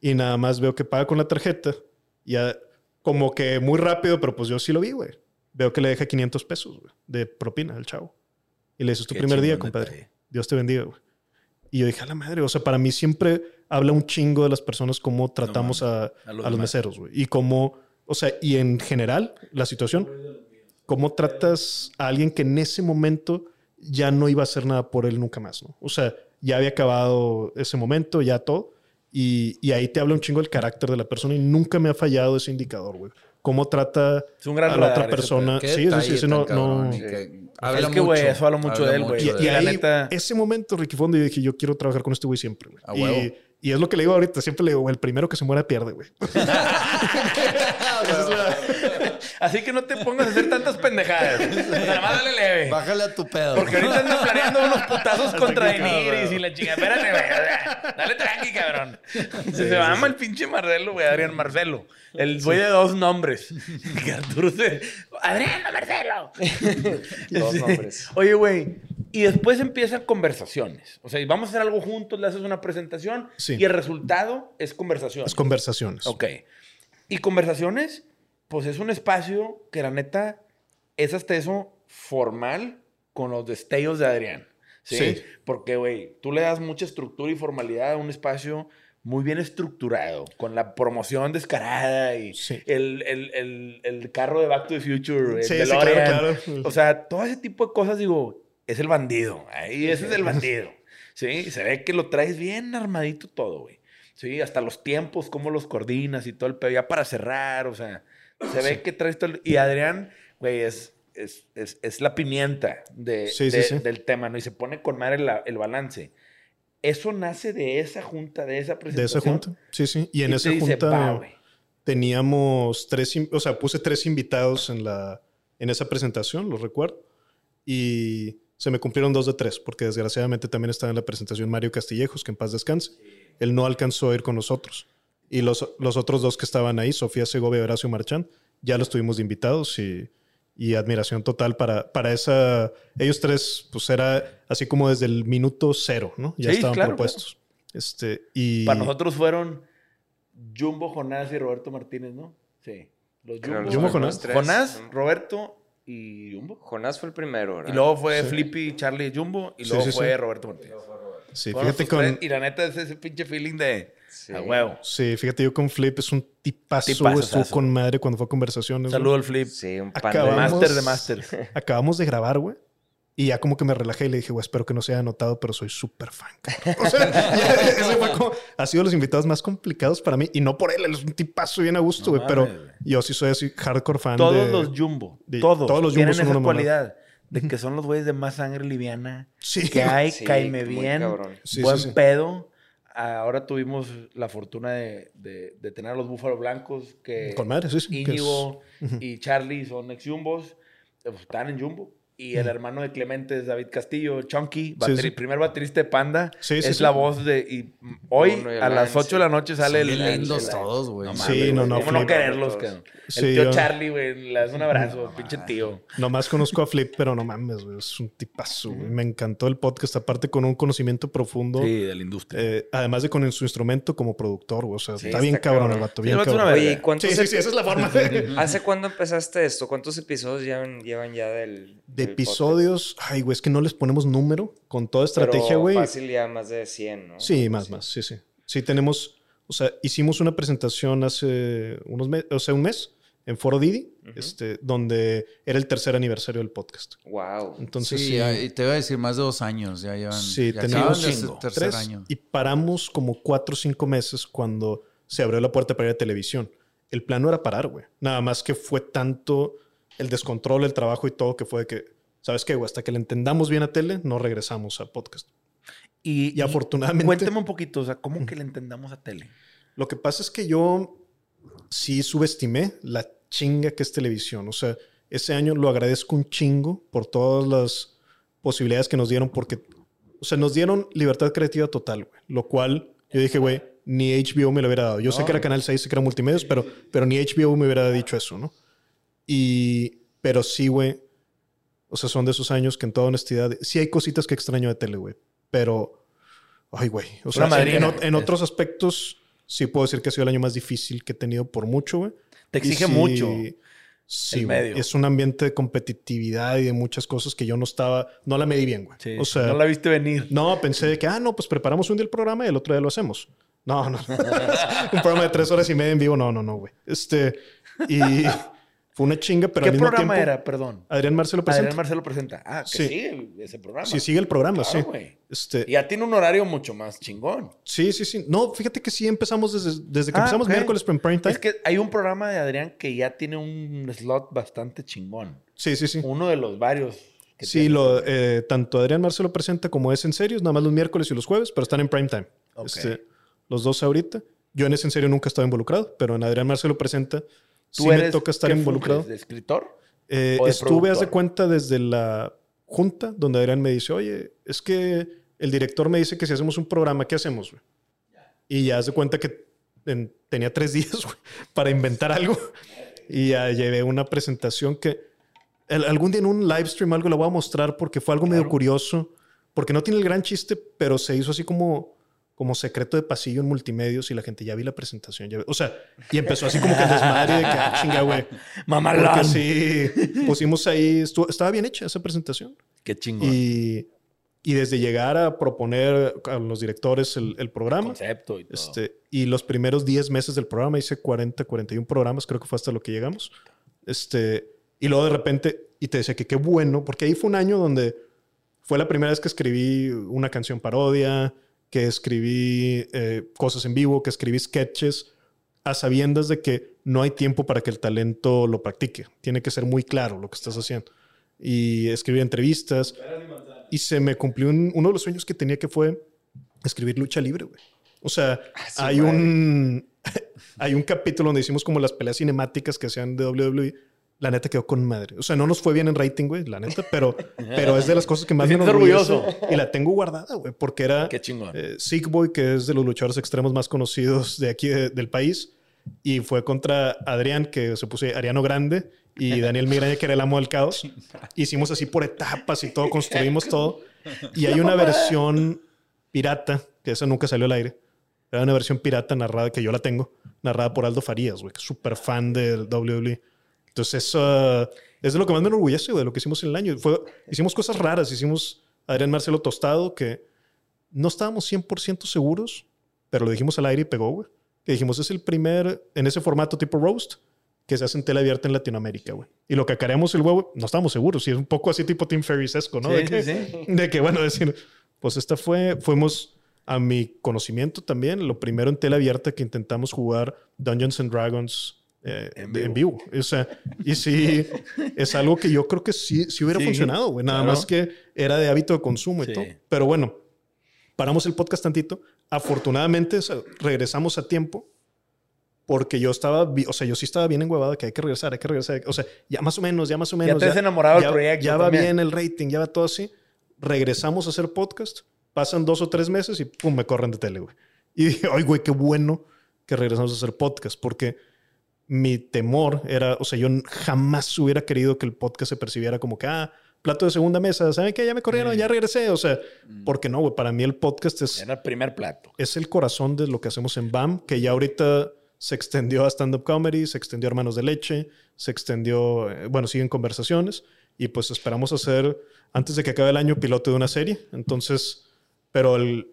Speaker 2: Y nada más veo que paga con la tarjeta. Ya como que muy rápido, pero pues yo sí lo vi, güey. Veo que le deja 500 pesos, güey, de propina al chavo. Y le dices, es tu primer día, compadre. Dios te bendiga, güey. Y yo dije, a la madre, o sea, para mí siempre habla un chingo de las personas cómo tratamos a, los, meseros, güey. Y cómo, o sea, y en general, la situación, cómo tratas a alguien que en ese momento ya no iba a hacer nada por él nunca más, ¿no? O sea, ya había acabado ese momento, ya todo. Y, y ahí te habla un chingo del carácter de la persona y nunca me ha fallado ese indicador, güey cómo trata a la otra persona. Sí, sí, sí, no, no.
Speaker 1: Habla es que, güey, eso habla mucho de él, güey.
Speaker 2: Y, ahí, neta... ese momento, Ricky Fondo, yo dije, yo quiero trabajar con este güey siempre, güey. Y, y, es lo que le digo ahorita, siempre le digo, el primero que se muera pierde, güey.
Speaker 1: Así que no te pongas a hacer tantas pendejadas. Nada más dale leve.
Speaker 4: Bájale a tu pedo.
Speaker 1: Porque ahorita andan planeando unos putazos contra Deniris y la chica. Espérate, güey. Dale tranqui, cabrón. se llama el pinche Marcelo, güey. Adrián Marcelo. El güey de dos nombres. Que Arturo se... Adrián Marcelo. dos nombres. Oye, güey. Y después empiezan conversaciones. O sea, vamos a hacer algo juntos, le haces una presentación y el resultado es conversación.
Speaker 2: Es conversaciones.
Speaker 1: Ok. Y conversaciones pues es un espacio que la neta es hasta eso formal con los destellos de Adrián. ¿sí? Porque, güey, tú le das mucha estructura y formalidad a un espacio muy bien estructurado, con la promoción descarada y el, carro de Back to the Future, el sí, claro, O sea, todo ese tipo de cosas, digo, es el bandido. Ahí ese es el bandido. Sí, se ve que lo traes bien armadito todo, güey. Sí, hasta los tiempos, cómo los coordinas y todo el pedo, ya para cerrar, o sea, se ve que traes todo... Y Adrián, güey, es, es, es, la pimienta de, del tema, ¿no? Y se pone con madre el balance. Eso nace de esa junta, de esa presentación.
Speaker 2: De esa junta, sí, sí. Y en esa junta teníamos tres, o sea, puse tres invitados en, la, en esa presentación, lo recuerdo. Y se me cumplieron dos de tres, porque desgraciadamente también estaba en la presentación Mario Castillejos, que en paz descanse. Él no alcanzó a ir con nosotros. Y los, los otros dos que estaban ahí, Sofía Segovia y Horacio Marchán, ya los tuvimos de invitados y, y, admiración total para, para esa... Ellos tres, pues era así como desde el minuto cero, ¿no? Ya estaban propuestos. Este, y...
Speaker 1: Para nosotros fueron Jumbo, Jonás y Roberto Martínez, ¿no? Sí. Los Jumbo,
Speaker 2: Jumbo Jonás.
Speaker 1: Jonás, Roberto y Jumbo.
Speaker 3: Jonás fue el primero, ¿verdad?
Speaker 1: Y luego fue Flippy, Charlie y Jumbo. Y luego fue Roberto Martínez.
Speaker 2: Sí, fíjate con...
Speaker 1: Y la neta es ese pinche feeling de Sí. A huevo.
Speaker 2: Sí, fíjate, yo con Flip es un tipazo, estuvo con madre cuando fue a conversaciones.
Speaker 1: Saludo al Flip.
Speaker 3: Sí, un
Speaker 1: pan de Master de Master.
Speaker 2: Acabamos de grabar, güey. Y ya como que me relajé y le dije, güey, espero que no se haya notado, pero soy súper fan. O sea, ese fue como, ha sido los invitados más complicados para mí. Y no por él, él es un tipazo bien a gusto, güey. pero yo sí soy así hardcore fan
Speaker 1: todos los Jumbo, todos, todos los Jumbo tienen esa cualidad de que son los güeyes de más sangre liviana. Sí. Que hay, caime bien, buen pedo ahora tuvimos la fortuna de, tener a los búfalos blancos que
Speaker 2: Con madre, sí,
Speaker 1: Íñigo y Charlie son ex jumbos, pues, están en jumbo. Y el hermano de Clemente es David Castillo, Chunky, primer baterista de Panda. es la voz de. Y hoy a las 8 de la noche sale
Speaker 4: el. lindos todos, güey.
Speaker 2: sí, no, no.
Speaker 1: ¿Cómo no quererlos, El tío Charlie, güey, le das un abrazo, pinche tío.
Speaker 2: Nomás conozco a Flip, pero no mames, güey. Es un tipazo, güey. Me encantó el podcast, aparte con un conocimiento profundo.
Speaker 1: Sí, de la industria.
Speaker 2: Eh, además de con su instrumento como productor, güey. O sea, está, bien cabrón el vato, bien
Speaker 3: cabrón. Oye, ¿cuántos
Speaker 2: sí, sí, sí, esa es la forma.
Speaker 3: ¿Hace cuándo empezaste esto? ¿Cuántos episodios llevan, llevan ya del
Speaker 2: episodios, ay, güey, es que no les ponemos número con toda estrategia, güey.
Speaker 3: fácil ya más de 100, ¿no?
Speaker 2: Sí, más, más, sí, sí. Sí, tenemos, o sea, hicimos una presentación hace unos meses, o sea, un mes en Foro Didi, este, donde era el tercer aniversario del podcast.
Speaker 3: Wow.
Speaker 2: Entonces,
Speaker 4: sí, y te iba a decir más de dos años, ya llevan.
Speaker 2: Sí, tenemos cinco, tercer año. Y paramos como cuatro o cinco meses cuando se abrió la puerta para ir a televisión. El plan no era parar, güey. Nada más que fue tanto el descontrol, el trabajo y todo, que fue que, ¿sabes qué? Hasta que le entendamos bien a tele, no regresamos a podcast.
Speaker 1: Y, afortunadamente... Cuénteme un poquito, o sea, ¿cómo que le entendamos a tele?
Speaker 2: Lo que pasa es que yo sí subestimé la chinga que es televisión. O sea, ese año lo agradezco un chingo por todas las posibilidades que nos dieron, porque, o sea, nos dieron libertad creativa total, güey. Lo cual yo dije, güey, ni HBO me lo hubiera dado. Yo sé que era Canal 6, sé que era multimedios, pero, pero ni HBO me hubiera dicho eso, ¿no? Y, pero sí, güey. O sea, son de esos años que en toda honestidad, sí hay cositas que extraño de tele, güey. Pero, ay, güey. O sea, en, otros aspectos, sí puedo decir que ha sido el año más difícil que he tenido por mucho, güey.
Speaker 1: Te exige mucho.
Speaker 2: Sí, es un ambiente de competitividad y de muchas cosas que yo no estaba, no la medí bien, güey.
Speaker 1: o sea, no la viste venir.
Speaker 2: No, pensé que, ah, no, pues preparamos un día el programa y el otro día lo hacemos. No, no. un programa de tres horas y media en vivo, no, no, no, güey. Este, y fue una chinga, pero
Speaker 1: ¿Qué programa era, perdón?
Speaker 2: Adrián Marcelo presenta.
Speaker 1: Adrián Marcelo presenta. Ah, que sí. sigue ese programa.
Speaker 2: Sí, sigue el programa, sí.
Speaker 1: Este... Y ya tiene un horario mucho más chingón.
Speaker 2: Sí, sí, sí. No, fíjate que sí empezamos desde, desde que ah, empezamos miércoles en prime time.
Speaker 1: Es que hay un programa de Adrián que ya tiene un slot bastante chingón.
Speaker 2: Sí, sí, sí.
Speaker 1: Uno de los varios.
Speaker 2: sí, lo, eh, tanto Adrián Marcelo presenta como es en serio, nada más los miércoles y los jueves, pero están en prime time. Este, los dos ahorita. Yo en ese en serio nunca he estado involucrado, pero en Adrián Marcelo presenta sí me toca estar involucrado.
Speaker 1: ¿De escritor?
Speaker 2: Eh, estuve, haz de cuenta, desde la junta, donde Adrián me dice, oye, es que el director me dice que si hacemos un programa, ¿qué hacemos? Y ya haz de cuenta que tenía tres días para inventar algo. Y ya llevé una presentación que algún día en un live stream algo lo voy a mostrar porque fue algo medio curioso. Porque no tiene el gran chiste, pero se hizo así como como secreto de pasillo en multimedios y la gente ya vi la presentación. o sea, y empezó así como que el desmadre de que, ah, chinga, güey.
Speaker 1: Mamalán.
Speaker 2: sí, pusimos ahí, estaba bien hecha esa presentación.
Speaker 1: Qué chingón.
Speaker 2: Y, y desde llegar a proponer a los directores el, el programa.
Speaker 1: concepto y todo.
Speaker 2: Este, y los primeros 10 meses del programa hice 40, 41 programas, creo que fue hasta lo que llegamos. Este, y luego de repente, y te decía que qué bueno, porque ahí fue un año donde fue la primera vez que escribí una canción parodia, que escribí eh, cosas en vivo, que escribí sketches, a sabiendas de que no hay tiempo para que el talento lo practique. Tiene que ser muy claro lo que estás haciendo. Y escribí entrevistas. Y se me cumplió uno de los sueños que tenía que fue escribir lucha libre, güey. O sea, ah, hay un hay un capítulo donde hicimos como las peleas cinemáticas que hacían de WWE la neta quedó con madre. O sea, no nos fue bien en rating, güey, la neta, pero, pero es de las cosas que más me orgulloso. Y la tengo guardada, güey, porque era
Speaker 1: Qué chingón.
Speaker 2: Eh, Sick Boy, que es de los luchadores extremos más conocidos de aquí del país. Y fue contra Adrián, que se puso Ariano Grande, y Daniel Migraña, que era el amo del caos. Hicimos así por etapas y todo, construimos todo. Y hay una versión pirata, que esa nunca salió al aire. Era una versión pirata narrada, que yo la tengo, narrada por Aldo Farías, güey, que es súper fan del WWE. Entonces, eso es lo que más me enorgullece de lo que hicimos en el año. Fue, hicimos cosas raras. Hicimos Adrián Marcelo Tostado, que no estábamos 100% seguros, pero lo dijimos al aire y pegó, güey. Que dijimos, es el primer, en ese formato tipo roast, que se hace en tela abierta en Latinoamérica, güey. Y lo que acareamos el huevo, no estábamos seguros. Y es un poco así tipo Tim Ferriss-esco, ¿no? de, que, sí. de que, bueno, decir, pues esta fue, fuimos a mi conocimiento también, lo primero en tela abierta que intentamos jugar Dungeons and Dragons eh, en, vivo. O sea, y sí, es algo que yo creo que sí, sí hubiera funcionado, güey. Nada más que era de hábito de consumo y todo. Pero bueno, paramos el podcast tantito. Afortunadamente regresamos a tiempo porque yo estaba, o sea, yo sí estaba bien enguevado que hay que regresar, hay que regresar. O sea, ya más o menos, ya más o menos.
Speaker 1: Ya te has enamorado del proyecto.
Speaker 2: Ya va bien el rating, ya va todo así. Regresamos a hacer podcast. Pasan dos o tres meses y pum, me corren de tele, güey. Y dije, ay, güey, qué bueno que regresamos a hacer podcast porque mi temor era, o sea, yo jamás hubiera querido que el podcast se percibiera como que, ah, plato de segunda mesa, ¿saben qué? Ya me corrieron, ya regresé, o sea, mm. porque no, güey, para mí el podcast es...
Speaker 1: Era el primer plato.
Speaker 2: Es el corazón de lo que hacemos en BAM, que ya ahorita se extendió a stand-up comedy, se extendió a Hermanos de Leche, se extendió, eh, bueno, siguen conversaciones y pues esperamos hacer, antes de que acabe el año, piloto de una serie, entonces, pero el,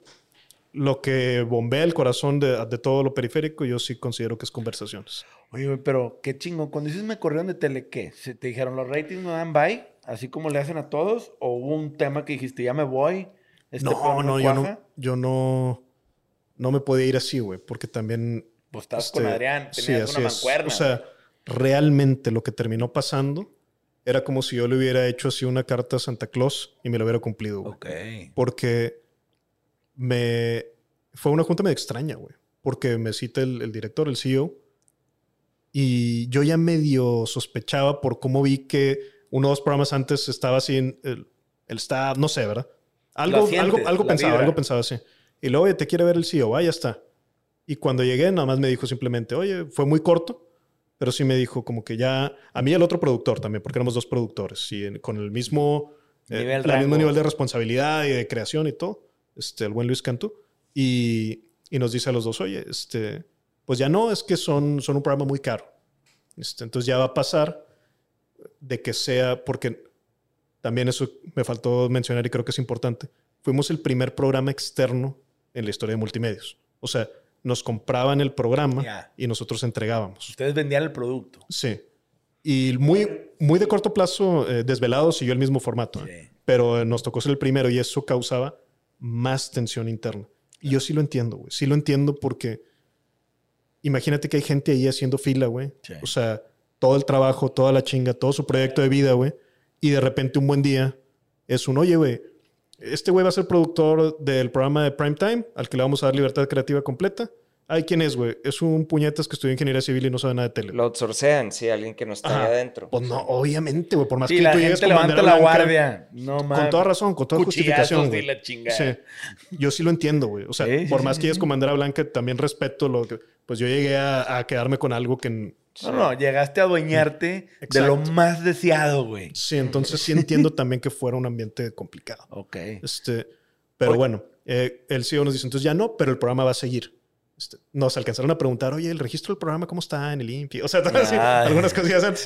Speaker 2: lo que bombea el corazón de, de, todo lo periférico, yo sí considero que es conversaciones.
Speaker 1: Oye, pero qué chingo. Cuando dices me corrieron de tele, ¿qué? ¿Se te dijeron los ratings no dan bye? Así como le hacen a todos. ¿O hubo un tema que dijiste, ya me voy?
Speaker 2: Este no, no, yo no, yo no, no me podía ir así, güey, porque también.
Speaker 1: Pues estabas con este, Adrián, tenías sí, una mancuerna.
Speaker 2: O sea, realmente lo que terminó pasando era como si yo le hubiera hecho así una carta a Santa Claus y me lo hubiera cumplido, güey.
Speaker 1: Ok.
Speaker 2: Porque me. Fue una junta medio extraña, güey. Porque me cita el, el director, el CEO y yo ya medio sospechaba por cómo vi que uno o dos programas antes estaba así en el, el staff, no sé, ¿verdad? Algo, algo, algo pensaba, algo pensaba así. Y luego, oye, te quiere ver el CEO, ah, ya está. Y cuando llegué, nada más me dijo simplemente, oye, fue muy corto, pero sí me dijo como que ya, a mí y el otro productor también, porque éramos dos productores, y con el mismo, eh, el mismo nivel de responsabilidad y de creación y todo, este, el buen Luis Cantú, y, y nos dice a los dos, oye, este, pues ya no, es que son, son un programa muy caro. Este, entonces ya va a pasar de que sea, porque también eso me faltó mencionar y creo que es importante, fuimos el primer programa externo en la historia de multimedios. O sea, nos compraban el programa y nosotros entregábamos.
Speaker 1: Ustedes vendían el producto.
Speaker 2: Sí. Y muy, muy de corto plazo, eh, Desvelado siguió el mismo formato. ¿eh? Pero nos tocó ser el primero y eso causaba más tensión interna. Y yo sí lo entiendo, güey. Sí lo entiendo porque imagínate que hay gente ahí haciendo fila, güey. O sea, todo el trabajo, toda la chinga, todo su proyecto de vida, güey. Y de repente un buen día es un, oye, güey, este güey va a ser productor del programa de Primetime, al que le vamos a dar libertad creativa completa. Ay, ¿quién es, güey? Es un puñetas que estudia ingeniería civil y no sabe nada de tele.
Speaker 3: Lo outsourcean, sí, alguien que no está ahí adentro.
Speaker 2: Pues no, obviamente, güey. Por más
Speaker 1: sí,
Speaker 2: que
Speaker 1: la tú llegues con levanta la guardia. No,
Speaker 2: Con toda razón, con toda justificación. Güey. La sí. Yo sí lo entiendo, güey. O sea, por más que llegues con bandera blanca, también respeto lo que. Pues yo llegué a quedarme con algo que
Speaker 1: no, no, llegaste a adueñarte de lo más deseado, güey.
Speaker 2: Sí, entonces sí entiendo también que fuera un ambiente complicado.
Speaker 1: Ok.
Speaker 2: Este, pero bueno, eh, el CEO nos dice, entonces ya no, pero el programa va a seguir. Este, nos alcanzaron a preguntar, oye, el registro del programa, ¿cómo está en el INPI? O sea, algunas cosillas antes.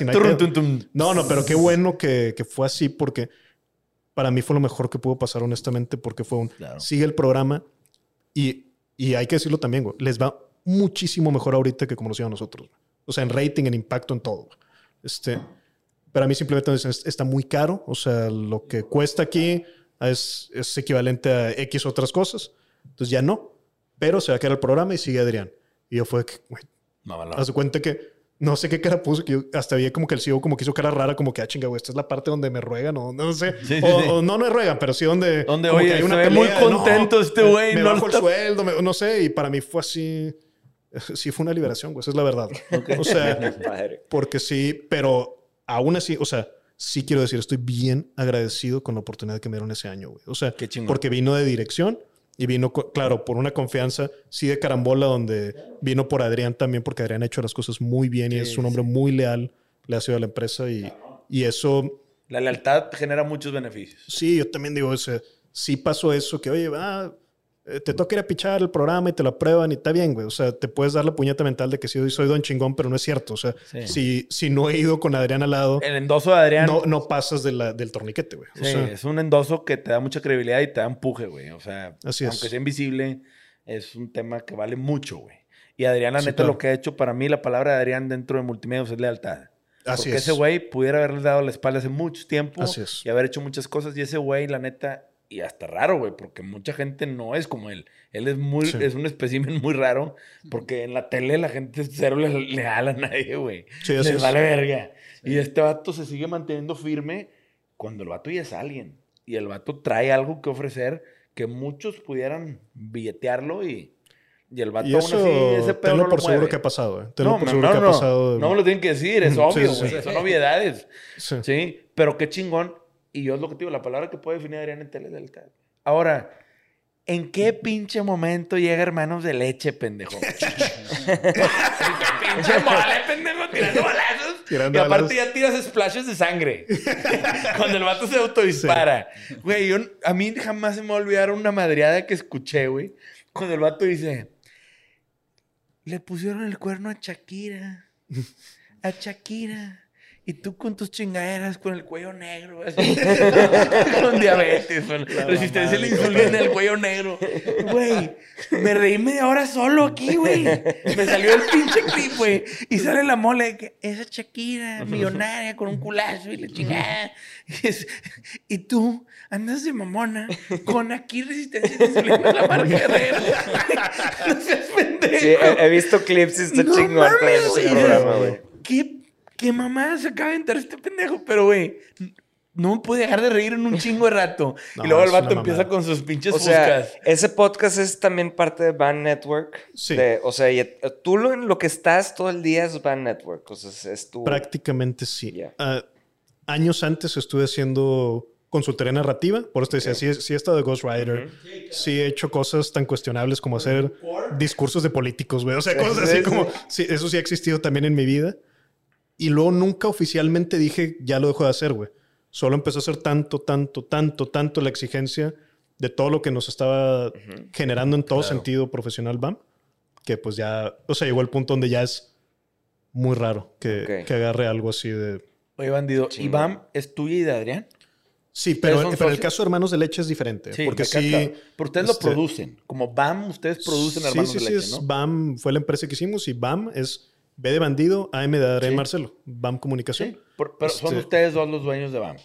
Speaker 2: No, no, pero qué bueno que, fue así porque para mí fue lo mejor que pudo pasar, honestamente, porque fue un, sigue el programa y, y hay que decirlo también, güey, les va muchísimo mejor ahorita que como nos iba a nosotros. O sea, en rating, en impacto, en todo. Este, pero a mí simplemente está muy caro. O sea, lo que cuesta aquí es, es equivalente a X otras cosas. Entonces ya no. Pero se va a quedar el programa y sigue Adrián. Y yo fue que, güey, no, haz cuenta que no sé qué cara puso, que yo hasta vi como que el CEO como que hizo cara rara, como que, ah, chinga, güey, esta es la parte donde me ruegan, o no sé. o, no me ruegan, pero sí donde...
Speaker 1: Donde, oye, hay una muy contento este güey.
Speaker 2: Me, no bajo el sueldo, no sé, y para mí fue así... sí fue una liberación, güey. Esa es la verdad. O sea, porque sí, pero aún así, o sea, sí quiero decir, estoy bien agradecido con la oportunidad que me dieron ese año, güey. O sea, porque vino de dirección y vino, claro, por una confianza, sí de carambola, donde vino por Adrián también, porque Adrián ha hecho las cosas muy bien y es un hombre muy leal, le ha sido a la empresa y, y eso...
Speaker 1: La lealtad genera muchos beneficios.
Speaker 2: Sí, yo también digo, o sea, sí pasó eso, que oye, ah, eh, te toca ir a pichar el programa y te lo aprueban y está bien, güey. O sea, te puedes dar la puñeta mental de que sí, soy don chingón, pero no es cierto. O sea, si, si no he ido con Adrián al lado.
Speaker 1: El endoso de Adrián.
Speaker 2: No, no pasas de la, del torniquete, güey.
Speaker 1: sí, es un endoso que te da mucha credibilidad y te da empuje, güey. O sea, Así aunque sea invisible, es un tema que vale mucho, güey. Y Adrián, la neta, lo que ha hecho para mí, la palabra de Adrián dentro de multimedia es lealtad. Así Porque ese güey pudiera haberle dado la espalda hace mucho tiempo y haber hecho muchas cosas. Y ese güey, la neta, y hasta raro, güey, porque mucha gente no es como él. Él es muy, es un espécimen muy raro, porque en la tele la gente cero le, le a nadie, güey. Sí, Les vale verga. Y este vato se sigue manteniendo firme cuando el vato ya es alguien. Y el vato trae algo que ofrecer que muchos pudieran billetearlo y, y el vato
Speaker 2: y eso, aún así, ese pedo tenlo por seguro que ha pasado, ¿eh? Tenlo por seguro que ha pasado.
Speaker 1: No me lo tienen que decir, es obvio, güey. Son obviedades. Sí. Pero qué chingón y yo es lo que te digo, la palabra que puede definir a Adrián en tele del Ahora, ¿en qué pinche momento llega hermanos de leche, pendejo? pinche mole, pendejo, tirando balazos. y aparte ya tiras splashes de sangre. Cuando el vato se autodispara. Güey, a mí jamás se me va a olvidar una madreada que escuché, güey. Cuando el vato dice, le pusieron el cuerno a Shakira. A Shakira. Y tú con tus chingaderas, con el cuello negro, con diabetes, con resistencia a la insulina, el cuello negro. Güey, me reí media hora solo aquí, güey. Me salió el pinche clip, güey. Y sale la mole que esa Shakira, millonaria, con un culazo y la chingada. Y, tú andas de mamona con aquí resistencia a la insulina, la marca Herrera. no seas pendejo.
Speaker 3: Sí, he, visto clips y está no chingón programa, güey.
Speaker 1: ¿Qué ¿Qué mamá se acaba de entrar este pendejo? Pero, güey, no puede dejar de reír en un chingo de rato. y luego el vato empieza con sus pinches o sea,
Speaker 3: Ese podcast es también parte de Band Network. Sí. o sea, tú lo, en lo que estás todo el día es Band Network. O sea, es tu...
Speaker 2: Prácticamente sí. Ah, años antes estuve haciendo consultoría narrativa. Por eso te decía, sí, he estado de Ghostwriter. Sí he hecho cosas tan cuestionables como hacer discursos de políticos, güey. O sea, cosas así como... Sí, eso sí ha existido también en mi vida. Y luego nunca oficialmente dije, ya lo dejo de hacer, güey. Solo empezó a ser tanto, tanto, tanto, tanto la exigencia de todo lo que nos estaba generando en todo sentido profesional BAM, que pues ya, o sea, llegó el punto donde ya es muy raro que, que agarre algo así de...
Speaker 1: Oye, bandido, ¿y BAM es tuya y de Adrián?
Speaker 2: Sí, pero, pero, el caso de Hermanos de Leche es diferente. Sí, porque sí.
Speaker 1: Pero ustedes lo este, producen. Como BAM, ustedes producen Hermanos de Leche,
Speaker 2: sí, BAM fue la empresa que hicimos y BAM es B de Bandido, AM de Adrián Marcelo. BAM Comunicación.
Speaker 1: pero son este, ustedes dos los dueños de BAM.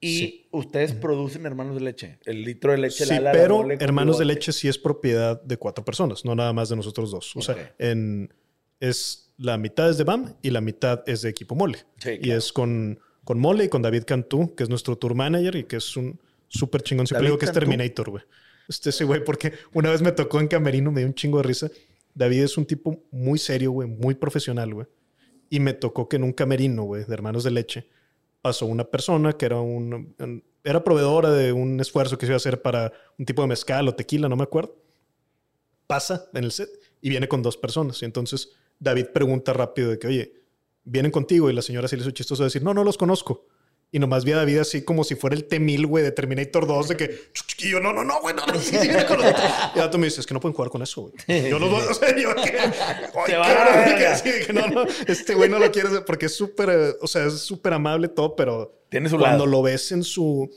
Speaker 1: Y ustedes producen Hermanos de Leche. El litro de leche.
Speaker 2: Sí, pero Hermanos de Leche sí es propiedad de cuatro personas, no nada más de nosotros dos. O sea, en, es la mitad es de BAM y la mitad es de Equipo Mole. Y es con con Mole y con David Cantú, que es nuestro tour manager y que es un súper chingón. Siempre digo que es Terminator, güey. Este ese güey, porque una vez me tocó en Camerino, me dio un chingo de risa. David es un tipo muy serio, güey, muy profesional, güey. Y me tocó que en un camerino, güey, de hermanos de leche, pasó una persona que era un, era proveedora de un esfuerzo que se iba a hacer para un tipo de mezcal o tequila, no me acuerdo. Pasa en el set y viene con dos personas. Y entonces David pregunta rápido de que, oye, vienen contigo y la señora se le hizo chistoso decir, no, no los conozco. Y nomás vi a David así como si fuera el T-1000, güey, de Terminator 2, de que, y yo, no, no, no, güey, no, no. y ahora tú me dices, es que no pueden jugar con eso, güey. Yo los voy hacer, yo, que, Se va a que, no, no, este güey no lo quiere porque es súper, o sea, es súper amable todo, pero
Speaker 1: Tiene su
Speaker 2: cuando
Speaker 1: lo
Speaker 2: ves en su,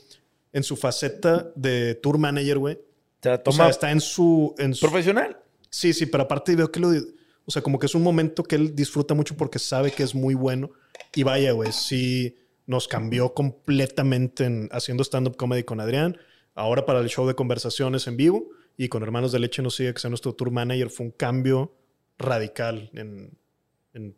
Speaker 2: en su faceta de tour manager, güey, o sea, está en su, en su...
Speaker 1: ¿Profesional?
Speaker 2: Sí, sí, pero aparte veo que lo o sea, como que es un momento que él disfruta mucho porque sabe que es muy bueno. Y vaya, güey, sí nos cambió completamente en haciendo stand-up comedy con Adrián. Ahora para el show de conversaciones en vivo y con Hermanos de Leche nos sigue que sea nuestro tour manager. Fue un cambio radical en,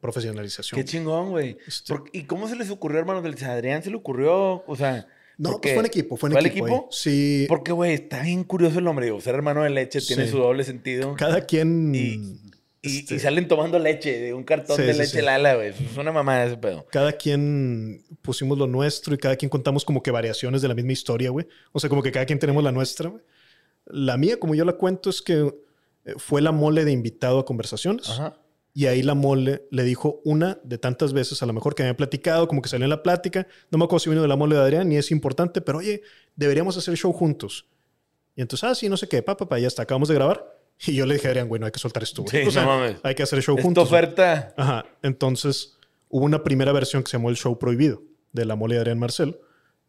Speaker 2: profesionalización.
Speaker 1: Qué chingón, güey. Este ¿Y cómo se les ocurrió, Hermanos de Leche? ¿A Adrián se le ocurrió? O sea...
Speaker 2: No, pues fue en equipo, fue en equipo. equipo? Sí.
Speaker 1: Porque, güey, está bien curioso el nombre. Digo, ser hermano de leche tiene su doble sentido.
Speaker 2: Cada quien...
Speaker 1: Y, salen tomando leche de un cartón de leche Lala, güey. Es una mamada ese pedo.
Speaker 2: Cada quien pusimos lo nuestro y cada quien contamos como que variaciones de la misma historia, güey. O sea, como que cada quien tenemos la nuestra, güey. La mía, como yo la cuento, es que eh, fue la mole de invitado a conversaciones. Ajá. Y ahí la mole le dijo una de tantas veces, a lo mejor que había platicado, como que salió en la plática. No me acuerdo si vino de la mole de Adrián, ni es importante, pero oye, deberíamos hacer show juntos. Y entonces, ah, sí, no sé qué, papá, papá, ya está, acabamos de grabar. Y yo le dije a Adrián, bueno, hay que soltar esto. Sí, o sea, hay que hacer el show juntos.
Speaker 1: oferta.
Speaker 2: Ajá. Entonces, hubo una primera versión que se llamó El Show Prohibido, de La Mole de Adrián Marcel,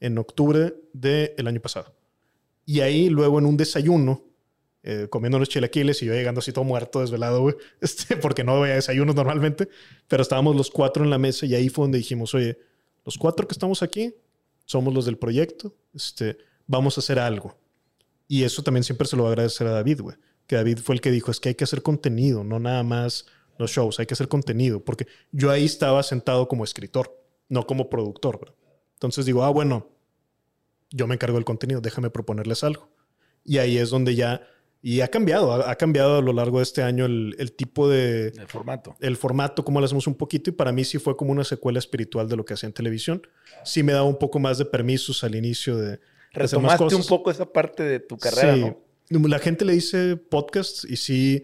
Speaker 2: en octubre del año pasado. Y ahí, luego, en un desayuno, eh, comiendo unos chilaquiles y yo llegando así todo muerto, desvelado, güey, este, porque no voy a desayunos normalmente, pero estábamos los cuatro en la mesa y ahí fue donde dijimos, oye, los cuatro que estamos aquí somos los del proyecto, este, vamos a hacer algo. Y eso también siempre se lo voy a agradecer a David, güey que David fue el que dijo, es que hay que hacer contenido, no nada más los shows, hay que hacer contenido, porque yo ahí estaba sentado como escritor, no como productor. Entonces digo, ah, bueno, yo me encargo del contenido, déjame proponerles algo. Y ahí es donde ya, y ha cambiado, ha, cambiado a lo largo de este año el, tipo de...
Speaker 1: El formato.
Speaker 2: El formato, como lo hacemos un poquito, y para mí sí fue como una secuela espiritual de lo que hacía en televisión. Sí me daba un poco más de permisos al inicio de...
Speaker 1: Retomaste un poco esa parte de tu carrera, sí.
Speaker 2: La gente le dice podcast y sí,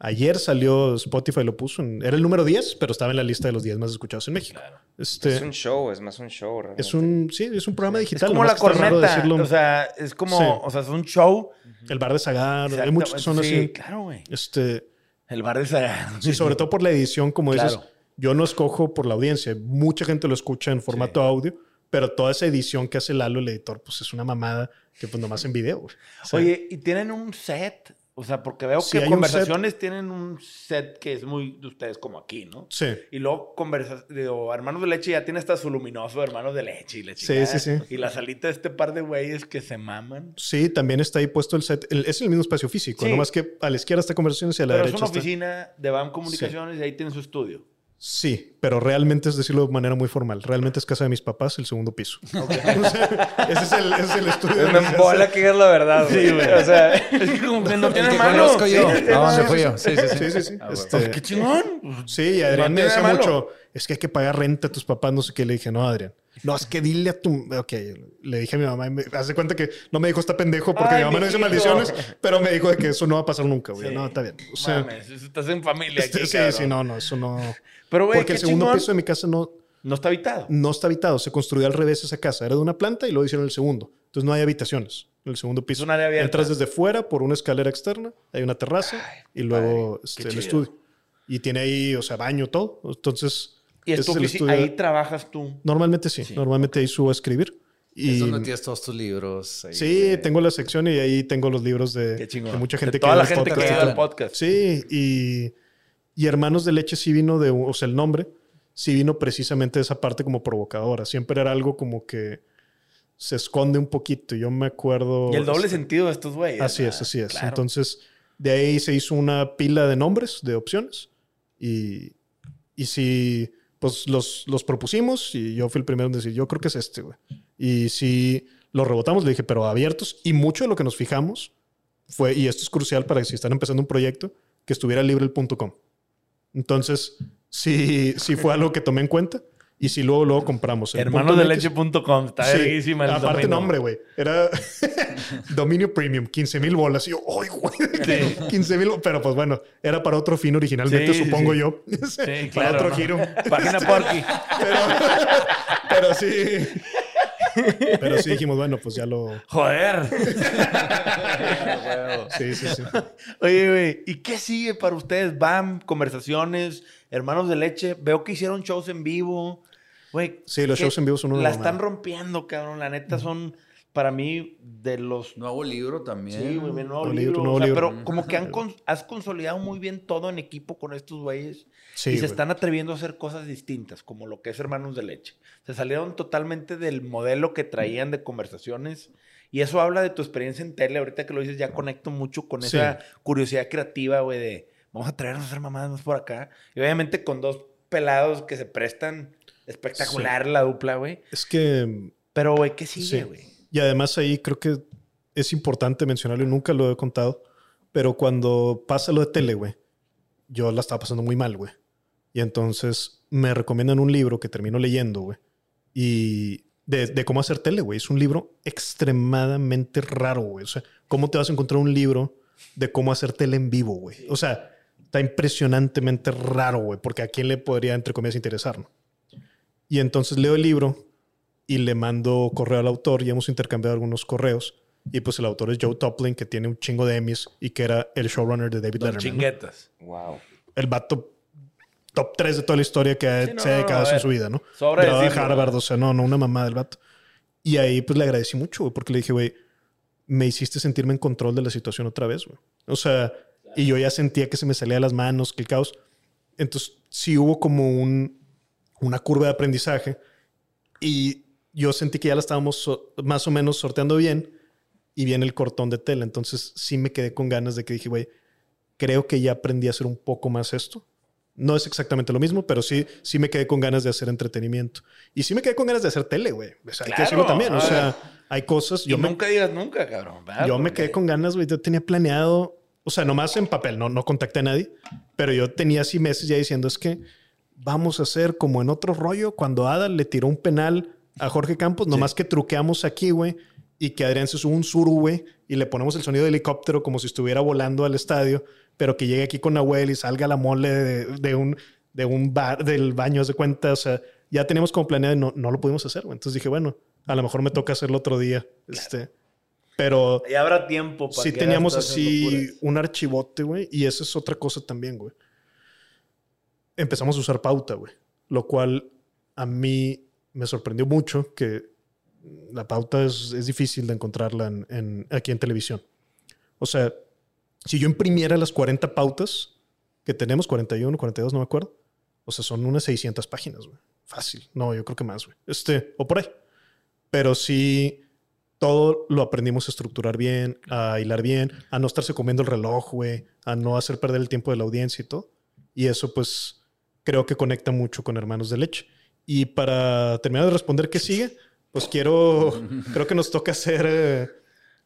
Speaker 2: ayer salió Spotify, lo puso, en, era el número 10, pero estaba en la lista de los 10 más escuchados en México.
Speaker 3: Este, es un show, es más un show.
Speaker 2: Es un, sí, es un programa digital.
Speaker 1: Es como la corneta, o sea, es como, o sea, es un show.
Speaker 2: El bar de Sagar, hay muchos que son así.
Speaker 1: claro, güey.
Speaker 2: Este,
Speaker 1: el bar de Sagar.
Speaker 2: Sí, sobre todo por la edición, como dices. Yo no escojo por la audiencia. Mucha gente lo escucha en formato audio, pero toda esa edición que hace Lalo, el editor, pues es una mamada que pues nomás en video.
Speaker 1: Oye, ¿y tienen un set? O sea, porque veo que conversaciones tienen un set que es muy de ustedes como aquí, ¿no?
Speaker 2: Sí.
Speaker 1: Y luego digo, Hermanos de Leche ya tiene hasta su luminoso Hermanos de Leche y la Sí,
Speaker 2: sí, sí.
Speaker 1: Y la salita de este par de güeyes que se maman.
Speaker 2: Sí, también está ahí puesto el set. es el mismo espacio físico, nomás que a la izquierda está conversaciones y a la derecha
Speaker 1: Pero es una oficina de BAM Comunicaciones y ahí tiene su estudio.
Speaker 2: Sí, pero realmente es decirlo de manera muy formal. Realmente es casa de mis papás, el segundo piso. ese, es el, ese es el estudio.
Speaker 3: Me embola que es la verdad. Sí, güey. O sea, es
Speaker 1: como que no tiene mano.
Speaker 4: Conozco yo. ¿A dónde fui yo? Sí, sí,
Speaker 2: sí. sí, sí,
Speaker 1: ah, este, ¡Qué chingón!
Speaker 2: Sí, y Adrián me decía mucho, es que hay que pagar renta a tus papás, no sé qué. Le dije, no, Adrián. No, es que dile a tu... Ok, le dije a mi mamá y me hace cuenta que no me dijo está pendejo porque mi mamá no dice maldiciones, pero me dijo de que eso no va a pasar nunca, güey. No, está bien. O sea,
Speaker 1: Mames, estás en familia aquí,
Speaker 2: Sí, sí, no, no, eso no... Pero, güey, Porque el segundo piso de mi casa no...
Speaker 1: No está habitado.
Speaker 2: No está habitado. Se construyó al revés esa casa. Era de una planta y luego hicieron el segundo. Entonces no hay habitaciones. En el segundo piso. Es un área abierta. Entras desde fuera por una escalera externa. Hay una terraza y luego este, el estudio. Y tiene ahí, o sea, baño, todo. Entonces...
Speaker 1: ¿Y es ahí trabajas tú?
Speaker 2: Normalmente sí. Normalmente ahí subo a escribir.
Speaker 4: Y... Es donde tienes todos tus libros.
Speaker 2: sí, tengo la sección y ahí tengo los libros de, mucha gente
Speaker 1: de toda la gente que ve el podcast.
Speaker 2: Sí, y, y Hermanos de Leche sí vino de, o sea, el nombre sí vino precisamente de esa parte como provocadora. Siempre era algo como que se esconde un poquito. Yo me acuerdo...
Speaker 1: Y el doble sentido de estos güeyes.
Speaker 2: Así es, así es. Entonces, de ahí se hizo una pila de nombres, de opciones. Y, y si, pues los, los propusimos y yo fui el primero en decir, yo creo que es este, güey. Y si lo rebotamos, le dije, pero abiertos. Y mucho de lo que nos fijamos fue, y esto es crucial para que si están empezando un proyecto, que estuviera libre el .com. Entonces, sí, sí fue algo que tomé en cuenta. Y si luego, luego compramos.
Speaker 1: Hermanosdeleche.com. Está sí,
Speaker 2: Aparte nombre, güey. Era dominio premium. 15 mil bolas. Y yo, ¡ay, güey! 15 mil. Pero pues bueno, era para otro fin originalmente, supongo yo.
Speaker 1: Sí, para otro giro. Página Porky.
Speaker 2: Pero, pero sí. Pero sí dijimos, bueno, pues ya lo.
Speaker 1: ¡Joder!
Speaker 2: sí, sí, sí.
Speaker 1: Oye, güey, ¿y qué sigue para ustedes? ¿Van? ¿Conversaciones? ¿Hermanos de leche? Veo que hicieron shows en vivo. Güey.
Speaker 2: Sí, los shows en vivo son una.
Speaker 1: La están rompiendo, cabrón. La neta son para mí de los...
Speaker 4: Nuevo libro también.
Speaker 1: Sí, güey, nuevo, libro. Nuevo libro. Pero como que han has consolidado muy bien todo en equipo con estos güeyes. Sí, y se están atreviendo a hacer cosas distintas, como lo que es Hermanos de Leche. Se salieron totalmente del modelo que traían de conversaciones. Y eso habla de tu experiencia en tele. Ahorita que lo dices, ya conecto mucho con esa curiosidad creativa, güey, de vamos a traernos a hacer mamadas más por acá. Y obviamente con dos pelados que se prestan espectacular la dupla, güey.
Speaker 2: Es que...
Speaker 1: Pero, güey, ¿qué sigue, güey?
Speaker 2: Y además ahí creo que es importante mencionarlo, y nunca lo he contado, pero cuando pasa lo de tele, güey, yo la estaba pasando muy mal, güey. Y entonces me recomiendan un libro que termino leyendo, güey. Y de, cómo hacer tele, güey. Es un libro extremadamente raro, güey. O sea, ¿cómo te vas a encontrar un libro de cómo hacer tele en vivo, güey? O sea, está impresionantemente raro, güey, porque a quién le podría, entre comillas, interesar, ¿no? Y entonces leo el libro y le mando correo al autor y hemos intercambiado algunos correos. Y pues el autor es Joe Toplin, que tiene un chingo de Emmys y que era el showrunner de David Letterman.
Speaker 1: chinguetas.
Speaker 3: Wow.
Speaker 2: El vato top 3 de toda la historia que se ha dedicado en su vida, ¿no?
Speaker 1: Sobre
Speaker 2: de Harvard, o sea, no, no, una mamá del vato. Y ahí pues le agradecí mucho, porque le dije, güey, me hiciste sentirme en control de la situación otra vez, güey. O sea, y yo ya sentía que se me salía de las manos, que el caos. Entonces, sí hubo como un, una curva de aprendizaje y yo sentí que ya la estábamos más o menos sorteando bien y viene el cortón de tela. Entonces sí me quedé con ganas de que dije, güey, creo que ya aprendí a hacer un poco más esto. No es exactamente lo mismo, pero sí, sí me quedé con ganas de hacer entretenimiento. Y sí me quedé con ganas de hacer tele, güey. O sea, hay que decirlo también. O sea, hay cosas.
Speaker 1: Yo nunca digas nunca, cabrón.
Speaker 2: Yo me quedé con ganas, güey. Yo tenía planeado, o sea, nomás en papel, no, no contacté a nadie, pero yo tenía así meses ya diciendo es que vamos a hacer como en otro rollo cuando Ada le tiró un penal a Jorge Campos, nomás que truqueamos aquí, güey, y que Adrián se sube un suru, güey, y le ponemos el sonido de helicóptero como si estuviera volando al estadio, pero que llegue aquí con Nahuel y salga la mole de, un, de un bar, del baño, de cuenta, o sea, ya teníamos como planeado y no, no lo pudimos hacer, güey. Entonces dije, bueno, a lo mejor me toca hacerlo otro día. Este, pero...
Speaker 1: Y habrá tiempo
Speaker 2: para Sí teníamos así un archivote, güey, y esa es otra cosa también, güey. Empezamos a usar pauta, güey, lo cual a mí me sorprendió mucho que la pauta es, es difícil de encontrarla en, aquí en televisión. O sea, si yo imprimiera las 40 pautas que tenemos, 41, 42, no me acuerdo, o sea, son unas 600 páginas, güey. Fácil. No, yo creo que más, güey. Este, o por ahí. Pero sí, todo lo aprendimos a estructurar bien, a hilar bien, a no estarse comiendo el reloj, güey, a no hacer perder el tiempo de la audiencia y todo. Y eso, pues, creo que conecta mucho con Hermanos de Leche. Y para terminar de responder qué sigue, pues quiero, creo que nos toca hacer eh,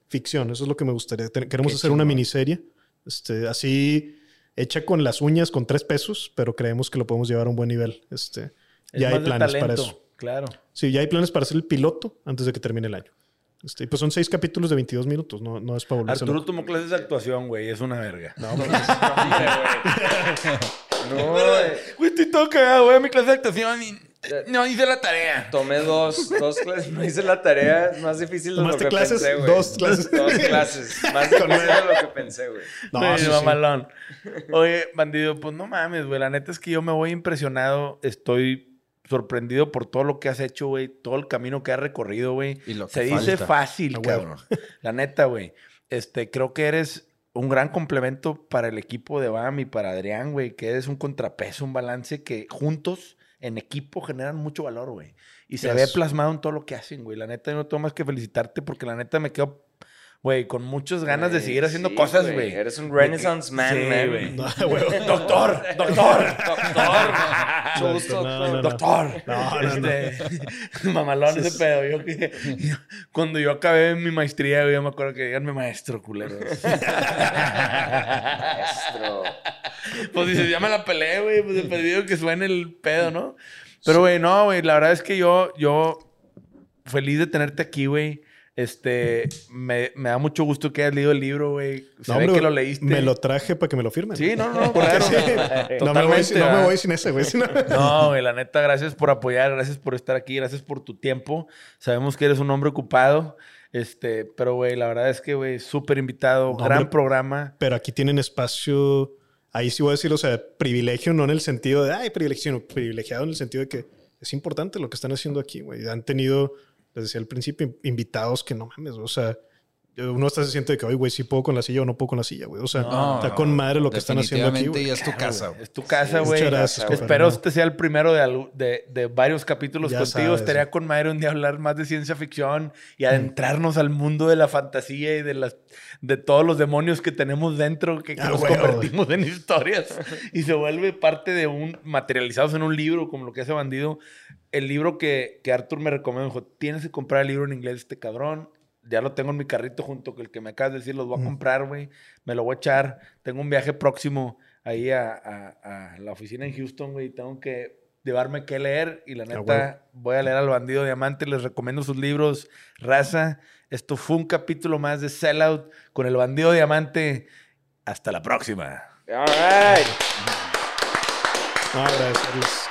Speaker 2: ficción. Eso es lo que me gustaría. Queremos hacer una miniserie, este, así hecha con las uñas, con tres pesos, pero creemos que lo podemos llevar a un buen nivel. Este, ya hay planes para eso.
Speaker 1: Claro.
Speaker 2: Sí, ya hay planes para hacer el piloto antes de que termine el año. Este, pues son seis capítulos de 22 minutos, no, no es para volverse
Speaker 1: Arturo tomó clases de actuación, güey, es una verga.
Speaker 2: No, pues,
Speaker 1: no, güey. estoy todo cagado, güey, mi clase de actuación y No hice la tarea.
Speaker 3: Tomé dos, dos clases. No hice la tarea. Es más difícil de lo que
Speaker 2: clases?
Speaker 3: pensé, güey.
Speaker 2: Dos clases.
Speaker 3: Dos clases. Más difícil de lo que pensé, güey.
Speaker 1: No,
Speaker 2: No, sí, sí.
Speaker 1: mamalón. Oye, bandido, pues no mames, güey. La neta es que yo me voy impresionado. Estoy sorprendido por todo lo que has hecho, güey. Todo el camino que has recorrido, güey.
Speaker 4: Y lo que
Speaker 1: Se dice fácil,
Speaker 2: A huevo.
Speaker 1: cabrón. La neta, güey. Este, creo que eres un gran complemento para el equipo de BAM y para Adrián, güey. Que eres un contrapeso, un balance que juntos, en equipo, generan mucho valor, güey. Y se ve plasmado en todo lo que hacen, güey. La neta, yo no tengo más que felicitarte porque la neta me quedo, güey, con muchas ganas de seguir haciendo
Speaker 3: sí,
Speaker 1: cosas, güey.
Speaker 3: Eres un
Speaker 1: que-
Speaker 3: Renaissance man,
Speaker 1: Sí, güey.
Speaker 2: No, güey.
Speaker 1: Doctor, doctor,
Speaker 3: Doctor.
Speaker 2: No,
Speaker 3: doctor.
Speaker 2: no,
Speaker 1: doctor. Este, mamalón ese pedo. Yo que, yo- cuando yo acabé mi maestría, güey, yo me acuerdo que díganme maestro, culero.
Speaker 3: Maestro.
Speaker 1: pues dices, ya me la peleé, güey. Pues he perdido que suene el pedo, ¿no? Pero, güey, no, güey. La verdad es que yo, yo, feliz de tenerte aquí, güey. Este, me, me da mucho gusto que hayas leído el libro, güey.
Speaker 2: No, hombre,
Speaker 1: que lo leíste.
Speaker 2: Me lo traje para que me lo firmen.
Speaker 1: Sí, no, no, claro.
Speaker 2: sí, no, me voy, no me voy sin ese, güey. No,
Speaker 1: güey, la neta, gracias por apoyar, gracias por estar aquí, gracias por tu tiempo. Sabemos que eres un hombre ocupado. Este, pero, güey, la verdad es que, güey, súper invitado,
Speaker 2: No,
Speaker 1: gran
Speaker 2: hombre.
Speaker 1: programa.
Speaker 2: Pero aquí tienen espacio, ahí sí voy a decir, o sea, privilegio, no en el sentido de, ay, privilegio, sino privilegiado en el sentido de que es importante lo que están haciendo aquí, güey. Han tenido, les decía al principio, invitados que no mames, o sea, uno está se siente de que, oye, güey, sí puedo con la silla o no puedo con la silla, güey. O sea,
Speaker 4: No,
Speaker 2: está
Speaker 4: no,
Speaker 2: con madre lo que están haciendo aquí,
Speaker 4: Definitivamente
Speaker 2: güey.
Speaker 4: ya es tu casa, güey.
Speaker 1: Es tu casa,
Speaker 2: Sí,
Speaker 1: güey.
Speaker 2: muchas gracias.
Speaker 1: Espero este sea el primero de, de, de varios capítulos
Speaker 2: Ya
Speaker 1: contigo.
Speaker 2: sabes,
Speaker 1: Estaría
Speaker 2: güey.
Speaker 1: con madre un día hablar más de ciencia ficción y adentrarnos al mundo de la fantasía y de las de todos los demonios que tenemos dentro que, que
Speaker 2: Ah,
Speaker 1: nos
Speaker 2: güey,
Speaker 1: convertimos en historias y se vuelve parte de un materializados en un libro como lo que hace Bandido. El libro que, que Arthur me recomendó, dijo, tienes que comprar el libro en inglés de este cabrón. Ya lo tengo en mi carrito junto con el que me acabas de decir, los voy a comprar, güey. Me lo voy a echar. Tengo un viaje próximo ahí a, a- a la oficina en Houston, güey. Tengo que llevarme qué leer y la
Speaker 2: huevo.
Speaker 1: neta voy a leer al bandido diamante. Les recomiendo sus libros, raza. Esto fue un capítulo más de Sellout con el bandido diamante. Hasta la próxima.
Speaker 3: All right.
Speaker 2: No, agradecerles.